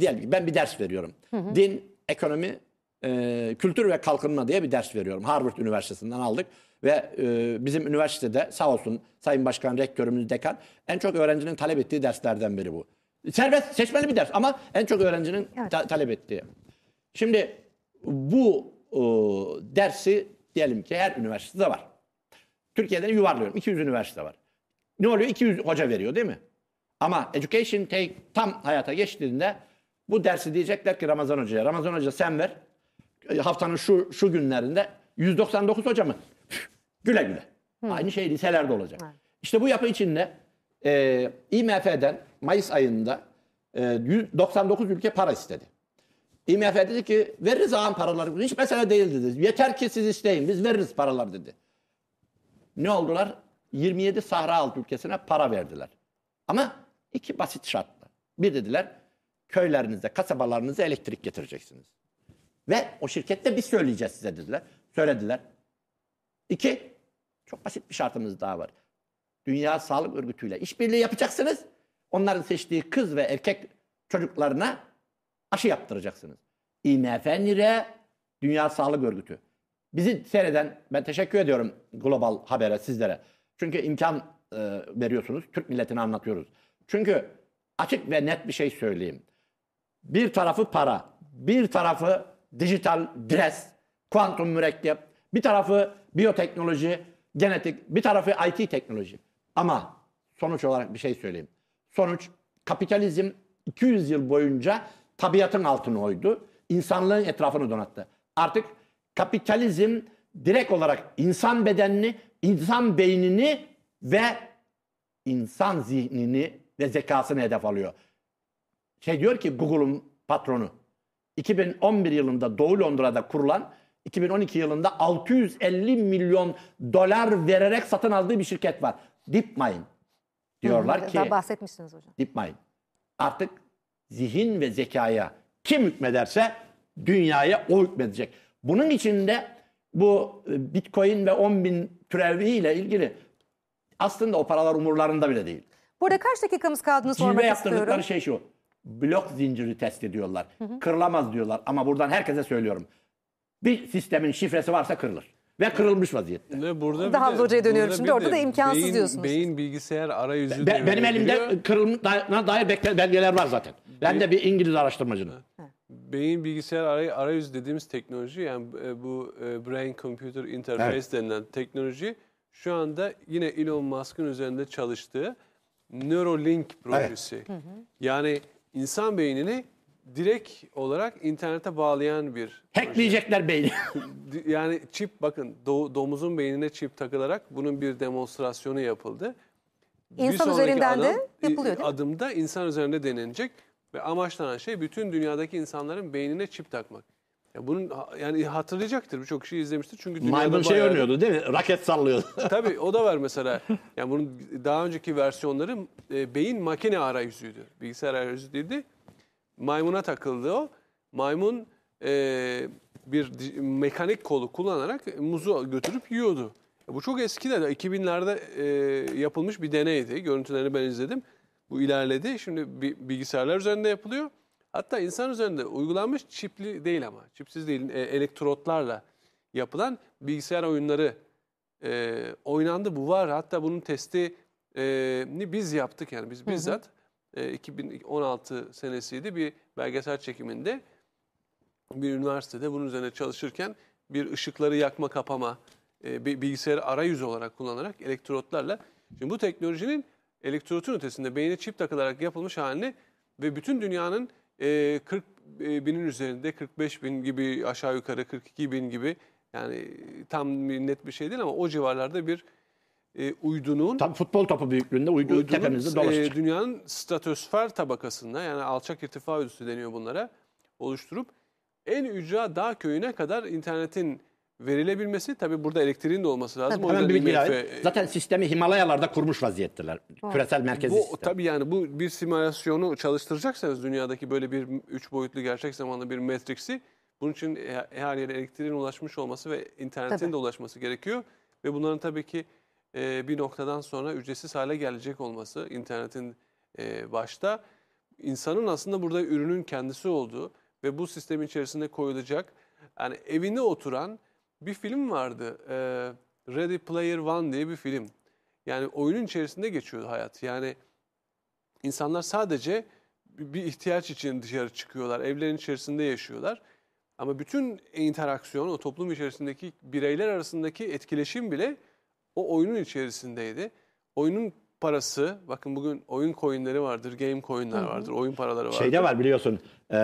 diyelim ki ben bir ders veriyorum. Din, ekonomi, e, kültür ve kalkınma diye bir ders veriyorum. Harvard Üniversitesi'nden aldık. Ve e, bizim üniversitede sağ olsun Sayın Başkan, Rektörümüz, Dekan en çok öğrencinin talep ettiği derslerden biri bu. Serbest, seçmeli bir ders ama en çok öğrencinin Evet. ta- talep ettiği. Şimdi bu e, dersi diyelim ki her üniversitede var. Türkiye'den yuvarlıyorum. 200 üniversite var. Ne oluyor? 200 hoca veriyor değil mi? Ama Education Take tam hayata geçtiğinde bu dersi diyecekler ki Ramazan Hoca'ya. Ramazan Hoca sen ver. E, Haftanın şu şu günlerinde 199 hoca mı? güle güle. Aynı şey liselerde olacak. İşte bu yapı içinde e, IMF'den Mayıs ayında e, 199 ülke para istedi. IMF dedi ki veririz ağam paraları. Hiç mesele değil dedi. Yeter ki siz isteyin biz veririz paralar dedi. Ne oldular? 27 Sahra Altı ülkesine para verdiler. Ama iki basit şartla. Bir dediler köylerinizde, kasabalarınıza elektrik getireceksiniz. Ve o şirkette biz söyleyeceğiz size dediler. Söylediler. İki, çok basit bir şartımız daha var. Dünya Sağlık Örgütü ile işbirliği yapacaksınız. Onların seçtiği kız ve erkek çocuklarına aşı yaptıracaksınız. IMF nire, Dünya Sağlık Örgütü. Bizi seyreden ben teşekkür ediyorum Global Haber'e sizlere. Çünkü imkan e, veriyorsunuz. Türk milletini anlatıyoruz. Çünkü açık ve net bir şey söyleyeyim. Bir tarafı para, bir tarafı dijital dres, kuantum mürekkep, bir tarafı biyoteknoloji, genetik, bir tarafı IT teknoloji. Ama sonuç olarak bir şey söyleyeyim. Sonuç kapitalizm 200 yıl boyunca tabiatın altını oydu. İnsanlığın etrafını donattı. Artık kapitalizm direkt olarak insan bedenini, insan beynini ve insan zihnini ve zekasını hedef alıyor. Şey diyor ki Google'un patronu 2011 yılında Doğu Londra'da kurulan 2012 yılında 650 milyon dolar vererek satın aldığı bir şirket var. DeepMind diyorlar ki Daha bahsetmiştiniz hocam. DeepMind artık zihin ve zekaya kim hükmederse dünyaya o hükmedecek. Bunun içinde bu e, Bitcoin ve 10 bin türeviyle ilgili aslında o paralar umurlarında bile değil. Burada kaç dakikamız kaldığını sormak Cilve yaptırdıkları istiyorum. şey şu. Blok zinciri test ediyorlar. Kırılamaz diyorlar ama buradan herkese söylüyorum. Bir sistemin şifresi varsa kırılır. Ve kırılmış vaziyette. Ve burada Daha bir de- Hoca'ya dönüyorum burada şimdi. bir Orada da imkansız beyin, diyorsunuz. Beyin bilgisayar arayüzü Be- benim devreye giriyor. elimde kırılma dair bekle- belgeler var zaten. Ben de bir İngiliz araştırmacının. Beyin bilgisayar aray- arayüzü dediğimiz teknoloji yani e, bu e, brain computer interface Evet. denilen teknoloji şu anda yine Elon Musk'ın üzerinde çalıştığı Neuralink projesi. Yani insan beynini direkt olarak internete bağlayan bir Hackleyecekler beyni. Yani çip bakın do- domuzun beynine çip takılarak bunun bir demonstrasyonu yapıldı. İnsan sonraki üzerinden de adım- yapılıyor değil mi? Adımda insan üzerinde denenecek ve amaçlanan şey bütün dünyadaki insanların beynine çip takmak. Ya bunun ha- yani hatırlayacaktır birçok kişi izlemiştir çünkü dünyada Maymun şey bayağı- değil mi? Raket sallıyordu. Tabii o da var mesela. Yani bunun daha önceki versiyonları e, beyin makine arayüzüydü. Bilgisayar arayüzü değildi. Maymuna takıldı o. Maymun e, bir mekanik kolu kullanarak muzu götürüp yiyordu. Bu çok eski de 2000'lerde e, yapılmış bir deneydi. Görüntülerini ben izledim. Bu ilerledi. Şimdi bi- bilgisayarlar üzerinde yapılıyor. Hatta insan üzerinde uygulanmış çipli değil ama. Çipsiz değil. e, elektrotlarla yapılan bilgisayar oyunları e, oynandı. Bu var. Hatta bunun testi e, ni biz yaptık yani biz bizzat. E, 2016 senesiydi. Bir belgesel çekiminde bir üniversitede bunun üzerine çalışırken bir ışıkları yakma kapama e, bilgisayarı arayüzü olarak kullanarak elektrotlarla şimdi bu teknolojinin elektrotun ötesinde beyne çip takılarak yapılmış halini ve bütün dünyanın e, 40 binin üzerinde 45 bin gibi aşağı yukarı 42 bin gibi yani tam net bir şey değil ama o civarlarda bir e, uydunun Tabii futbol topu büyüklüğünde uydu uydunun tepemizde e, dolaşacak. dünyanın stratosfer tabakasında yani alçak irtifa ölçüsü deniyor bunlara oluşturup en ücra dağ köyüne kadar internetin verilebilmesi tabii burada elektriğin de olması lazım. O Hemen bir IMF. Zaten sistemi Himalayalarda kurmuş vaziyetteler. Küresel merkezi bu sistem. tabii yani bu bir simülasyonu çalıştıracaksanız dünyadaki böyle bir üç boyutlu gerçek zamanlı bir Matrix'i bunun için he- her yere elektriğin ulaşmış olması ve internetin Tabii. de ulaşması gerekiyor. Ve bunların tabii ki e, bir noktadan sonra ücretsiz hale gelecek olması internetin e, başta insanın aslında burada ürünün kendisi olduğu ve bu sistemin içerisinde koyulacak yani evinde oturan bir film vardı. E, Ready Player One diye bir film. Yani oyunun içerisinde geçiyordu hayat. Yani insanlar sadece bir ihtiyaç için dışarı çıkıyorlar. Evlerin içerisinde yaşıyorlar. Ama bütün interaksiyon, o toplum içerisindeki bireyler arasındaki etkileşim bile o oyunun içerisindeydi. Oyunun parası, bakın bugün oyun coinleri vardır, game coinler vardır, oyun paraları vardır. Şeyde var biliyorsun e,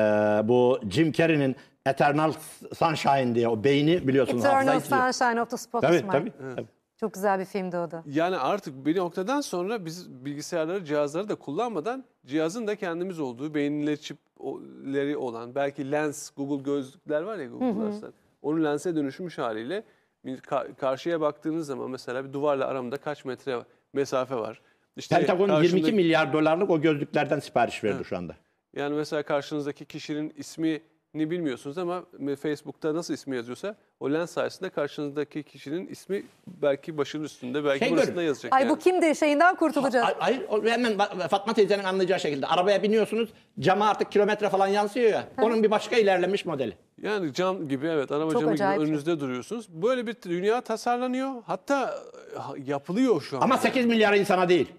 bu Jim Carrey'nin Eternal Sunshine diye o beyni biliyorsun. Eternal. Sunshine of the Spotless Tabii Mind. tabii. tabii. Çok güzel bir filmdi o da. Yani artık bir noktadan sonra biz bilgisayarları, cihazları da kullanmadan cihazın da kendimiz olduğu, beyinle çipleri olan, belki lens, Google gözlükler var ya Google Glass'lar. Onun lense dönüşmüş haliyle bir ka- karşıya baktığınız zaman mesela bir duvarla aramda kaç metre mesafe var. İşte Pentagon karşında- 22 milyar dolarlık o gözlüklerden sipariş verdi şu anda. Yani mesela karşınızdaki kişinin ismi ni bilmiyorsunuz ama Facebook'ta nasıl ismi yazıyorsa o lens sayesinde karşınızdaki kişinin ismi belki başının üstünde belki Şey burasında yazacak. Ay yani. bu kimdir şeyinden kurtulacağız. Ay- Hayır o hemen Fatma teyzenin anlayacağı şekilde. Arabaya biniyorsunuz cama artık kilometre falan yansıyor ya. Onun bir başka ilerlemiş modeli. Yani cam gibi evet araba Çok camı gibi acayip şey. önünüzde duruyorsunuz. Böyle bir dünya tasarlanıyor. Hatta e, yapılıyor şu an. Ama 8 milyar insana değil.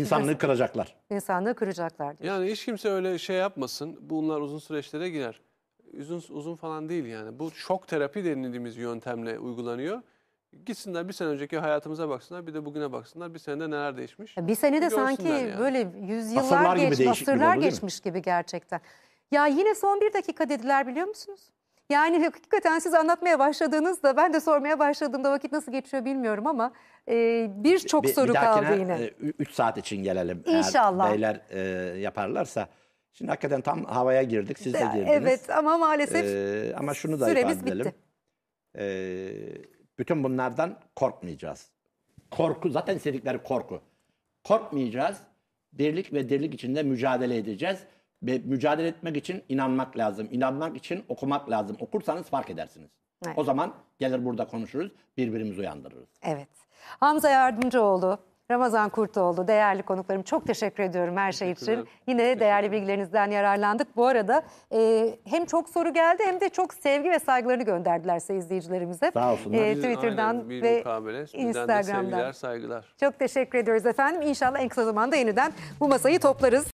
İnsanlığı kıracaklar. İnsanlığı kıracaklar diyor. Yani hiç kimse öyle şey yapmasın. Bunlar uzun süreçlere girer. Uzun, uzun falan değil yani. Bu şok terapi denildiğimiz yöntemle uygulanıyor. Gitsinler bir sene önceki hayatımıza baksınlar bir de bugüne baksınlar. Bir senede neler değişmiş. Bir senede sanki yani. böyle yüzyıllar Asırlar geç, gibi asırlar oldu geçmiş gibi gerçekten. Ya yine son bir dakika dediler biliyor musunuz? Yani hakikaten siz anlatmaya başladığınızda ben de sormaya başladığımda vakit nasıl geçiyor bilmiyorum ama e, birçok Bir- soru bir kaldı yine. 3 saat için gelelim. İnşallah. Eğer beyler e, yaparlarsa. Şimdi hakikaten tam havaya girdik. Siz de girdiniz. Evet ama maalesef Ee, ama şunu da süremiz ifade edelim. bitti. Ee, bütün bunlardan korkmayacağız. Korku zaten istedikleri korku. Korkmayacağız. Birlik ve dirlik içinde mücadele edeceğiz. Ve mücadele etmek için inanmak lazım. İnanmak için okumak lazım. Okursanız fark edersiniz. Evet. O zaman gelir burada konuşuruz, birbirimizi uyandırırız. Evet. Hamza Yardımcıoğlu, Ramazan Kurtoğlu değerli konuklarım çok teşekkür ediyorum her şey için. Yine değerli bilgilerinizden yararlandık. Bu arada e, hem çok soru geldi hem de çok sevgi ve saygılarını gönderdiler izleyicilerimize. Sağ olsunlar. E, Twitter'dan aynen bir ve mukabele. Instagram'dan. sevgiler, saygılar. Çok teşekkür ediyoruz efendim. İnşallah en kısa zamanda yeniden bu masayı toplarız.